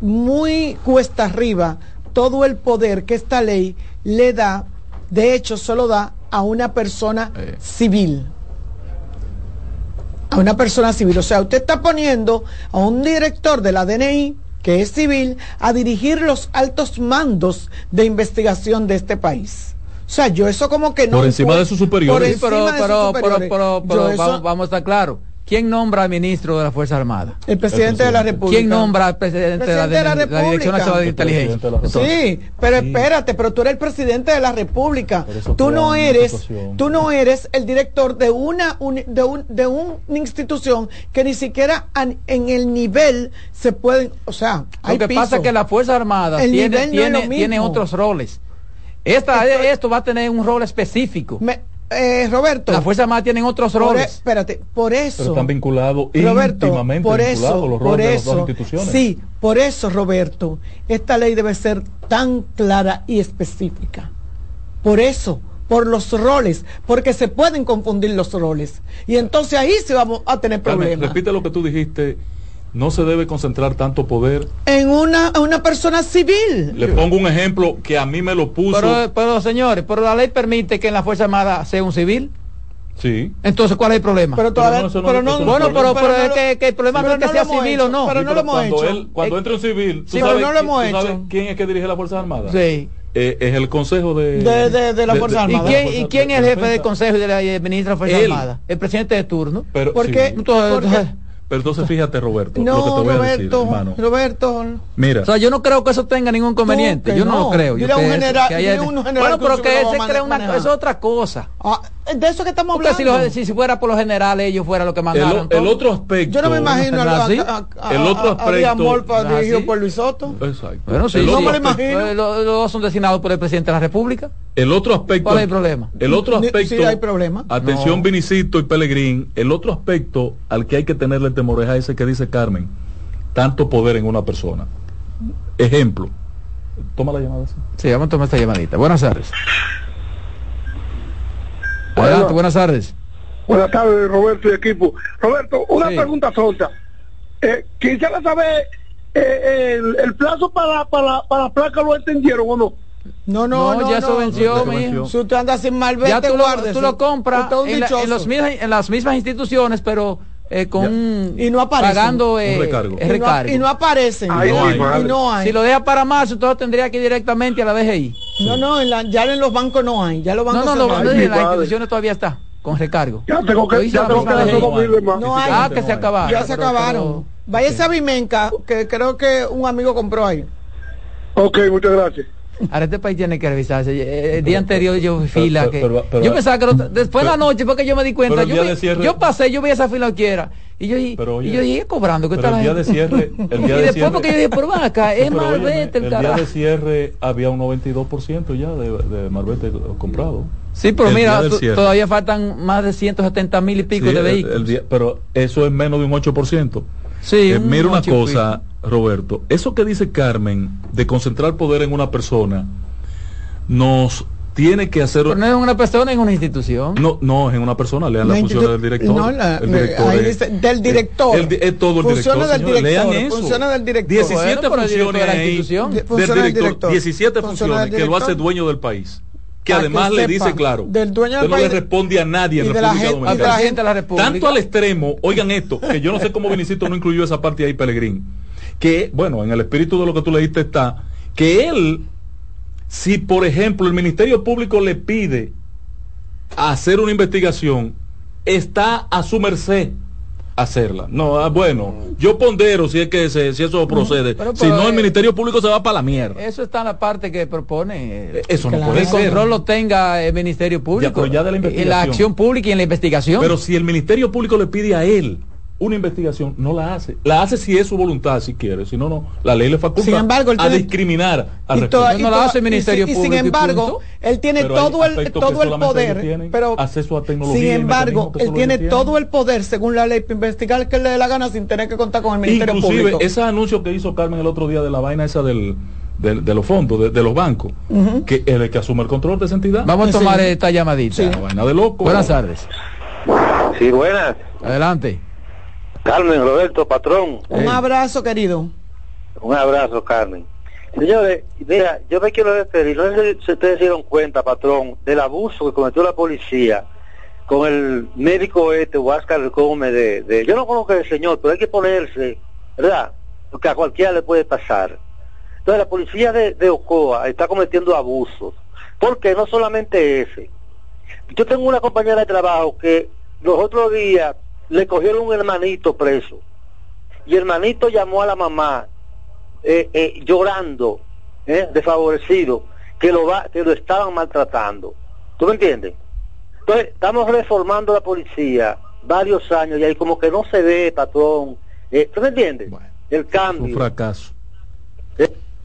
muy cuesta arriba todo el poder que esta ley le da, de hecho, solo da a una persona Eh. civil a una persona civil. O sea, usted está poniendo a un director de la DNI, que es civil, a dirigir los altos mandos de investigación de este país. O sea, yo eso como que no... Por encima de sus superiores. Por Sí, pero, encima de sus pero, pero, superiores. pero, Yo pero eso- vamos, vamos a estar claros. ¿Quién nombra al ministro de la Fuerza Armada? el presidente de la República. ¿Quién nombra al presidente, de, la, Presidente de la de la Dirección República. Nacional de El Inteligencia? presidente de la República. Sí, pero espérate, pero tú eres el presidente de la República. Pero Tú no eres, tú no eres el director de una uni- de, un- de una institución que ni siquiera an- en el nivel se pueden, o sea, hay Lo que piso. pasa es que las Fuerzas Armadas El tiene, no tiene otros roles. Esta, Esto- esto va a tener un rol específico. Me- eh, Roberto, Las Fuerzas Armadas tienen otros por e- roles. espérate, por eso. Pero están vinculados Roberto, íntimamente por vinculados eso, los por roles de las eso, dos instituciones. sí, por eso, Roberto, esta ley debe ser tan clara y específica. Por eso, por los roles, porque se pueden confundir los roles. Y entonces ahí sí vamos a tener Carmen, problemas. repite lo que tú dijiste. No se debe concentrar tanto poder. En una, una persona civil. Le pongo un ejemplo que a mí me lo puso. Pero, pero, señores, pero la ley permite que en la Fuerza Armada sea un civil. sí. Entonces, ¿cuál es el problema? Pero todavía, no, no- pero no, no- bueno, pero, pero, no es lo- que, que el problema no es que no sea civil hecho, o no. pero Sí, no lo hemos cuando hecho. él- cuando Eh, entra un civil, ¿tú sí, pero sabes, no lo hemos tú sabes hecho. quién es que dirige la Fuerza Armada? Sí. Eh, es el Consejo de, De- de- de la Fuerza ¿Y Armada. quién, ¿Y quién es el jefe del. Consejo y de la y el ministro de la Fuerza. Armada? El presidente de turno. Pero, ¿Por sí. qué? Entonces, Porque- Pero entonces fíjate, Roberto, lo que te No, voy a decir, Roberto, hermano. Roberto. Mira, O sea, yo no creo que eso tenga ningún inconveniente. que Yo no, no. lo creo. Yo un que- general- que haya- un general bueno, pero que que lo ese crea una es otra cosa. Ah, de eso que estamos Porque hablando. si, lo- si, fuera por los generales, ellos fueran los que el, mandaron. el otro aspecto. Yo no me imagino a, ¿No a, así? a- a- El otro aspecto- ¿No dirigido así? por Luis Soto. Exacto. Bueno, sí. No me lo aspecto, imagino. Eh, Los, dos son designados por el presidente de la República. el otro aspecto. ¿Cuál es el problema? El otro aspecto. sí, hay problema. Atención, No. Vinicito y Pelegrín. El otro aspecto al que hay que tenerle temor es a ese que dice Carmen. Tanto poder en una persona. Ejemplo. Toma la llamada. sí. Sí, vamos a tomar esta llamadita. Buenas tardes. Adelante, buenas tardes. Buenas tardes, Roberto y equipo. Roberto, una Sí. pregunta tonta. Eh, quisiera saber eh, el, el plazo para, para, para la placa lo entendieron o no. No, no, No, no. ya no. eso venció, Eso mijo. venció. Si usted anda sin Ya malvete, tú lo, tú lo compras en, la- en dichoso. los mismas- en las mismas instituciones, pero eh, con Y no aparecen. pagando eh, Un recargo. el Y no, recargo. y no aparecen. Ahí no, sí, hay, madre. y no hay. Si lo deja para marzo, entonces tendría que ir directamente a la DGI. No, no, en la- ya en los bancos no hay. Ya los No, bancos no, no, en las instituciones todavía está, con recargo. Ya tengo que, ya tengo que misma dar DGI. dos mil de más. No hay. Ah, que se acabaron. Ya se acabaron. Váyase a Vimenca, que creo que un amigo compró ahí. Ok, muchas gracias. Ahora este país tiene que revisarse. Eh, El día anterior yo vi fila pero- que pero- pero- yo pensaba que lo- después de la noche fue que yo me di cuenta. Yo, día vi- de cierre- yo pasé, yo vi esa fila quiera y yo y, Pero, oye, y yo dije cobrando que pero está el día de gente?" cierre- el día y de después cierre- porque yo dije, pero ven acá, es vete el el día de cierre había un 92% ya de, de Marbete comprado. Sí, pero El mira, todavía faltan más de 170 mil y pico Sí, de el- vehículos. el día- pero eso es menos de un 8%. Sí, Eh, un mira una cosa, Roberto. Eso que dice Carmen de concentrar poder en una persona nos tiene que hacer. Pero no es una persona, es una institución. No, no, es en una persona. Lean La las funciones institu- del director. no, la- el director ahí es- dice, del eh, director. el di- es todo el Funciones director. del director, lean eso. funciones del director. 17 Bueno, el director funciones de la ahí institución. del Funciones del director, director. 17 Funciones funciones del que lo hace director. dueño del país. Que además que le dice claro. del dueño del usted no le responde a nadie en República gente- y de la Dominicana. gente de la República. Tanto al extremo, oigan esto, que yo no sé cómo Vinicito no incluyó esa parte ahí, Pelegrín. Que, bueno, en el espíritu de lo que tú leíste está, que él, si por ejemplo el Ministerio Público le pide hacer una investigación, está a su merced hacerla. No, ah, bueno, yo pondero si es que se- si eso procede. pero- si no, el eh, Ministerio Público se va para la mierda. Eso está en la parte que propone. eh, Eso no puede el ser. control lo tenga el Ministerio Público. pero ya de la En la investigación. acción pública y en la investigación. Pero si el Ministerio Público le pide a él una investigación, no la hace. La hace si es su voluntad, si quiere. Si no, no. La ley le faculta Sin embargo, a tiene- discriminar al y respecto. toda- No y la hace el Ministerio sin- y, Público y sin embargo, punto. él tiene Pero todo el todo el poder, tienen pero acceso a tecnología sin embargo, él tiene todo el poder según la ley para investigar que le dé la gana sin tener que contar con el Ministerio Inclusive, Público. ese anuncio que hizo Carmen el otro día de la vaina esa del, de los fondos, de, de los bancos, que es el que asume el control de esa entidad. Vamos a Sí. tomar esta llamadita. Sí. Una vaina de loco. Buenas tardes. Sí, buenas. Adelante. Carmen, Roberto, patrón. Un abrazo, querido. Un abrazo, Carmen. Señores, mira, yo me quiero referir, no sé si ustedes se dieron cuenta, patrón, del abuso que cometió la policía con el médico este, Huáscar Gómez, de, de- yo no conozco al señor, pero hay que ponerse, ¿verdad? Porque a cualquiera le puede pasar. Entonces la policía de, de Ocoa está cometiendo abusos, porque no solamente ese. Yo tengo una compañera de trabajo que los otros días le cogieron un hermanito preso y el hermanito llamó a la mamá eh, eh, llorando, eh, desfavorecido, que lo va, que lo estaban maltratando. ¿Tú me entiendes? Entonces, estamos reformando la policía varios años y ahí como que no se ve, patrón. Eh, ¿Tú me entiendes? El Un cambio. fracaso.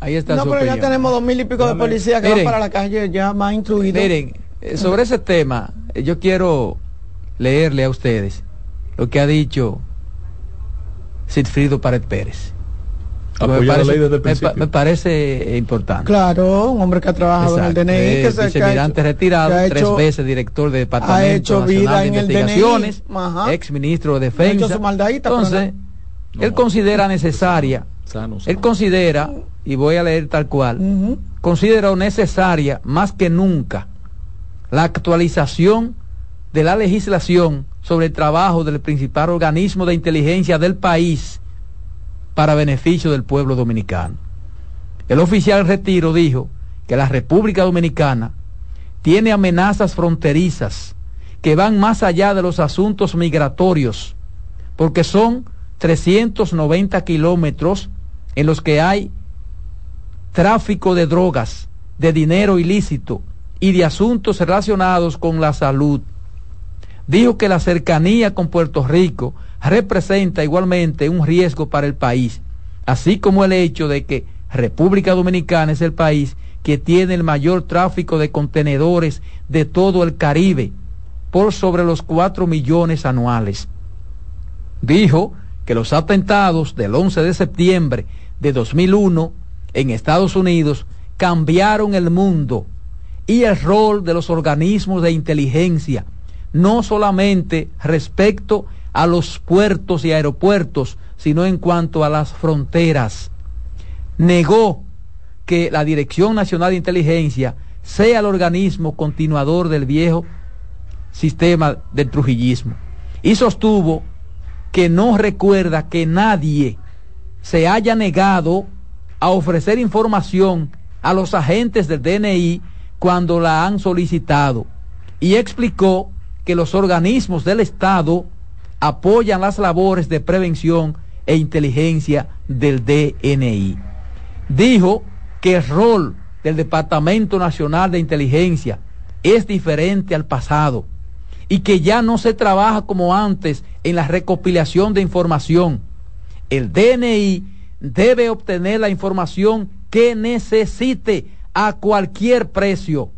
Ahí está No, su pero ya tenemos dos mil y pico de policías que Miren. van para la calle ya más instruidos. Miren, eh, sobre ese tema, eh, yo quiero leerle a ustedes lo que ha dicho Sigfrido Pared Pérez. Porque Apoya la ley desde el me parece importante. Claro, un hombre que ha trabajado Exacto. en el DNI, Eh, que se que ha hecho- retirado, que ha tres hecho- veces director de ha Departamento hecho Nacional vida de en el Investigaciones, ex ministro de Ha hecho Defensa. su maldadita, Entonces, él considera necesaria, Sano, sano. él considera, y voy a leer tal cual, Ujú. considera necesaria más que nunca la actualización de la legislación sobre el trabajo del principal organismo de inteligencia del país para beneficio del pueblo dominicano. El oficial retiro dijo que la República Dominicana tiene amenazas fronterizas que van más allá de los asuntos migratorios, porque son 390 kilómetros en los que hay tráfico de drogas, de dinero ilícito y de asuntos relacionados con la salud. Dijo que la cercanía con Puerto Rico representa igualmente un riesgo para el país, así como el hecho de que República Dominicana es el país que tiene el mayor tráfico de contenedores de todo el Caribe, por sobre los 4 millones anuales. Dijo que los atentados del 11 de septiembre de 2001 en Estados Unidos cambiaron el mundo y el rol de los organismos de inteligencia, no solamente respecto a los puertos y aeropuertos, sino en cuanto a las fronteras. Negó que la Dirección Nacional de Inteligencia sea el organismo continuador del viejo sistema del trujillismo y sostuvo que no recuerda que nadie se haya negado a ofrecer información a los agentes del DNI cuando la han solicitado y explicó que los organismos del Estado apoyan las labores de prevención e inteligencia del DNI. Dijo que el rol del Departamento Nacional de Inteligencia es diferente al pasado y que ya no se trabaja como antes en la recopilación de información. El DNI debe obtener la información que necesite a cualquier precio.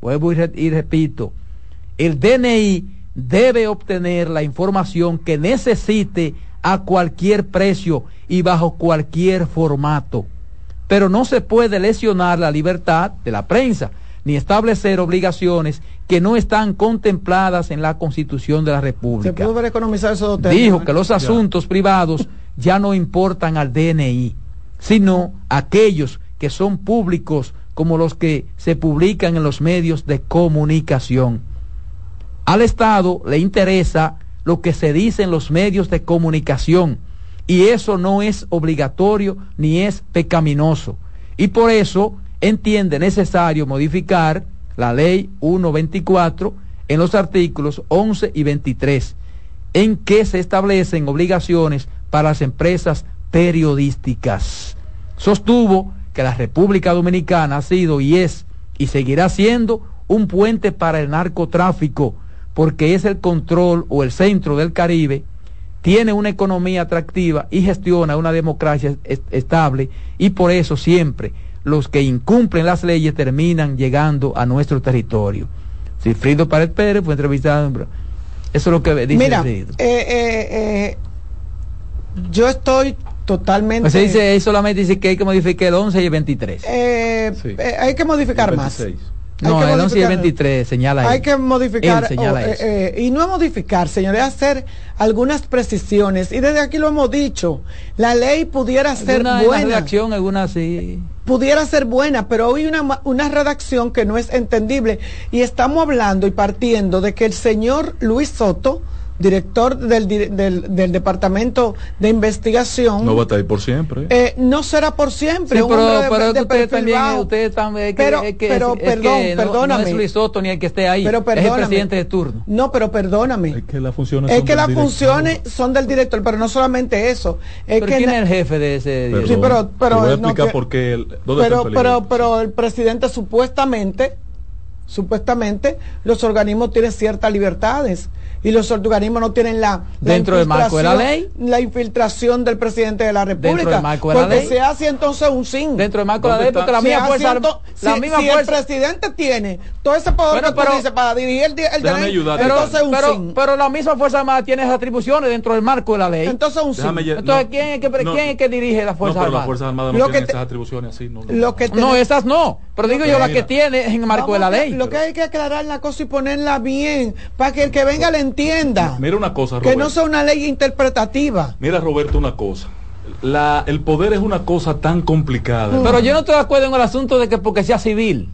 Vuelvo y, repito, el DNI debe obtener la información que necesite a cualquier precio y bajo cualquier formato. Pero no se puede lesionar la libertad de la prensa ni establecer obligaciones que no están contempladas en la Constitución de la República. Se pudo economizar esos dos Dijo que los asuntos privados ya no importan al DNI, sino aquellos que son públicos como los que se publican en los medios de comunicación. Al Estado le interesa lo que se dice en los medios de comunicación y eso no es obligatorio ni es pecaminoso. Y por eso entiende necesario modificar la ley 124 en los artículos 11 y 23, en que se establecen obligaciones para las empresas periodísticas. Sostuvo que la República Dominicana ha sido y es y seguirá siendo un puente para el narcotráfico, porque es el control o el centro del Caribe, tiene una economía atractiva y gestiona una democracia estable y por eso siempre los que incumplen las leyes terminan llegando a nuestro territorio. Frido Pared Pérez fue entrevistado. Eso es lo que dice Mira, eh, eh, eh, yo estoy totalmente. Se dice, solamente dice que hay que modificar el 11 y el 23. Eh, eh, hay que modificar más. No, el 11 y el 23 señala Hay que modificar. Oh, eh, y no es modificar, señores, hacer algunas precisiones. Y desde aquí lo hemos dicho. La ley pudiera ser buena. redacción, alguna sí. Pudiera ser buena, pero hoy una, una redacción que no es entendible. Y estamos hablando y partiendo de que el señor Luis Soto director del, del, Departamento de Investigación. No va a estar ahí por siempre. Eh, no será por siempre. pero, pero usted también, usted también, pero, pero perdón, perdóname. No, es Luis Soto ni el que esté ahí. Pero es el presidente de turno. No, pero perdóname. Es que las funciones, es son, que las funciones son del director, pero no solamente eso. Es pero ¿Quién es el jefe de ese director? Sí, pero, pero, voy a explicar por qué. El, pero, pero, pero el presidente supuestamente, supuestamente, los organismos tienen ciertas libertades y los organismos no tienen la, dentro del marco de la ley. la infiltración del presidente de la república dentro del marco de la porque ley. se hace entonces un sin. Dentro del marco de la ley porque la misma fuerza la si, misma si el presidente tiene todo ese poder que pero, dice para dirigir el, el derecho entonces un pero, sin. pero la misma fuerza armada tiene esas atribuciones dentro del marco de la ley. Entonces un sin. entonces ¿quién, es que, no, ¿quién es que dirige la fuerza no, armada las fuerzas armadas no tienen esas atribuciones así no, lo que no esas no pero digo yo la que tiene en el marco de la ley. lo que hay que aclarar la cosa y ponerla bien para que el que venga le entienda mira una cosa, Roberto. Que no sea una ley interpretativa. Mira, Roberto, una cosa. La, el poder es una cosa tan complicada. Pero yo no estoy de acuerdo en el asunto de que porque sea civil.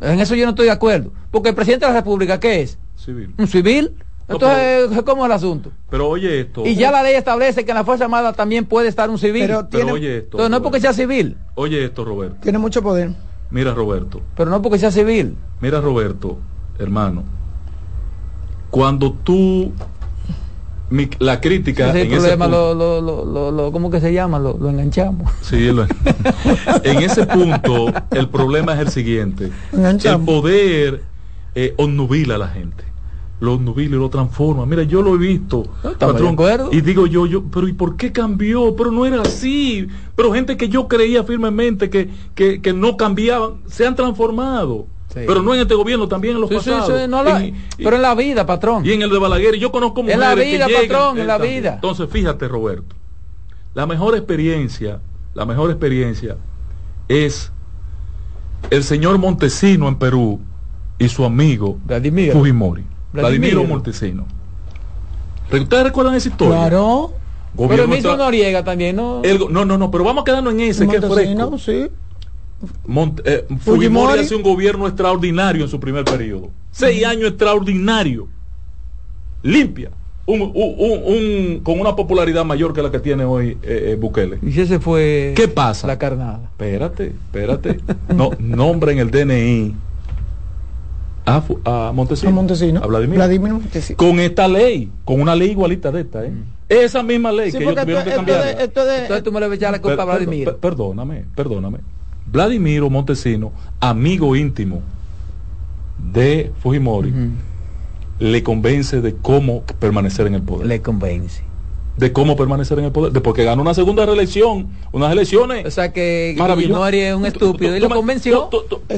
En eso yo no estoy de acuerdo. Porque el presidente de la República, ¿qué es? Civil. ¿Un civil? Entonces, ¿cómo es el asunto? Pero oye esto. Y ya la ley establece que en la Fuerza Armada también puede estar un civil. Pero, pero oye esto. Entonces, no es porque sea civil. Oye esto, Roberto. Tiene mucho poder. Mira, Roberto. Pero no porque sea civil. Mira, Roberto, hermano. Cuando tú mi, la crítica ese en problema lo, lo, lo, lo, ¿cómo que se llama? Lo, enganchamos. Sí, en ese punto el problema es el siguiente. El poder eh, a la gente. Lo obnubila y lo transforma. Mira, yo lo he visto. patrón, y digo yo, yo, pero ¿y por qué cambió? Pero no era así. Pero gente que yo creía firmemente que, que, que no cambiaban, se han transformado. Pero no en este gobierno, también en los pasados. pero en la vida, patrón. Y en el de Balaguer. Yo conozco mujeres En la vida, patrón, en la vida. Entonces, fíjate, Roberto. La mejor experiencia, la mejor experiencia es el señor Montesino en Perú y su amigo Vladimir. Fujimori. Vladimiro Montesino. ¿Ustedes recuerdan esa historia? Claro. pero el mismo Noriega también, ¿no? no, no, no, pero vamos a quedarnos en ese, que es fresco. Sí. Eh, Fujimori, hace un gobierno extraordinario en su primer periodo. Seis años extraordinario. Limpia. un, un- un- un- con una popularidad mayor que la que tiene hoy eh, eh, Bukele. Y ese fue ¿Qué pasa? la carnada. Espérate, espérate. No, nombra en el DNI a, Fu- a Montesino. A Montesino. A Vladimir. Vladimir Montesino. Con esta ley, con una ley igualita de esta, ¿eh? Esa misma ley Sí, que ellos tuvieron que esto- esto cambiar. de- esto de- Entonces tú me le echas la culpa a Vladimir. per- perdóname, perdóname. Vladimiro Montesino, amigo íntimo de Fujimori, le convence de cómo permanecer en el poder. Le convence. De cómo permanecer en el poder. Después que ganó una segunda reelección, unas elecciones. O sea que es un estúpido y lo convenció.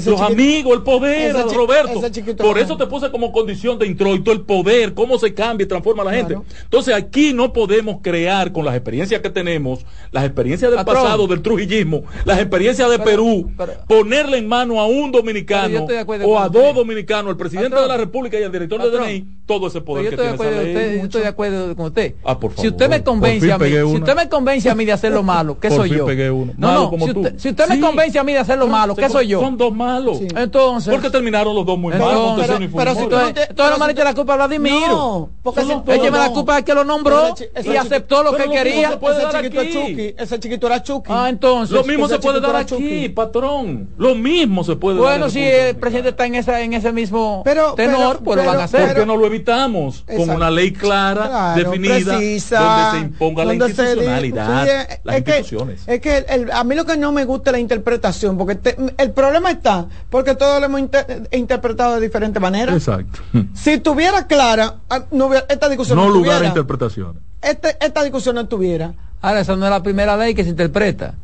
los amigos, el poder, Roberto. Por eso te puse como condición de introito el poder, cómo se cambia y transforma a la gente. Entonces aquí no podemos crear con las experiencias que tenemos, las experiencias del pasado, del trujillismo, las experiencias de Perú, ponerle en mano a un dominicano de o a dos dominicanos, el presidente de la República y el director de DNI, todo ese poder que de tiene yo estoy de acuerdo con usted. Ah, por Si favor. Usted me convence a mí, si usted me convence a mí de hacer lo malo, ¿qué soy yo? pegué uno. No, Malo no, como si tú. usted, si usted me Sí. convence a mí de hacer lo malo, ¿qué soy yo? Son dos malos. Entonces, Porque terminaron los dos muy malos. y pero si tú, no me le eche la culpa a Vladimiro. No, porque si tú- Écheme la no. culpa al que lo nombró y aceptó lo que pero quería. Ese chiquito aquí. es Chucky. Ese chiquito era Chucky. Ah, entonces. Lo mismo se puede dar aquí, patrón. Lo mismo se puede dar. Bueno, en si el presidente está en esa en ese mismo Pero- tenor, pero- pues lo van a pero- hacer. ¿Por qué no lo evitamos? Con una ley clara, Claro, definida, precisa, donde se imponga la se institucionalidad, sí, es- las es que- instituciones. Es que el- el- a mí lo que no me gusta es la interpretación, porque te- el problema está, porque todos lo hemos inter- interpretado de diferente manera. Exacto. Si tuviera clara, ah, no hubiera- esta discusión No no, lugar a interpretaciones. Este- esta discusión no estuviera. Ahora, esa no es la primera ley que se interpreta.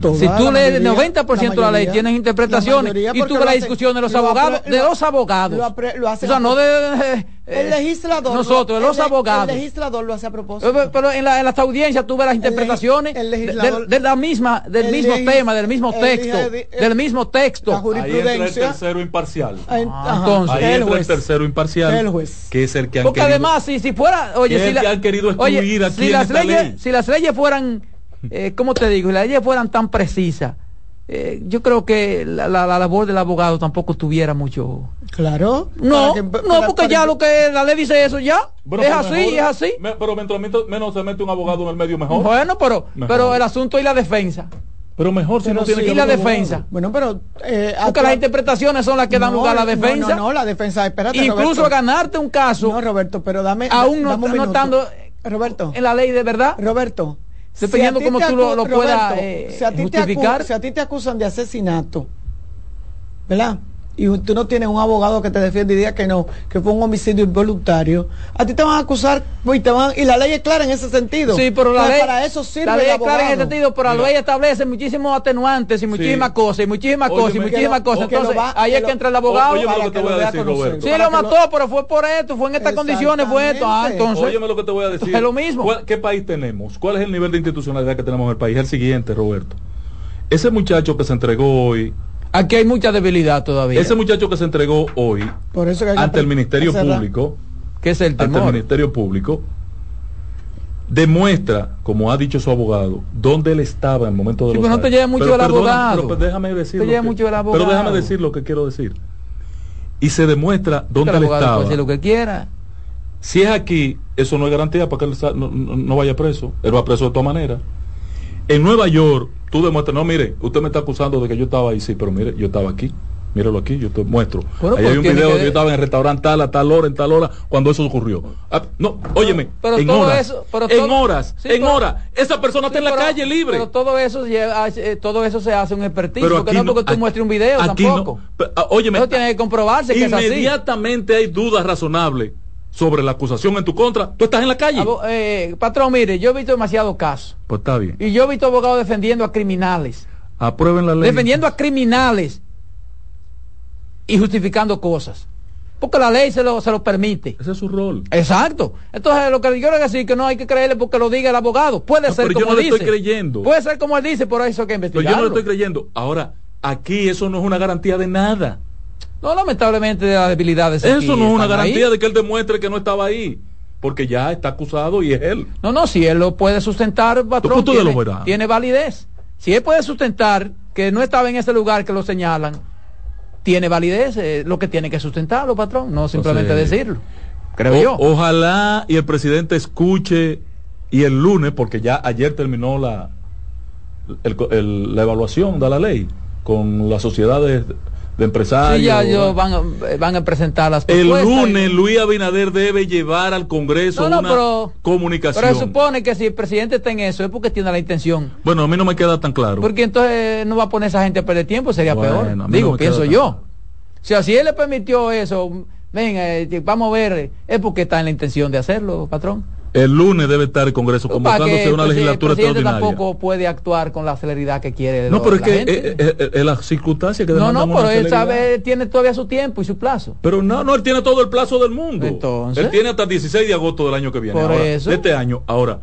Toda, si tú la lees el mayoría, 90% de la ley, tienes la interpretaciones y tú ves la discusión de los lo apre- abogados, de lo- los abogados. lo apre- lo hace o sea, no de, el legislador. nosotros, de lo- los el abogados. El legislador lo hace a propósito. Pero, pero en, la- en las audiencias tú ves las interpretaciones el de, legislador- de- de la misma, del el mismo legis- tema, del mismo texto, del mismo texto. la Ahí entra el jurisprudencia. tercero imparcial. Ah, Ah, entonces, Ahí el entra el tercero imparcial, El juez. que es el que han Porque querido- además, si, si fuera, oye, si, la- han querido oye, si las leyes, si las leyes fueran, eh, ¿cómo te digo? Si las leyes fueran tan precisas, eh, yo creo que la, la- la labor del abogado tampoco tuviera mucho. Claro. No, que- no, para- porque para ya que- lo que la ley dice eso ya. Bueno, es así, mejor- es así. me- pero mientras menos, menos se mete un abogado en el medio, mejor. Bueno, pero, Mejor. pero el asunto y la defensa. Pero mejor si Pero no tiene sí, que y la abogado. defensa. Bueno, pero. eh, Porque las interpretaciones son las que dan No, lugar a la defensa. No, no, la defensa, espérate. Incluso Roberto. ganarte un caso, No, Roberto, pero dame. aún no, dame un no estando Roberto. en la ley de verdad. Roberto. Dependiendo si cómo tú lo- lo puedas, eh, si justificar. si a ti te acusan de asesinato, ¿verdad? Y tú no tienes un abogado que te defienda y diga que no, que fue un homicidio involuntario. A ti te van a acusar y, te van, y la ley es clara en ese sentido. Sí, pero la Entonces, ley, para eso sirve la ley es clara en ese sentido, pero la ley establece muchísimos atenuantes y muchísimas cosas, y muchísimas cosas, y muchísimas lo- cosas. Entonces, va- ahí que es lo- que entra el abogado. Óyeme lo que te voy a decir. Roberto. Sí, lo mató, pero fue por esto, fue en estas condiciones, fue esto. Ah, entonces. Óyeme lo que te voy a decir. Es lo mismo. ¿Cuál- ¿Qué país tenemos? ¿Cuál es el nivel de institucionalidad que tenemos en el país? Es el siguiente, Roberto. Ese muchacho que se entregó hoy, Aquí hay mucha debilidad todavía. ese muchacho que se entregó hoy Por eso que hay que ante el Ministerio. Público, que es el ante el temor. Ministerio Público, demuestra, como ha dicho su abogado, dónde él estaba en el momento de Sí, los pero no te lleve mucho Pero el perdona, abogado. Pero pues déjame decir. Te lo lleve que- mucho el Pero déjame decir lo que quiero decir. Y se demuestra dónde el él estaba. puede decir lo que quiera. Si es aquí, eso no es garantía para que él no- no vaya preso. Él va preso de todas maneras. En Nueva York, tú demuestras, no, mire, usted me está acusando de que yo estaba ahí, sí, pero mire, yo estaba aquí. Míralo aquí, yo te muestro. Bueno, Ahí hay un video que- de yo estaba en el restaurante tal, a tal hora, en tal hora, cuando eso ocurrió. Ah, no, óyeme, pero en horas, eso- pero en horas, sí, en horas, esa persona está en la calle libre. Pero todo eso lleva- eh, todo eso se hace un expertise, porque no es porque no- tú aquí- muestres un video aquí tampoco. no. Ah, óyeme, Eso tiene que comprobarse que es así. inmediatamente hay dudas razonables sobre la acusación en tu contra, tú estás en la calle. Abo- eh, patrón, mire, yo he visto demasiados casos. Pues está bien. Y yo he visto abogados defendiendo a criminales. Aprueben la ley. Defendiendo a criminales. Y justificando cosas. Porque la ley se lo, se lo permite. Ese es su rol. Exacto. Entonces, lo que yo quiero decir que no hay que creerle porque lo diga el abogado. Puede No, ser pero yo como no le dice. estoy creyendo. Puede ser como él dice, por eso hay que Pero investigarlo. yo no lo estoy creyendo. Ahora, aquí eso no es una garantía de nada. No, lamentablemente, de las debilidades. aquí Eso no es una ahí. garantía de que él demuestre que no estaba ahí. Porque ya está acusado y es él. No, no, si él lo puede sustentar, patrón, de tiene, lo verá. tiene validez. Si él puede sustentar que no estaba en ese lugar que lo señalan, tiene validez, eh, lo que tiene que sustentarlo, patrón, no simplemente decirlo. creo O- yo. Ojalá y el presidente escuche y el lunes, porque ya ayer terminó la, el- el- la evaluación de la ley con las sociedades de empresarios. Sí, ya ellos van, a- van a presentar las el propuestas. lunes Luis Abinader debe llevar al Congreso No, no, una pero- comunicación. Pero se supone que si el presidente está en eso es porque tiene la intención. Bueno, a mí no me queda tan claro. Porque entonces no va a poner a esa gente a perder tiempo, sería Bueno, peor. no Digo, pienso yo. claro. O sea, si él le permitió eso, venga, eh, vamos a ver, es porque está en la intención de hacerlo, patrón. El lunes debe estar el Congreso convocándose el una legislatura el extraordinaria. tampoco puede actuar con la celeridad que quiere. No, pero es que eh, eh, eh, es la circunstancia que no, no, pero él sabe, tiene todavía su tiempo y su plazo. Pero no, no, él tiene todo el plazo del mundo. Entonces. él tiene hasta el 16 de agosto del año que viene. Por ahora, eso. De este año. Ahora,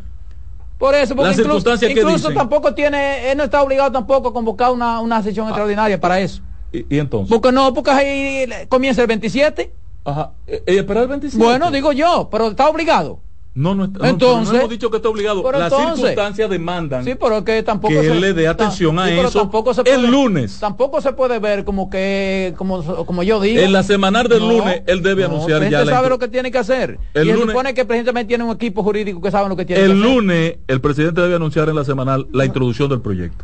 Por eso, porque Las incluso, circunstancias incluso tampoco tiene, él no está obligado tampoco a convocar una, una sesión extraordinaria para eso. y, y entonces. Porque no, porque ahí comienza el 27. Ajá. Eh, eh, espera el 27. Bueno, digo yo, pero está obligado. No, no, está- Entonces- no hemos dicho que está obligado. Las entonces- circunstancias demandan Sí, pero es que tampoco que se- él le dé ta- atención a sí, eso tampoco se el lunes. Tampoco se puede ver como que, como, como yo digo. En la semanal del No, lunes, él debe no, anunciar ya la sabe lo que tiene que hacer. El y se lunes- supone que el también tiene un equipo jurídico que sabe lo que tiene El que hacer. lunes, el presidente debe anunciar en la semanal la introducción del proyecto.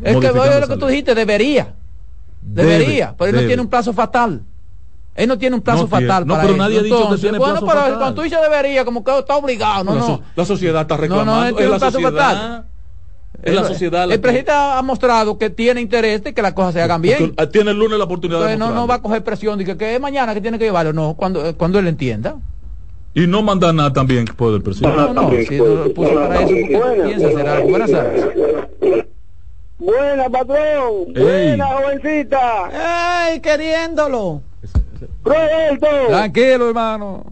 Es que lo que tú dijiste, debería. Debe, Debería, pero él no tiene un plazo fatal. Él no tiene un plazo No tiene. fatal No, para pero nadie ha dicho que Entonces, tiene bueno, plazo pero fatal. cuando tú dices debería, como que está obligado, no, La no. La sociedad está No, reclamando. no, él tiene es un plazo sociedad. fatal. Es la sociedad. la El que- presidente ha mostrado que tiene interés de que las cosas se hagan bien. porque Tiene el lunes la oportunidad de Entonces no, no mostrarlo. va a coger presión de que, que es mañana que tiene que llevarlo, no, cuando, eh, cuando él entienda. Y no manda nada también por el presidente. No, no, si no lo puso para eso, porque piensa hacer algo. Buenas tardes. Buena, patrón. Ey. Buena, jovencita. ¡Ay, queriéndolo! Roberto, Tranquilo, hermano.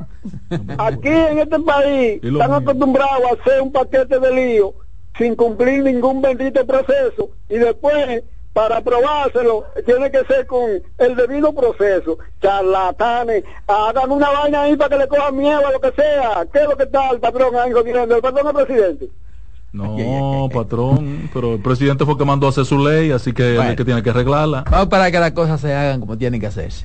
aquí en este país están mío. acostumbrados a hacer un paquete de lío sin cumplir ningún bendito proceso y después para aprobárselo tiene que ser con el debido proceso. Charlatanes, hagan una vaina ahí para que le cojan miedo a lo que sea. ¿Qué es lo que está el patrón ahí gobierno? El patrón es presidente. No, patrón, pero el presidente fue el que mandó a hacer su ley, así que él es Bueno. el que tiene que arreglarla. Vamos para que las cosas se hagan como tienen que hacerse.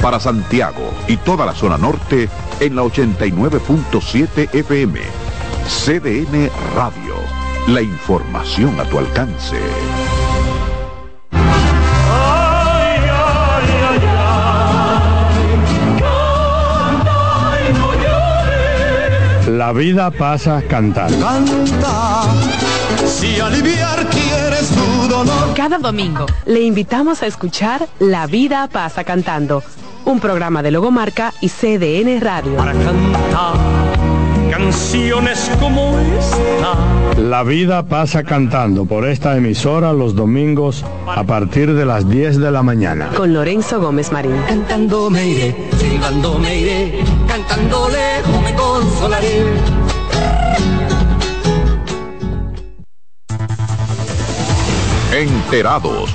Para Santiago y toda la zona norte en la 89.7 FM. CDN Radio. La información a tu alcance. La vida pasa cantando. Canta, si aliviar quieres tu dolor. Cada domingo le invitamos a escuchar La vida pasa cantando, un programa de Logomarca y CDN Radio. Para cantar canciones como esta. La vida pasa cantando por esta emisora los domingos a partir de las 10 de la mañana. Con Lorenzo Gómez Marín. Cantando me iré, silbando me iré, cantando lejos me consolaré. Enterados,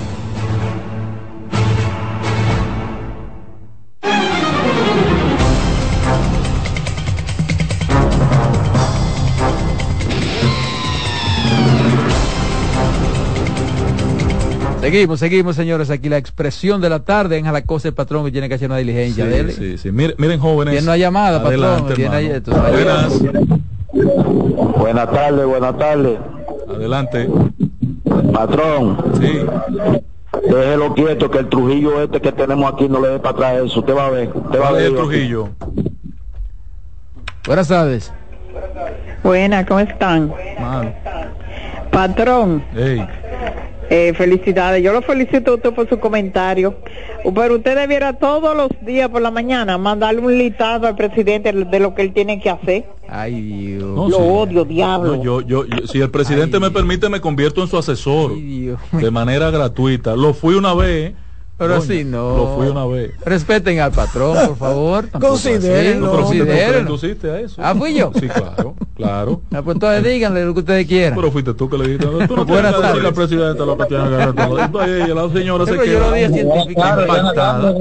Seguimos, seguimos, señores. Aquí la expresión de la tarde en Jalacosa, el patrón que tiene que hacer una diligencia. Sí, Dele. sí, sí. Miren, miren, jóvenes. Tiene una llamada, patrón. Adelante, sabes. Buenas. Buenas tardes, buenas tardes. Adelante. Patrón. Sí. Déjelo quieto que el Trujillo este que tenemos aquí no le dé para atrás eso. Usted va a ver. Usted va a ¿Cuál es ver. el Trujillo? Buenas tardes. Buena, ¿cómo están? Mano. Patrón, Ey. Eh, felicidades. Yo lo felicito a usted por su comentario. Pero usted debiera todos los días por la mañana mandarle un listado al presidente de lo que él tiene que hacer. Ay, Dios. No, lo sí. odio, diablo. No, yo, yo, yo- si el presidente me permite, me convierto en su asesor de manera gratuita. Lo fui una vez. Pero Doña, así no. Lo fui una vez. Respeten al patrón, por favor. Considérenlo. considérenlo. induciste a eso. Ah, fui yo. Sí, claro, claro. Ah, pues entonces díganle lo que ustedes quieran. Pero fuiste tú que le dijiste. Tú no Buenas tardes. al presidente lo que tiene la señora se Pero yo lo dije científicamente.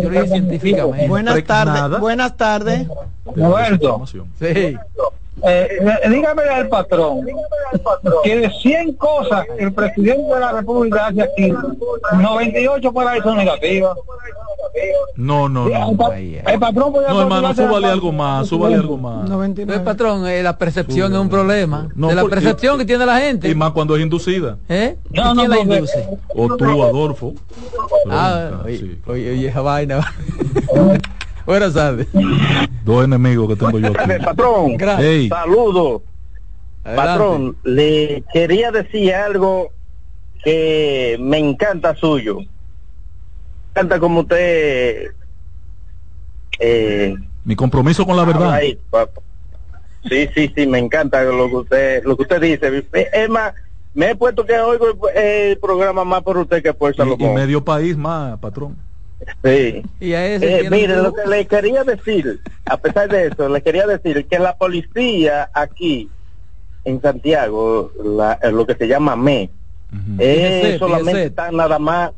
Yo lo dije científicamente. Buenas tardes. Buenas tardes. Roberto, Sí. Eh, dígame al patrón que de 100 cosas que el presidente de la República hace aquí, 98 para eso negativas. No, no, no. El patrón podía No, hermano, súbale algo más, súbale algo más. Pues, patrón, eh, la percepción es un problema. No, de la porque- percepción que tiene la gente. Y más cuando es inducida. ¿Eh? No, ¿Y no, ¿Quién la porque- induce? O tú, Adolfo. Ah, oye, oye, oye, esa vaina. Buenas tardes. Dos enemigos que tengo yo aquí. Patrón, Ey. saludo. Adelante. Patrón, le quería decir algo que me encanta suyo. Me encanta como usted eh, Mi compromiso con la verdad. ahí. Sí, sí, sí, me encanta lo que usted lo que usted dice. Es más, me he puesto que oigo el programa más por usted que por Y, y Salomón. medio país más, patrón. Sí. Y a ese Eh, mire, tú- lo que le quería decir, a pesar de eso, le quería decir que la policía aquí en Santiago, la- eh, lo que se llama ME, es solamente están nada más,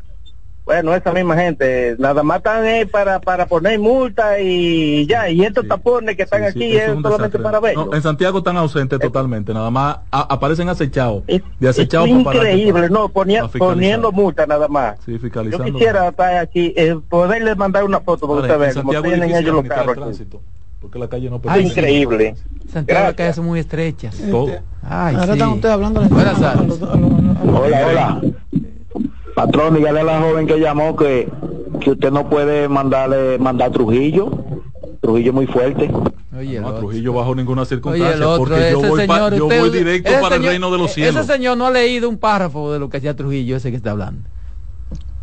bueno, esa misma gente, nada más están eh, para, para poner multa y ya, y estos tapones que están Sí, aquí eso es, un solamente desastre. para verlo. No, en Santiago están ausentes totalmente, nada más a- aparecen acechados. De es acechados para parar- increíble, no, ponía- para poniendo multa nada más. Sí, Yo quisiera estar aquí, eh, poderle mandar una foto para Ahora, usted en ver cómo Santiago es tienen ellos los carros tránsito, porque la calle no Es permite. increíble. Santiago las calles son muy estrechas. Todo. Ay, Ahora sí. están ustedes hablando de Buenas tardes. Hola, hola. Patrón, dígale a la joven que llamó que, que usted no puede mandarle mandar Trujillo. Trujillo es muy fuerte. Oye, No, a Trujillo bajo ninguna circunstancia, porque yo ese voy, pa- señor, yo usted- voy directo ese para el reino de los Ese cielos. señor no ha leído un párrafo de lo que hacía Trujillo, ese que está hablando.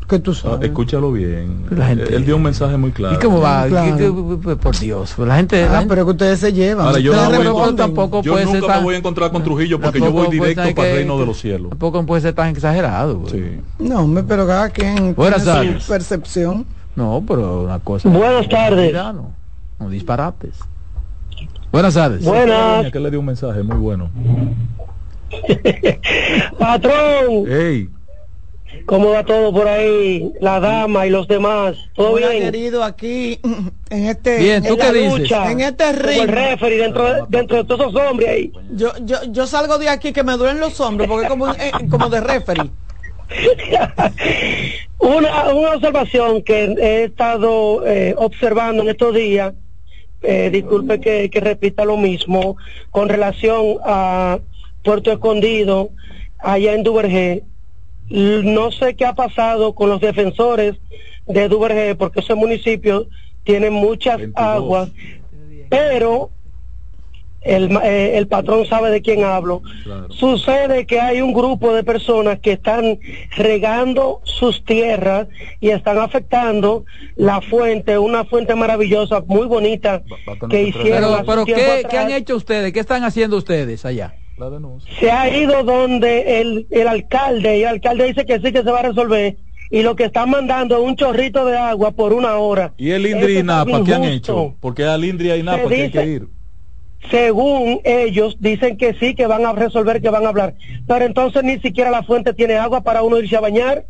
Que tú Ah, sabes. escúchalo bien. La gente- Él dio un mensaje muy claro. ¿Y cómo va? Claro. ¿Qué- qué- qué- por Dios, la gente... la Ah, gente- pero que ustedes se llevan. Ahora, yo, no tampoco yo puede ser nunca tan- me voy a encontrar con Trujillo porque yo voy directo ser para el reino de los cielos. Tampoco puede ser tan exagerado. Sí. No, hombre, pero cada quien Buenas tiene tardes. su percepción. No, pero una cosa... Buenas tardes. No, no disparates. Buenas tardes. Buenas. Que le dio un mensaje muy bueno. Patrón, Ey, ¿cómo va todo por ahí? La dama y los demás. ¿Todo Hola, bien? querido, aquí en este Bien, ¿tú En la qué dices? lucha, En este como ring. el referee dentro, de- dentro de todos esos hombres ahí. Yo, yo, yo salgo de aquí que me duelen los hombros porque es como, eh, como de referee. Una, una observación que he estado eh, observando en estos días, eh, disculpe que, que repita lo mismo, con relación a Puerto Escondido, allá en Duvergé. No sé qué ha pasado con los defensores de Duvergé, porque ese municipio tiene muchas aguas, pero el, ma- eh, el patrón sabe de quién hablo. Sucede que hay un grupo de personas que están regando sus tierras y están afectando la fuente, una fuente maravillosa, muy bonita, que hicieron Pero, hace pero un tiempo ¿qué. ¿qué han hecho ustedes? ¿Qué están haciendo ustedes allá? Se ha ido donde el, el alcalde, y el alcalde dice que sí, que se va a resolver, y lo que están mandando es un chorrito de agua por una hora. ¿y el Indri y Napa qué han hecho? Porque al Indri y Napa que hay que ir. Según ellos, dicen que sí, que van a resolver, que van a hablar. Pero entonces ni siquiera la fuente tiene agua para uno irse a bañar.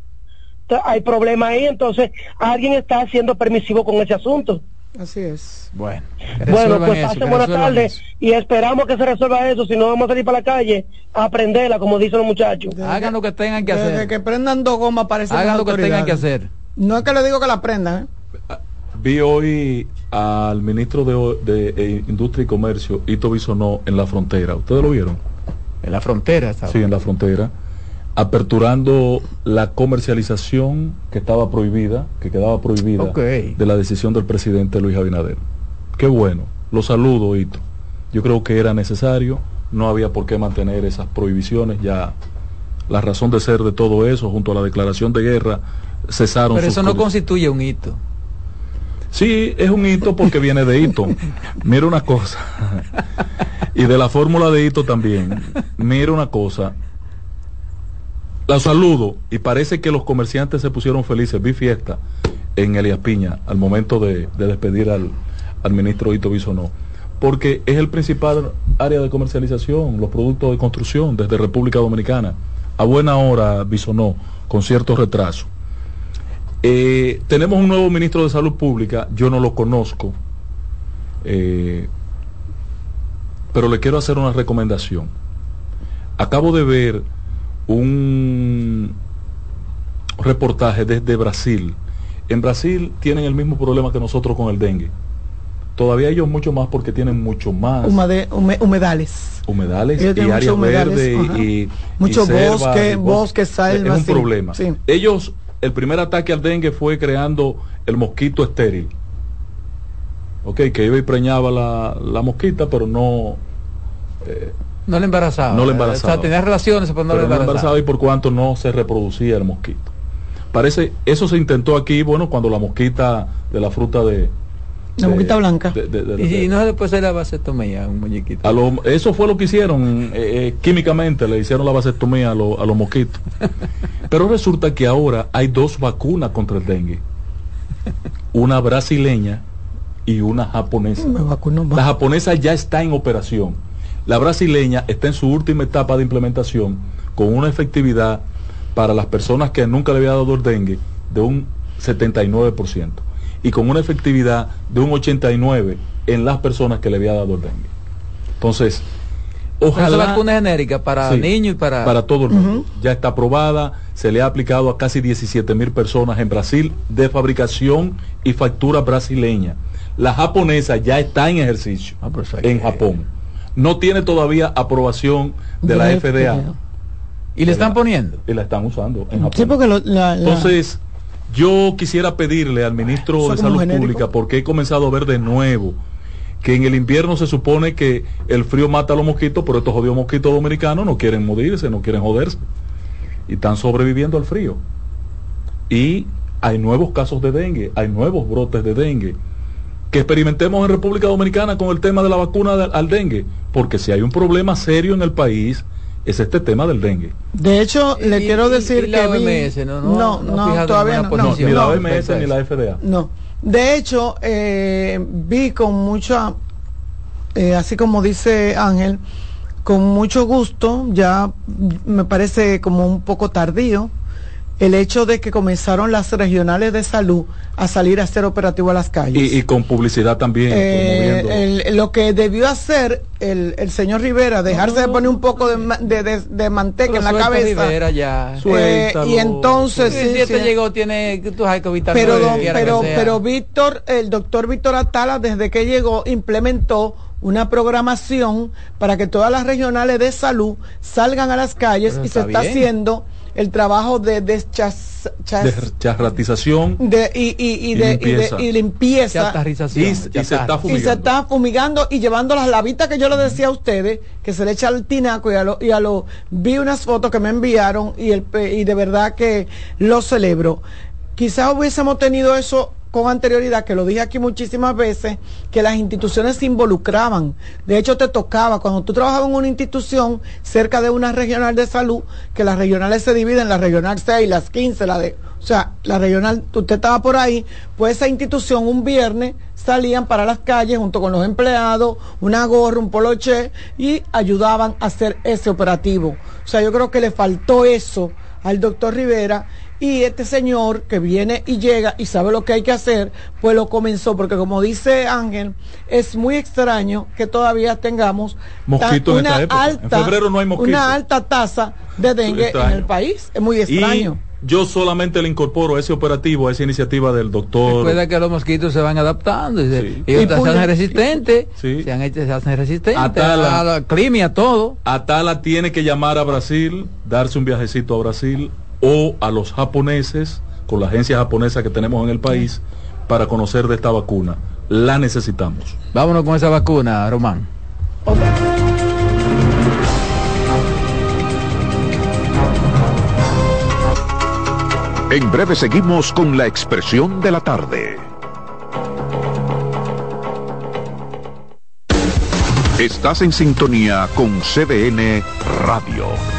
Hay problema ahí, entonces alguien está siendo permisivo con ese asunto. Así es. Bueno, Bueno, pues eso, pasen buenas tardes y esperamos que se resuelva eso, si no vamos a salir para la calle a aprenderla, como dicen los muchachos. Hagan lo que tengan que Desde hacer. que prendan dos gomas parece Hagan lo que tengan que hacer. No es que le digo que la prendan, ¿eh? Vi hoy al ministro de, de, Industria y Comercio, Ito Bisonó, en la frontera. ¿Ustedes lo vieron? En la frontera. Estaba. Sí, en la frontera. Aperturando la comercialización que estaba prohibida, que quedaba prohibida de la decisión del presidente Luis Abinader. Qué bueno. Lo saludo, Hito. Yo creo que era necesario. No había por qué mantener esas prohibiciones. Ya la razón de ser de todo eso, junto a la declaración de guerra, cesaron Pero sus eso no constituye un hito. Sí, es un hito porque viene de hito. Mira una cosa. y de la fórmula de hito también. Mira una cosa. La saludo y parece que los comerciantes se pusieron felices. Vi fiesta en Elias Piña al momento de, de despedir al, ministro Hito Bisonó. Porque es el principal área de comercialización, los productos de construcción desde República Dominicana. A buena hora, Bisonó, con cierto retraso. Eh, tenemos un nuevo ministro de Salud Pública, yo no lo conozco, eh, pero le quiero hacer una recomendación. Acabo de ver un reportaje desde Brasil. En Brasil tienen el mismo problema que nosotros con el dengue. Todavía ellos mucho más porque tienen mucho más Humade- hume- humedales. humedales Ellos y áreas verdes ajá. y Mucho y selvas bosque, y es un sí. problema Sí. ellos el primer ataque al dengue fue creando el mosquito estéril ok que iba y preñaba la, la mosquita pero no eh, No le embarazaba. No le O embarazaba. sea, tenía relaciones, pero no pero le no embarazaba. y por cuanto no se reproducía el mosquito parece eso se intentó aquí bueno cuando la mosquita de la fruta de La de- boquita blanca. de- de- de- Y, y no después de la vasectomía, un muñequito. a lo- eso fue lo que hicieron eh, eh, químicamente, le hicieron la vasectomía a, lo- a los mosquitos. Pero resulta que ahora hay dos vacunas contra el dengue. Una brasileña y una japonesa. Me vacunó más. La japonesa ya está en operación. La brasileña está en su última etapa de implementación con una efectividad para las personas que nunca le había dado el dengue de un 79% y con una efectividad de un 89% en las personas que le había dado el dengue. Entonces, ojalá vacuna genérica para Sí, niños y para... para todo el mundo. Ya está aprobada, se le ha aplicado a casi 17 mil personas en Brasil de fabricación y factura brasileña. La japonesa ya está en ejercicio Ah, en Japón. No tiene todavía aprobación de la FDA. ¿Y le están poniendo? Y la están usando en Japón. Sí, porque lo- la- la- Entonces, yo quisiera pedirle al ministro de Salud. Pública, porque he comenzado a ver de nuevo que en el invierno se supone que el frío mata a los mosquitos, pero estos jodidos mosquitos dominicanos no quieren morirse, no quieren joderse. Y están sobreviviendo al frío. Y hay nuevos casos de dengue, hay nuevos brotes de dengue. Que experimentemos en República Dominicana con el tema de la vacuna de- al dengue, porque si hay un problema serio en el país, es este tema del dengue. De hecho, le Y- quiero decir y la que vi- OMS, ¿no? No- no, no no, todavía no, No, ni la no, OMS ni la FDA. no. De hecho, eh, vi con mucha, eh, así como dice Ángel, con mucho gusto, ya me parece como un poco tardío, el hecho de que comenzaron las regionales de salud a salir a hacer operativo a las calles. Y, y con publicidad también. Eh, el- lo que debió hacer el, el señor Rivera, dejarse de poner un poco de, de, de- de manteca en la cabeza. Rivera ya. Eh, y entonces, Sí, sí, si este sí. llegó, tiene, tú sabes que pero, don- que pero, pero Víctor, el doctor Víctor Atala, desde que llegó, implementó una programación para que todas las regionales de salud salgan a las calles Pero y se está está bien. haciendo el trabajo de Descharratización de, y, y, y y de, limpieza. y de- y limpieza. Y, y se está Y se fumigando. está fumigando y llevando las lavitas que yo les decía a ustedes, que se le echa al tinaco y a lo, y a lo vi unas fotos que me enviaron y el pe- y de verdad que lo celebro. Quizás hubiésemos tenido eso con anterioridad, que lo dije aquí muchísimas veces, que las instituciones se involucraban. De hecho, te tocaba, cuando tú trabajabas en una institución cerca de una regional de salud, que las regionales se dividen, la regional 6, las 15, la de... O sea, la regional, usted estaba por ahí, pues esa institución un viernes salían para las calles junto con los empleados, una gorra, un poloche, y ayudaban a hacer ese operativo. O sea, yo creo que le faltó eso al doctor Rivera y este señor que viene y llega y sabe lo que hay que hacer, pues lo comenzó, porque como dice Ángel, es muy extraño que todavía tengamos ta- Mosquito en una esta época. En alta, febrero no hay mosquito. una alta tasa de dengue en el país. Es muy extraño. yo solamente le incorporo ese operativo a esa iniciativa del doctor. Recuerda que los mosquitos se van adaptando. y se- Sí. Ellos Y se hacen resistentes. Sí. Se, han hecho, se hacen resistentes. Atala. a la clima y a todo. Atala tiene que llamar a Brasil, darse un viajecito a Brasil o a los japoneses, con la agencia japonesa que tenemos en el país, para conocer de esta vacuna. La necesitamos. Vámonos con esa vacuna, Román. En breve seguimos con la expresión de la tarde. Estás en sintonía con CDN Radio.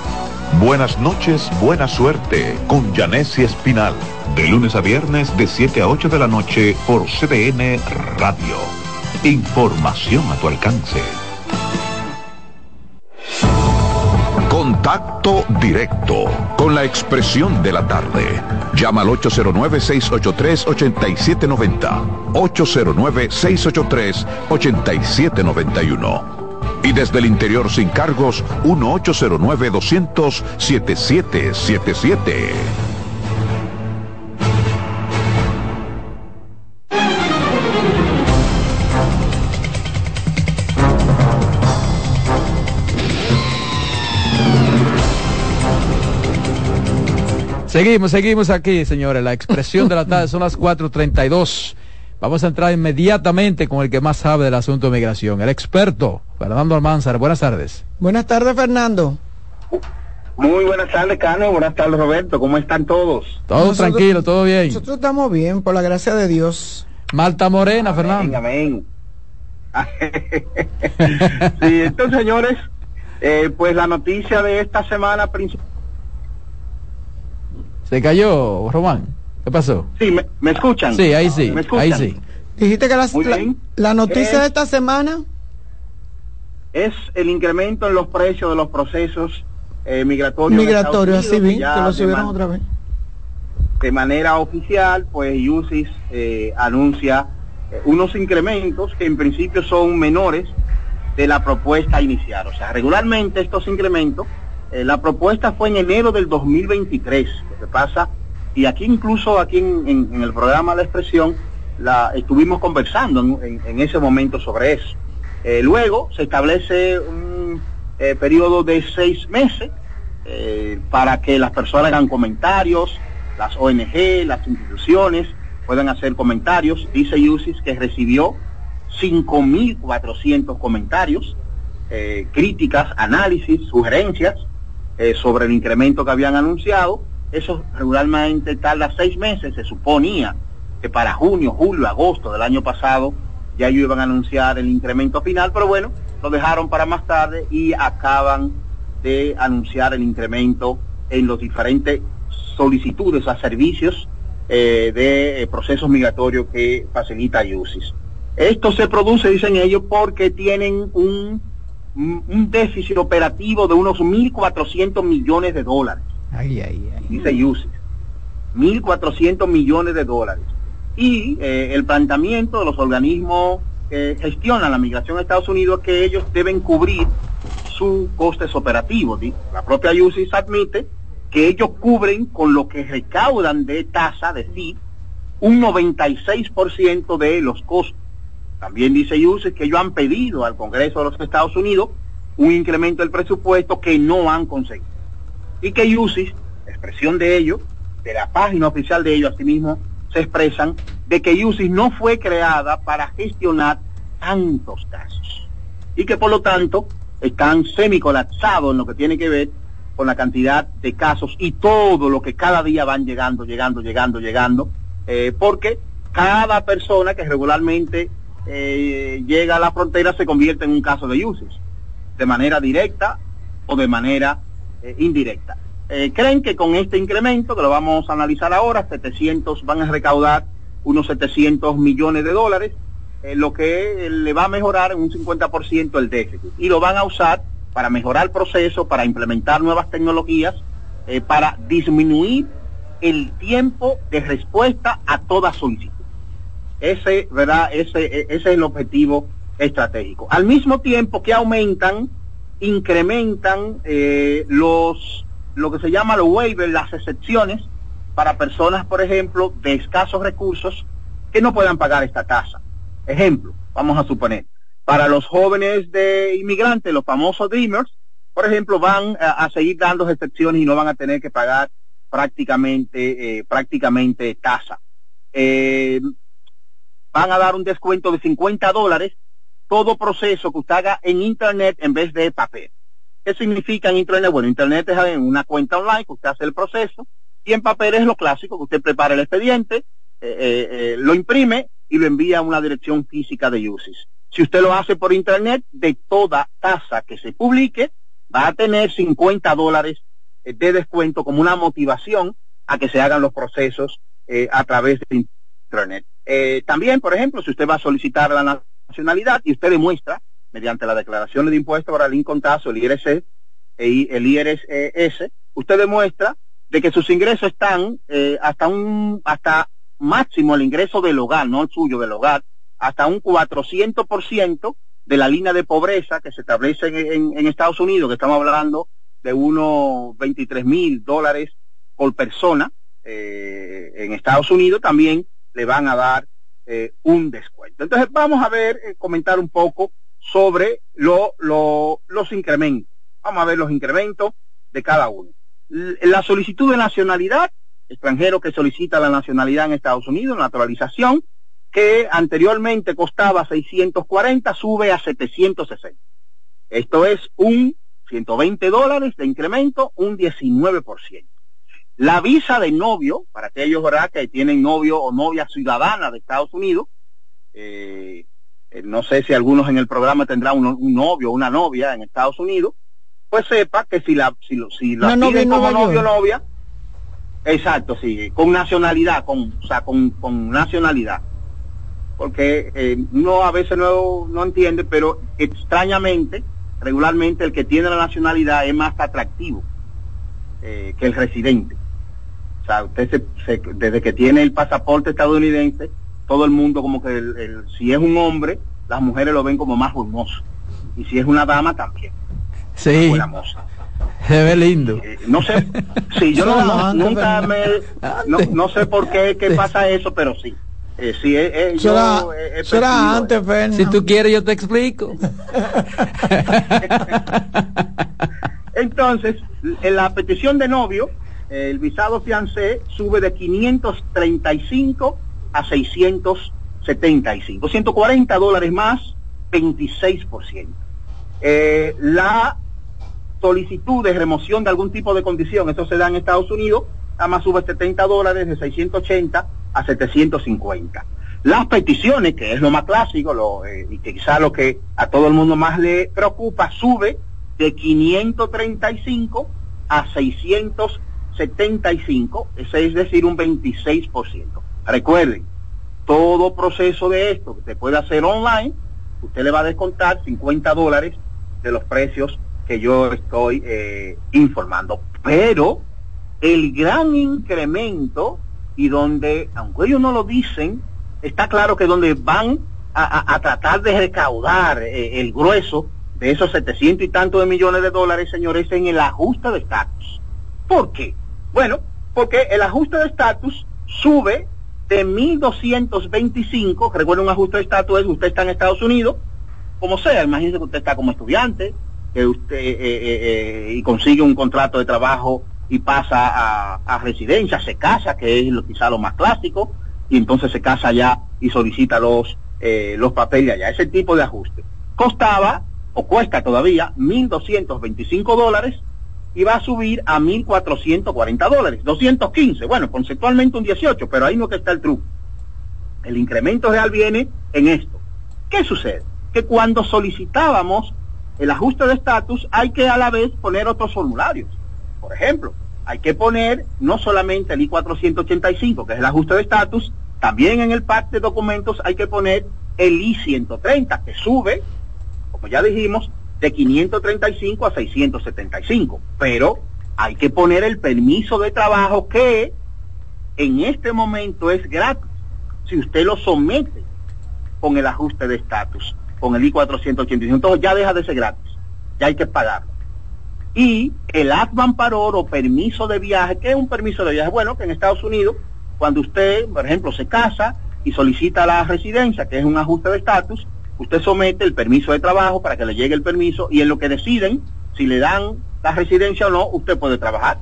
Buenas noches, buena suerte con Janessi Espinal. De lunes a viernes de 7 a 8 de la noche por CDN Radio. Información a tu alcance. Contacto directo con la expresión de la tarde. Llama al 809-683-8790. 809-683-8791. Y desde el interior sin cargos, 1-809-200-7777. Seguimos, seguimos aquí, señores. La expresión de la tarde son las 4.32. Vamos a entrar inmediatamente con el que más sabe del asunto de migración, el experto, Fernando Almanzar. Buenas tardes. Buenas tardes, Fernando. Muy buenas tardes, Carlos. Buenas tardes, Roberto. ¿Cómo están todos? Todo Nosotros- tranquilo, todo bien. Nosotros estamos bien, por la gracia de Dios. Malta Morena, Fernando. Amén. sí, entonces, señores, eh, pues la noticia de esta semana principal. ¿Se cayó, Román? ¿Qué pasó? Sí, ¿me, me escuchan? Sí, ahí sí, ¿Me escuchan? ahí sí. Dijiste que la, la noticia Eh, de esta semana Es el incremento en los precios de los procesos eh, migratorios. en migratorio, Estados así Unidos, vi, ya que lo de subieron otra vez. de manera oficial, pues UCIS eh, anuncia eh, unos incrementos que en principio son menores de la propuesta inicial. O sea, regularmente estos incrementos, la propuesta fue en enero del 2023. Lo que pasa, y aquí incluso aquí en, en- en el programa La Expresión, la, estuvimos conversando en- en ese momento sobre eso. Eh, luego se establece un eh, periodo de seis meses eh, para que las personas hagan comentarios, las ONG, las instituciones puedan hacer comentarios. Dice UCIS que recibió 5.400 comentarios, eh, críticas, análisis, sugerencias sobre el incremento que habían anunciado. Eso regularmente tarda seis meses. Se suponía que para junio, julio, agosto del año pasado ya ellos iban a anunciar el incremento final, pero bueno, lo dejaron para más tarde y acaban de anunciar el incremento en los diferentes solicitudes a servicios eh, de eh, procesos migratorios que facilita UCIS. Esto se produce, dicen ellos, porque tienen un, un déficit operativo de unos 1.400 millones de dólares Ay, ay, ay. dice UCIS, 1.400 millones de dólares. Y eh, el planteamiento de los organismos que gestionan la migración a Estados Unidos es que ellos deben cubrir sus costes operativos. La propia UCIS admite que ellos cubren con lo que recaudan de tasa, de FIT, un 96% de los costos. También dice UCIS que ellos han pedido al Congreso de los Estados Unidos un incremento del presupuesto que no han conseguido y que UCIS, expresión de ello, de la página oficial de ellos, asimismo, se expresan de que UCIS no fue creada para gestionar tantos casos y que por lo tanto están semicolapsados en lo que tiene que ver con la cantidad de casos y todo lo que cada día van llegando, llegando, llegando, llegando, eh, porque cada persona que regularmente eh, llega a la frontera se convierte en un caso de UCIS, de manera directa o de manera eh, indirecta. Eh, creen que con este incremento, que lo vamos a analizar ahora, 700 van a recaudar unos 700 millones de dólares, eh, lo que le va a mejorar en un 50% el déficit. Y lo van a usar para mejorar el proceso, para implementar nuevas tecnologías, eh, para disminuir el tiempo de respuesta a toda solicitud. Ese, ¿verdad? Ese, e- ese es el objetivo estratégico. Al mismo tiempo que aumentan, incrementan eh, los, lo que se llama los waivers, las excepciones para personas, por ejemplo, de escasos recursos que no puedan pagar esta tasa. Ejemplo, vamos a suponer, para los jóvenes de inmigrantes, los famosos Dreamers, por ejemplo, van a, seguir dando excepciones y no van a tener que pagar prácticamente, eh, prácticamente tasa. Eh, van a dar un descuento de 50 dólares todo proceso que usted haga en internet en vez de papel. ¿Qué significa en internet? Bueno, internet es una cuenta online que usted hace el proceso y en papel es lo clásico, que usted prepara el expediente, eh, eh, eh, lo imprime y lo envía a una dirección física de UCIS. Si usted lo hace por internet, de toda tasa que se publique, va a tener 50 dólares de descuento como una motivación a que se hagan los procesos a través de internet. También, por ejemplo, si usted va a solicitar la nacionalidad y usted demuestra, mediante la declaración de impuestos para el incontazo, el e I- el IRS, usted demuestra de que sus ingresos están eh, hasta un hasta máximo el ingreso del hogar, no el suyo del hogar, hasta un 400% de la línea de pobreza que se establece en, en- en Estados Unidos, que estamos hablando de unos 23 mil dólares por persona eh, en Estados Unidos, también le van a dar eh, un descuento. Entonces vamos a ver, eh, comentar un poco sobre lo, lo- los incrementos. Vamos a ver los incrementos de cada uno. La solicitud de nacionalidad, extranjero que solicita la nacionalidad en Estados Unidos, naturalización, que anteriormente costaba 640, sube a 760. Esto es un 120 dólares de incremento, un 19%. La visa de novio, para aquellos ¿verdad? que tienen novio o novia ciudadana de Estados Unidos, eh, no sé si algunos en el programa tendrán un, un novio o una novia en Estados Unidos, pues sepa que si la, si, lo- si la novia piden en como novio o novia, exacto, sí, con nacionalidad, con, o sea, con, con nacionalidad. Porque eh, no a veces no, no entiende, pero extrañamente, regularmente el que tiene la nacionalidad es más atractivo eh, que el residente. O sea, usted se, se- desde que tiene el pasaporte estadounidense, todo el mundo como que el- el- si es un hombre, las mujeres lo ven como más hermoso. Y si es una dama también. Sí, se ve lindo. Eh, no sé, sí, yo no, no- nunca me, no, no sé por qué que pasa eso, pero sí. Eh, sí, eh, eh, yo Será- antes, Fernan. Si tú quieres yo te explico. Entonces, en la petición de novio, el visado fiancé sube de 535 a 675, 140 dólares más, 26%. Eh, la solicitud de remoción de algún tipo de condición, eso se da en Estados Unidos, nada más sube 70 dólares de 680 a 750. Las peticiones, que es lo más clásico, lo, eh, y quizá lo que a todo el mundo más le preocupa, sube de 535 a 675, ese es decir, un 26%. Recuerden, todo proceso de esto que se puede hacer online, usted le va a descontar 50 dólares de los precios que yo estoy eh, informando. Pero el gran incremento y donde, aunque ellos no lo dicen, está claro que donde van a, tratar de recaudar eh, el grueso de esos 700 y tantos de millones de dólares, señores, en el ajuste de estatus. ¿Por qué? Bueno, porque el ajuste de estatus sube de 1.225, recuerden un ajuste de estatus es usted está en Estados Unidos, como sea, imagínese que usted está como estudiante, que usted eh, eh, eh, y consigue un contrato de trabajo y pasa a, a residencia, se casa, que es lo, quizá lo más clásico, y entonces se casa allá y solicita los, eh, los papeles allá. Ese tipo de ajuste. Costaba, o cuesta todavía, 1.225 dólares y va a subir a 1.440 dólares, 215, bueno, conceptualmente un 18, pero ahí no que está el truco. El incremento real viene en esto. ¿Qué sucede? Que cuando solicitábamos el ajuste de estatus hay que a la vez poner otros formularios. Por ejemplo, hay que poner no solamente el I-485, que es el ajuste de estatus, también en el pack de documentos hay que poner el I-130, que sube, como ya dijimos, de 535 a 675. Pero hay que poner el permiso de trabajo que en este momento es gratis si usted lo somete con el ajuste de estatus, con el I-485. Entonces ya deja de ser gratis, ya hay que pagarlo. Y el Advan Paror o permiso de viaje, ¿qué es un permiso de viaje? Bueno, que en Estados Unidos, cuando usted, por ejemplo, se casa y solicita la residencia, que es un ajuste de estatus, usted somete el permiso de trabajo para que le llegue el permiso y en lo que deciden, si le dan la residencia o no, usted puede trabajar.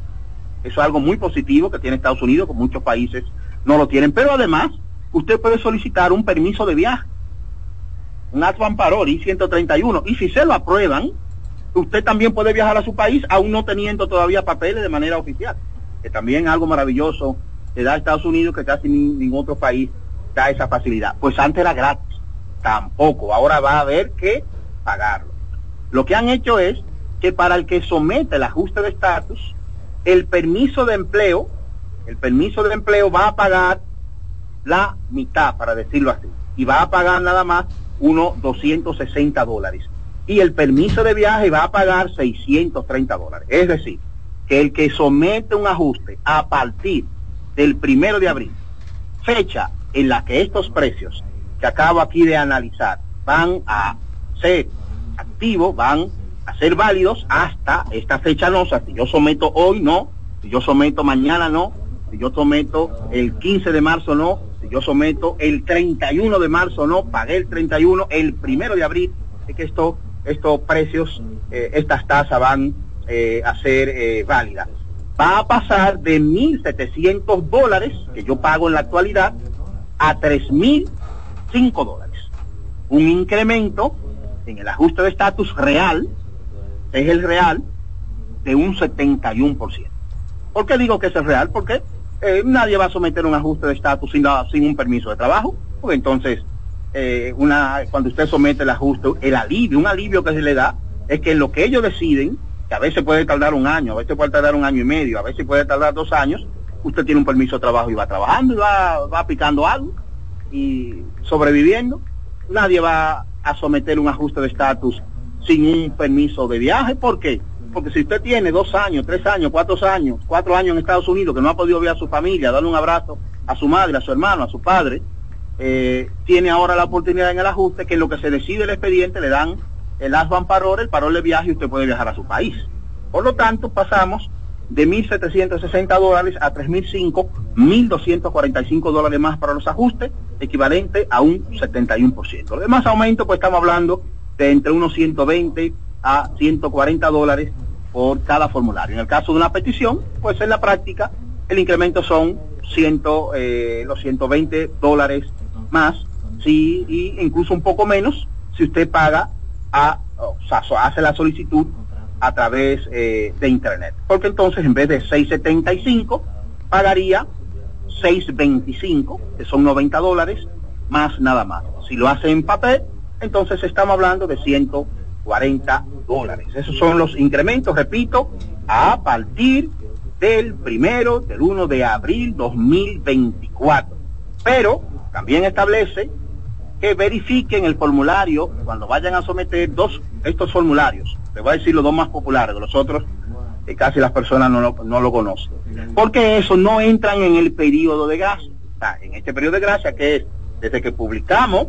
Eso es algo muy positivo que tiene Estados Unidos, que muchos países no lo tienen. Pero además, usted puede solicitar un permiso de viaje, un Advan Parol I-131, y si se lo aprueban, usted también puede viajar a su país aún no teniendo todavía papeles de manera oficial, que también es algo maravilloso que da Estados Unidos que casi ningún otro país da esa facilidad. Pues antes era gratis, tampoco, ahora va a haber que pagarlo. Lo que han hecho es que para el que somete el ajuste de estatus, el permiso de empleo, el permiso de empleo va a pagar la mitad, para decirlo así, y va a pagar nada más unos 260 dólares. Y el permiso de viaje va a pagar 630 dólares. Es decir, que el que somete un ajuste a partir del primero de abril, fecha en la que estos precios que acabo aquí de analizar van a ser activos, van a ser válidos hasta esta fecha no, o sea, si yo someto hoy no, si yo someto mañana no, si yo someto el 15 de marzo no, si yo someto el 31 de marzo no, pagué el 31, el primero de abril, es que esto, estos precios, eh, estas tasas van eh, a ser eh, válidas. Va a pasar de 1.700 dólares, que yo pago en la actualidad, a 3.005 dólares. Un incremento en el ajuste de estatus real, es el real, de un 71%. ¿Por qué digo que es real? Porque eh, nadie va a someter un ajuste de estatus sin, sin un permiso de trabajo. Porque entonces, eh, una, cuando usted somete el ajuste, el alivio, un alivio que se le da, es que lo que ellos deciden, que a veces puede tardar un año, a veces puede tardar un año y medio, a veces puede tardar dos años, usted tiene un permiso de trabajo y va trabajando y va, va picando algo y sobreviviendo. Nadie va a someter un ajuste de estatus sin un permiso de viaje. ¿Por qué? Porque si usted tiene dos años, tres años, cuatro años, cuatro años en Estados Unidos que no ha podido ver a su familia, darle un abrazo a su madre, a su hermano, a su padre, eh, tiene ahora la oportunidad en el ajuste que en lo que se decide el expediente le dan el ASBAN parol, el parol de viaje y usted puede viajar a su país. Por lo tanto, pasamos de 1.760 dólares a 3.005, 1.245 dólares más para los ajustes, equivalente a un 71%. Los demás aumentos, pues estamos hablando de entre unos 120 a 140 dólares por cada formulario. En el caso de una petición, pues en la práctica el incremento son 100, eh, los 120 dólares más, sí, y incluso un poco menos si usted paga a, o sea, hace la solicitud a través eh, de internet. Porque entonces en vez de 6.75 pagaría 6.25, que son 90 dólares, más nada más. Si lo hace en papel, entonces estamos hablando de 140 dólares. Esos son los incrementos, repito, a partir del primero, del 1 de abril 2024. Pero también establece que verifiquen el formulario cuando vayan a someter dos estos formularios. Les voy a decir los dos más populares, los otros que casi las personas no lo, no lo conocen. Porque eso no entran en el periodo de gracia. Sea, en este periodo de gracia que es desde que publicamos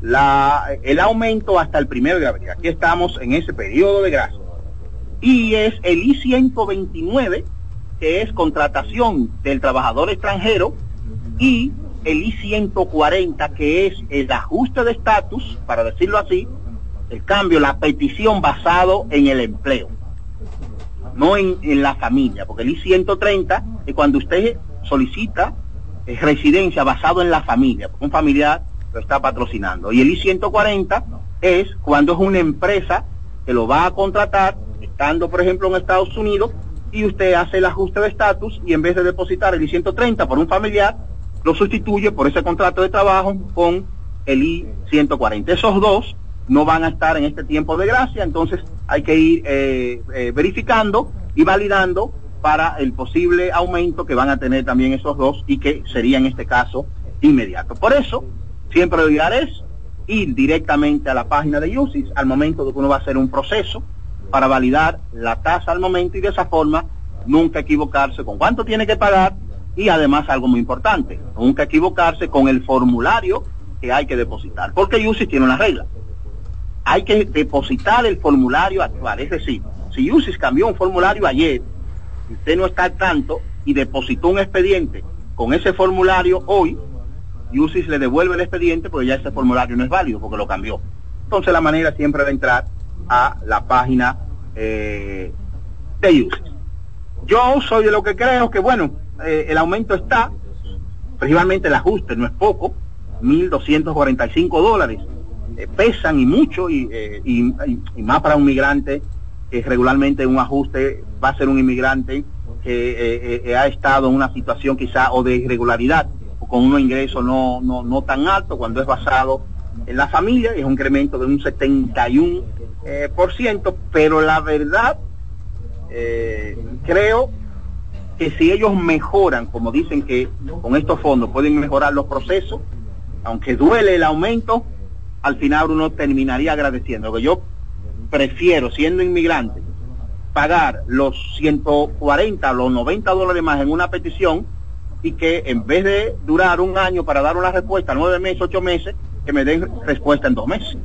la, el aumento hasta el primero de abril. Aquí estamos en ese periodo de gracia. Y es el I-129, que es contratación del trabajador extranjero, y el I-140, que es el ajuste de estatus, para decirlo así, el cambio, la petición basado en el empleo, no en, en la familia, porque el I-130 es cuando usted solicita eh, residencia basado en la familia, porque un familiar lo está patrocinando. Y el I-140 es cuando es una empresa que lo va a contratar, estando por ejemplo en Estados Unidos, y usted hace el ajuste de estatus y en vez de depositar el I-130 por un familiar, lo sustituye por ese contrato de trabajo con el I-140. Esos dos no van a estar en este tiempo de gracia, entonces hay que ir eh, eh, verificando y validando para el posible aumento que van a tener también esos dos y que sería en este caso inmediato. Por eso, siempre ideal es ir directamente a la página de UCIS al momento de que uno va a hacer un proceso para validar la tasa al momento y de esa forma nunca equivocarse con cuánto tiene que pagar y además algo muy importante, nunca equivocarse con el formulario que hay que depositar, porque UCIS tiene una regla hay que depositar el formulario actual. Es decir, si UCIS cambió un formulario ayer, usted no está al tanto y depositó un expediente con ese formulario hoy, UCIS le devuelve el expediente porque ya ese formulario no es válido porque lo cambió. Entonces la manera siempre de entrar a la página eh, de UCIS. Yo soy de lo que creo que, bueno, eh, el aumento está, principalmente el ajuste no es poco, 1.245 dólares. Eh, pesan y mucho eh, y, y, más para un migrante que regularmente un ajuste va a ser un inmigrante que eh, ha estado en una situación quizá o de irregularidad o con un ingreso no, no, no tan alto cuando es basado en la familia es un incremento de un 71 por ciento pero la verdad creo que si ellos mejoran como dicen que con estos fondos pueden mejorar los procesos aunque duele el aumento al final uno terminaría agradeciendo. que yo prefiero, siendo inmigrante, pagar los 140, los 90 dólares más en una petición y que en vez de durar un año para dar una respuesta, nueve meses, ocho meses, que me den respuesta en dos meses.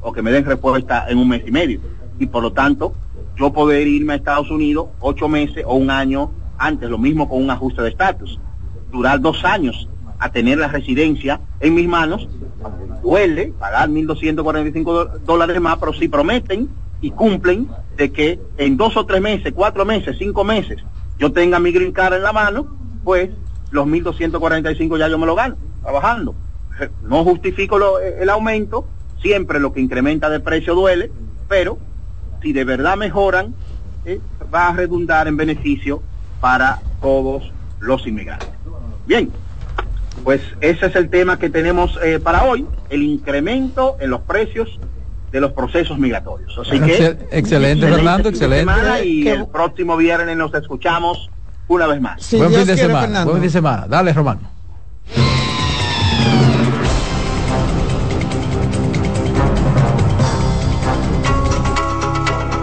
O que me den respuesta en un mes y medio. Y por lo tanto, yo poder irme a Estados Unidos ocho meses o un año antes, lo mismo con un ajuste de estatus. Durar dos años a tener la residencia en mis manos duele pagar 1.245 dólares más, pero si prometen y cumplen de que en dos o tres meses, cuatro meses, cinco meses, yo tenga mi green card en la mano, pues los 1.245 ya yo me lo gano, trabajando. No justifico el aumento, siempre lo que incrementa de precio duele, pero si de verdad mejoran, eh, va a redundar en beneficio para todos los inmigrantes. Bien, pues ese es el tema que tenemos eh, para hoy, el incremento en los precios de los procesos migratorios. Así que excelente, Fernando, excelente. Y el próximo viernes nos escuchamos una vez más. buen fin de semana. Buen fin de semana. Dale, Román.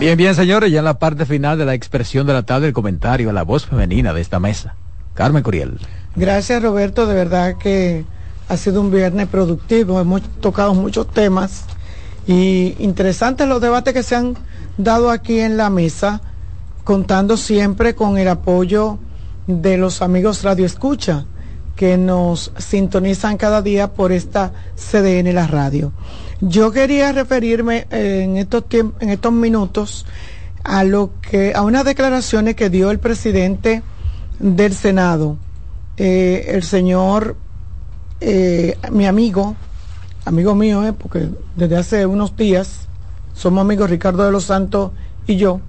Bien, bien, señores, ya en la parte final de la expresión de la tarde, el comentario a la voz femenina de esta mesa. Carmen Curiel. Gracias, Roberto. De verdad que ha sido un viernes productivo. Hemos tocado muchos temas y interesantes los debates que se han dado aquí en la mesa, contando siempre con el apoyo de los amigos Radio Escucha que nos sintonizan cada día por esta CDN la radio. Yo quería referirme eh, en estos en estos minutos a lo que a unas declaraciones que dio el presidente del Senado, eh, el señor, eh, mi amigo, amigo mío, porque desde hace unos días somos amigos Ricardo de los Santos y yo.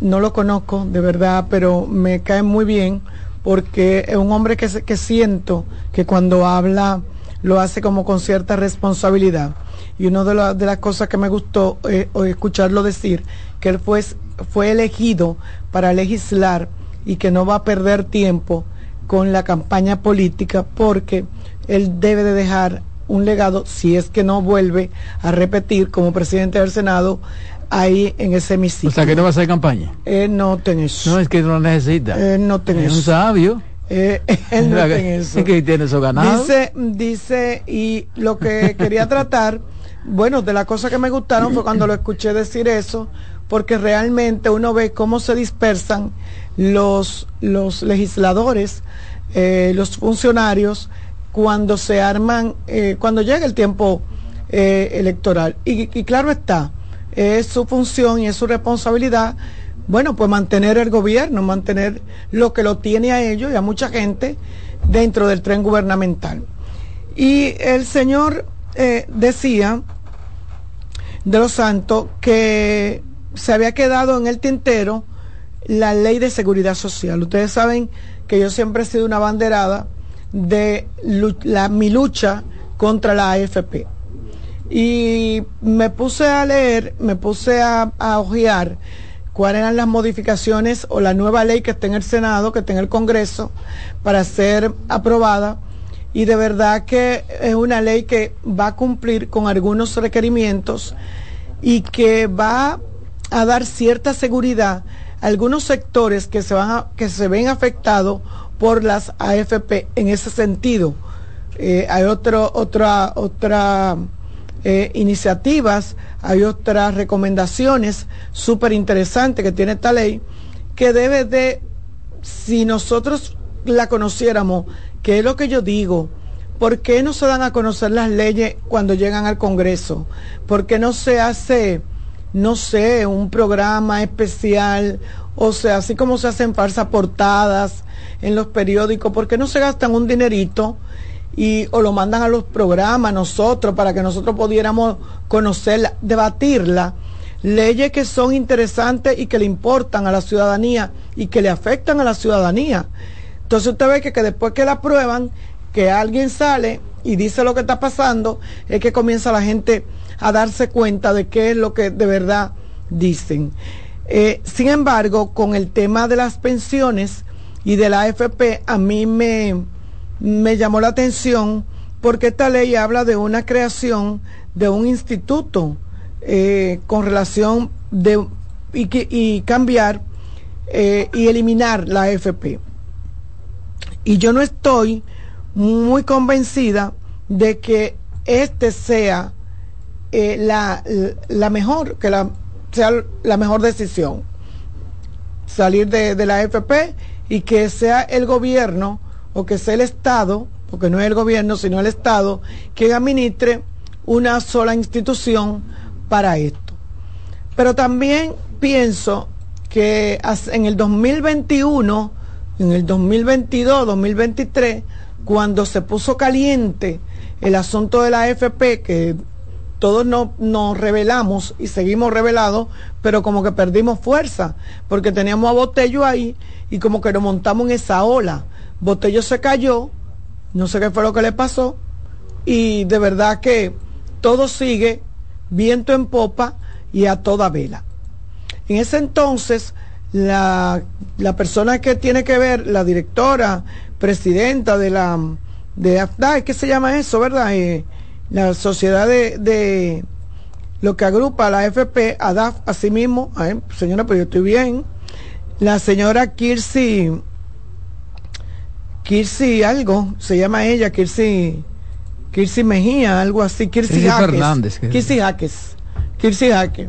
no lo conozco de verdad, pero me cae muy bien porque es un hombre que, que siento que cuando habla lo hace como con cierta responsabilidad. Y una de, de las cosas que me gustó eh, escucharlo decir, que él fue, fue elegido para legislar y que no va a perder tiempo con la campaña política porque él debe de dejar un legado, si es que no vuelve a repetir como presidente del Senado, ahí en ese hemiciclo. O sea, que no va a hacer campaña. Él no tiene eso. No, es que no necesita. Él no tiene Es un sabio. Eh, él no tiene eso. Es que tiene eso ganado. Dice, dice, y lo que quería tratar, bueno, de las cosas que me gustaron fue cuando lo escuché decir eso, porque realmente uno ve cómo se dispersan los, los legisladores, eh, los funcionarios, cuando se arman, eh, cuando llega el tiempo electoral. y claro está, es su función y es su responsabilidad, bueno, pues mantener el gobierno, mantener lo que lo tiene a ellos y a mucha gente dentro del tren gubernamental. Y el señor eh, decía de los santos que se había quedado en el tintero la ley de seguridad social. Ustedes saben que yo siempre he sido una banderada de la, mi lucha contra la AFP y me puse a leer, me puse a, a ojear cuáles eran las modificaciones o la nueva ley que está en el Senado, que está en el Congreso, para ser aprobada. Y de verdad que es una ley que va a cumplir con algunos requerimientos y que va a dar cierta seguridad a algunos sectores que se, van que se ven afectados por las AFP en ese sentido. Eh, hay otro, otra, otra eh, iniciativas, hay otras recomendaciones súper interesantes que tiene esta ley, que debe de, si nosotros la conociéramos, que es lo que yo digo, ¿por qué no se dan a conocer las leyes cuando llegan al Congreso? ¿Por qué no se hace, no sé, un programa especial? O sea, así como se hacen falsas portadas en los periódicos, ¿por qué no se gastan un dinerito? Y o lo mandan a los programas nosotros para que nosotros pudiéramos conocerla, debatirla, leyes que son interesantes y que le importan a la ciudadanía y que le afectan a la ciudadanía. Entonces usted ve que, que después que la aprueban, que alguien sale y dice lo que está pasando, es que comienza la gente a darse cuenta de qué es lo que de verdad dicen. Eh, sin embargo, con el tema de las pensiones y de la AFP, a mí me, me llamó la atención porque esta ley habla de una creación de un instituto eh, con relación de y, cambiar eh, y eliminar la AFP. Y yo no estoy muy convencida de que este sea eh, la, la, mejor, que la, sea la mejor decisión. Salir de, de la AFP y que sea el gobierno o que sea el Estado, porque no es el gobierno, sino el Estado, que administre una sola institución para esto. Pero también pienso que en el 2021, en el 2022, 2023, cuando se puso caliente el asunto de la AFP, que todos nos revelamos y seguimos revelados, pero como que perdimos fuerza, porque teníamos a Botello ahí y como que nos montamos en esa ola. Botello se cayó, no sé qué fue lo que le pasó, y de verdad que todo sigue viento en popa y a toda vela. En ese entonces, la, persona que tiene que ver, la directora, presidenta de la de AFDA, ¿qué se llama eso, verdad? Eh, la sociedad de, lo que agrupa la FP, a DAF, a sí mismo, señora, pero yo estoy bien, la señora Kirsi, Kirsi algo, se llama ella, Kirsi, Kirsi Mejía, algo así, Kirsi, Jaques, Fernández, que- Kirsi Jaques, Kirsi Jaques,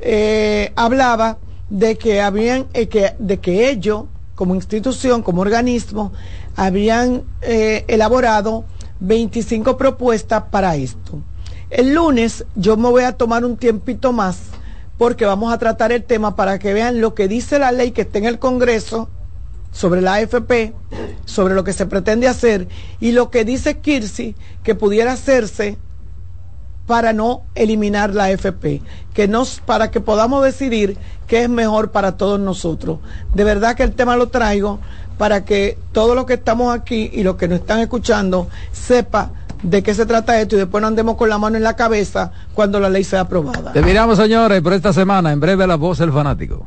eh, hablaba de que habían, eh, que, de que ellos, como institución, como organismo, habían eh, elaborado 25 propuestas para esto. El lunes yo me voy a tomar un tiempito más porque vamos a tratar el tema para que vean lo que dice la ley que está en el Congreso sobre la AFP, sobre lo que se pretende hacer y lo que dice Kirsi que pudiera hacerse para no eliminar la AFP, que nos para que podamos decidir qué es mejor para todos nosotros. De verdad que el tema lo traigo para que todos los que estamos aquí y los que nos están escuchando sepa de qué se trata esto y después no andemos con la mano en la cabeza cuando la ley sea aprobada. Te miramos, señores, por esta semana. En breve, la voz del fanático.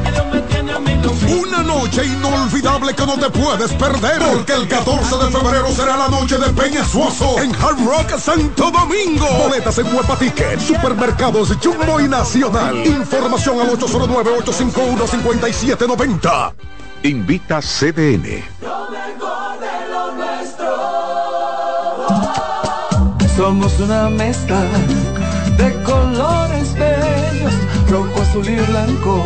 una noche inolvidable que no te puedes perder porque el 14 de febrero será la noche de Peñasuoso en Hard Rock Santo Domingo. Boletas en Huepa Ticket supermercados Jumbo y Nacional. Información al 809-851-5790 Invita CDN. Somos una mezcla de colores bellos, rojo, azul y blanco,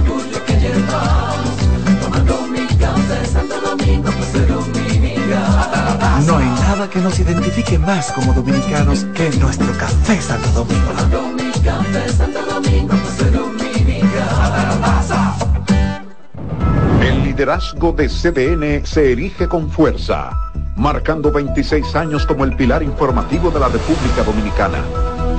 nada que nos identifique más como dominicanos que nuestro café Santo Domingo. El liderazgo de CDN se erige con fuerza, marcando 26 años como el pilar informativo de la República Dominicana.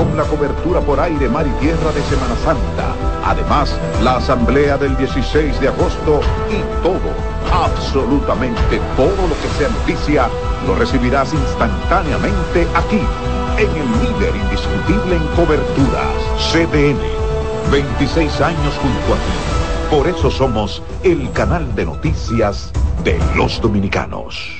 con la cobertura por aire, mar y tierra de Semana Santa, además la Asamblea del 16 de agosto y todo, absolutamente todo lo que sea noticia, lo recibirás instantáneamente aquí en el líder indiscutible en coberturas, CDN. 26 años junto a ti. Por eso somos el canal de noticias de los dominicanos.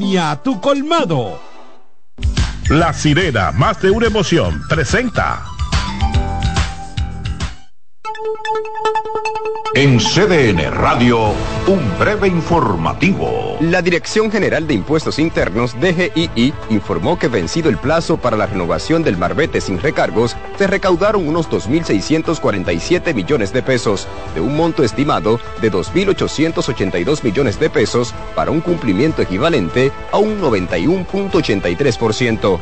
tu colmado. La sirena, más de una emoción, presenta. En CDN Radio, un breve informativo. La Dirección General de Impuestos Internos, DGII, informó que vencido el plazo para la renovación del marbete sin recargos, se recaudaron unos 2.647 millones de pesos, de un monto estimado de 2.882 millones de pesos, para un cumplimiento equivalente a un 91.83%.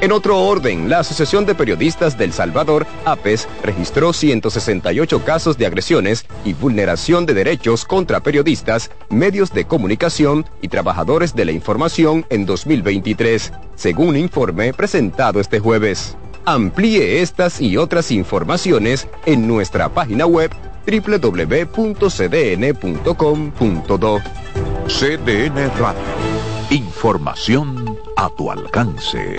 En otro orden, la Asociación de Periodistas del Salvador, APES, registró 168 casos de agresiones y vulneración de derechos contra periodistas, medios de comunicación y trabajadores de la información en 2023, según un informe presentado este jueves. Amplíe estas y otras informaciones en nuestra página web www.cdn.com.do. CDN Radio. Información a tu alcance.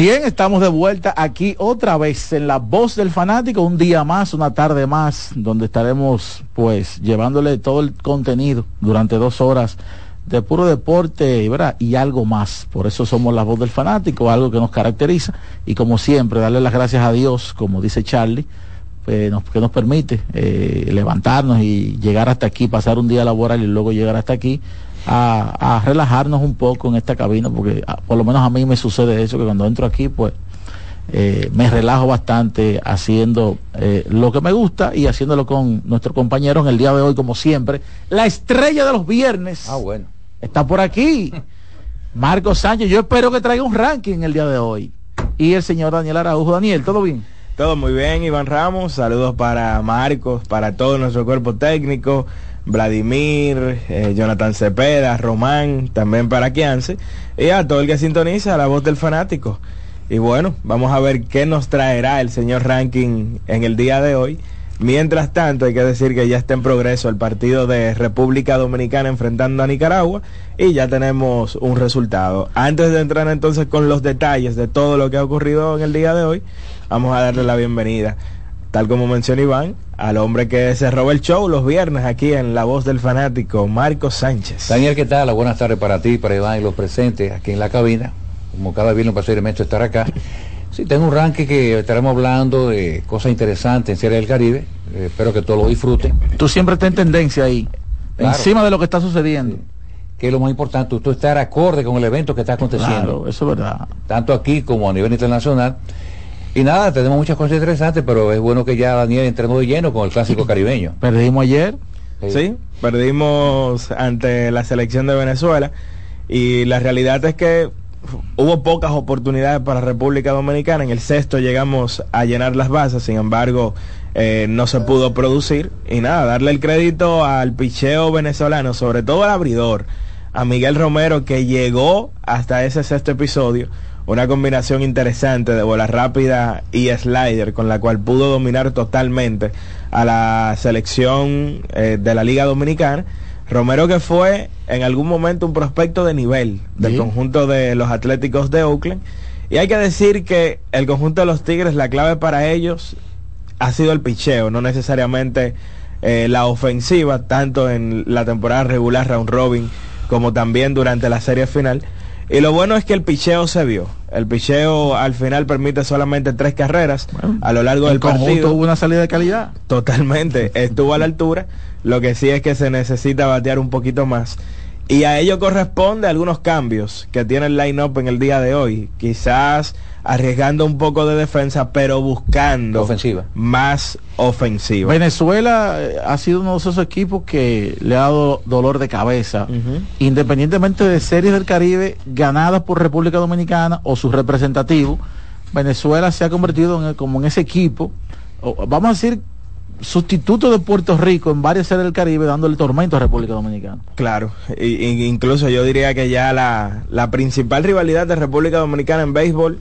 Bien, estamos de vuelta aquí otra vez en la voz del fanático, un día más, una tarde más, donde estaremos pues llevándole todo el contenido durante dos horas de puro deporte ¿verdad? y algo más. Por eso somos la voz del fanático, algo que nos caracteriza y como siempre, darle las gracias a Dios, como dice Charlie, pues, nos- que nos permite eh, levantarnos y llegar hasta aquí, pasar un día laboral y luego llegar hasta aquí a, a relajarnos un poco en esta cabina, porque ah, por lo menos a mí me sucede eso, que cuando entro aquí, pues eh, me relajo bastante haciendo eh, lo que me gusta y haciéndolo con nuestros compañeros en el día de hoy, como siempre. La estrella de los viernes. Ah, bueno. Está por aquí. Marco Sánchez, yo espero que traiga un ranking el día de hoy. Y el señor Daniel Araujo. Daniel, ¿todo bien? Todo muy bien, Iván Ramos. Saludos para Marcos, para todo nuestro cuerpo técnico, Vladimir, eh, Jonathan Cepeda, Román, también para Kianse, y a todo el que sintoniza la voz del fanático. Y bueno, vamos a ver qué nos traerá el señor Ranking en el día de hoy. Mientras tanto, hay que decir que ya está en progreso el partido de República Dominicana enfrentando a Nicaragua y ya tenemos un resultado. Antes de entrar entonces con los detalles de todo lo que ha ocurrido en el día de hoy, vamos a darle la bienvenida, tal como mencionó Iván, al hombre que se roba el show los viernes aquí en La Voz del Fanático, Marcos Sánchez. Daniel, ¿qué tal? Buenas tardes para ti, para Iván y los presentes aquí en la cabina. Como cada viernes, un placer inmenso estar acá. Sí, tengo un ranking que estaremos hablando de cosas interesantes en Serie del Caribe. Eh, espero que todos lo disfruten. Tú siempre estás en tendencia ahí, Claro. encima de lo que está sucediendo. Que es lo más importante, tú estar acorde con el evento que está aconteciendo. Claro, eso es verdad. Tanto aquí como a nivel internacional. Y nada, tenemos muchas cosas interesantes, pero es bueno que ya Daniel entremos de lleno con el clásico caribeño. Perdimos ayer. Sí, perdimos ante la selección de Venezuela y la realidad es que hubo pocas oportunidades para República Dominicana. En el sexto llegamos a llenar las bases, sin embargo eh, no se pudo producir. Y nada, darle el crédito al picheo venezolano, sobre todo al abridor, a Miguel Romero que llegó hasta ese sexto episodio. Una combinación interesante de bola rápida y slider con la cual pudo dominar totalmente a la selección eh, de la Liga Dominicana. Romero que fue en algún momento un prospecto de nivel del Sí. conjunto de los Atléticos de Oakland. Y hay que decir que el conjunto de los Tigres, la clave para ellos ha sido el picheo, no necesariamente eh, la ofensiva, tanto en la temporada regular, round robin, como también durante la serie final. Y lo bueno es que el picheo se vio. El picheo al final permite solamente tres carreras a lo largo El del conjunto partido. hubo una salida de calidad. Totalmente, estuvo a la altura. Lo que sí es que se necesita batear un poquito más. Y a ello corresponde algunos cambios que tiene el line-up en el día de hoy. Quizás arriesgando un poco de defensa, pero buscando Ofensiva. más ofensiva. Venezuela eh, ha sido uno de esos equipos que le ha dado dolor de cabeza, independientemente de series del Caribe ganadas por República Dominicana o sus representativos. Venezuela se ha convertido en el- como en ese equipo, o, vamos a decir, sustituto de Puerto Rico en varias series del Caribe, dándole tormento a República Dominicana. Claro, incluso yo diría que ya la, la principal rivalidad de República Dominicana en béisbol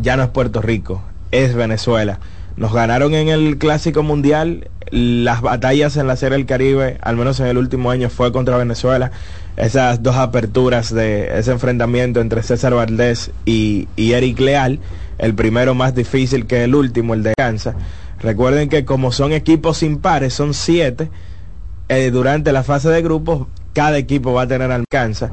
ya no es Puerto Rico, es Venezuela. Nos ganaron en el Clásico Mundial, las batallas en la Serie del Caribe, al menos en el último año, fue contra Venezuela. Esas dos aperturas de ese enfrentamiento entre César Valdés y, y Eric Leal, el primero más difícil que el último, el de Kansas. Recuerden que como son equipos impares, son siete, eh, durante la fase de grupos, cada equipo va a tener alcanza.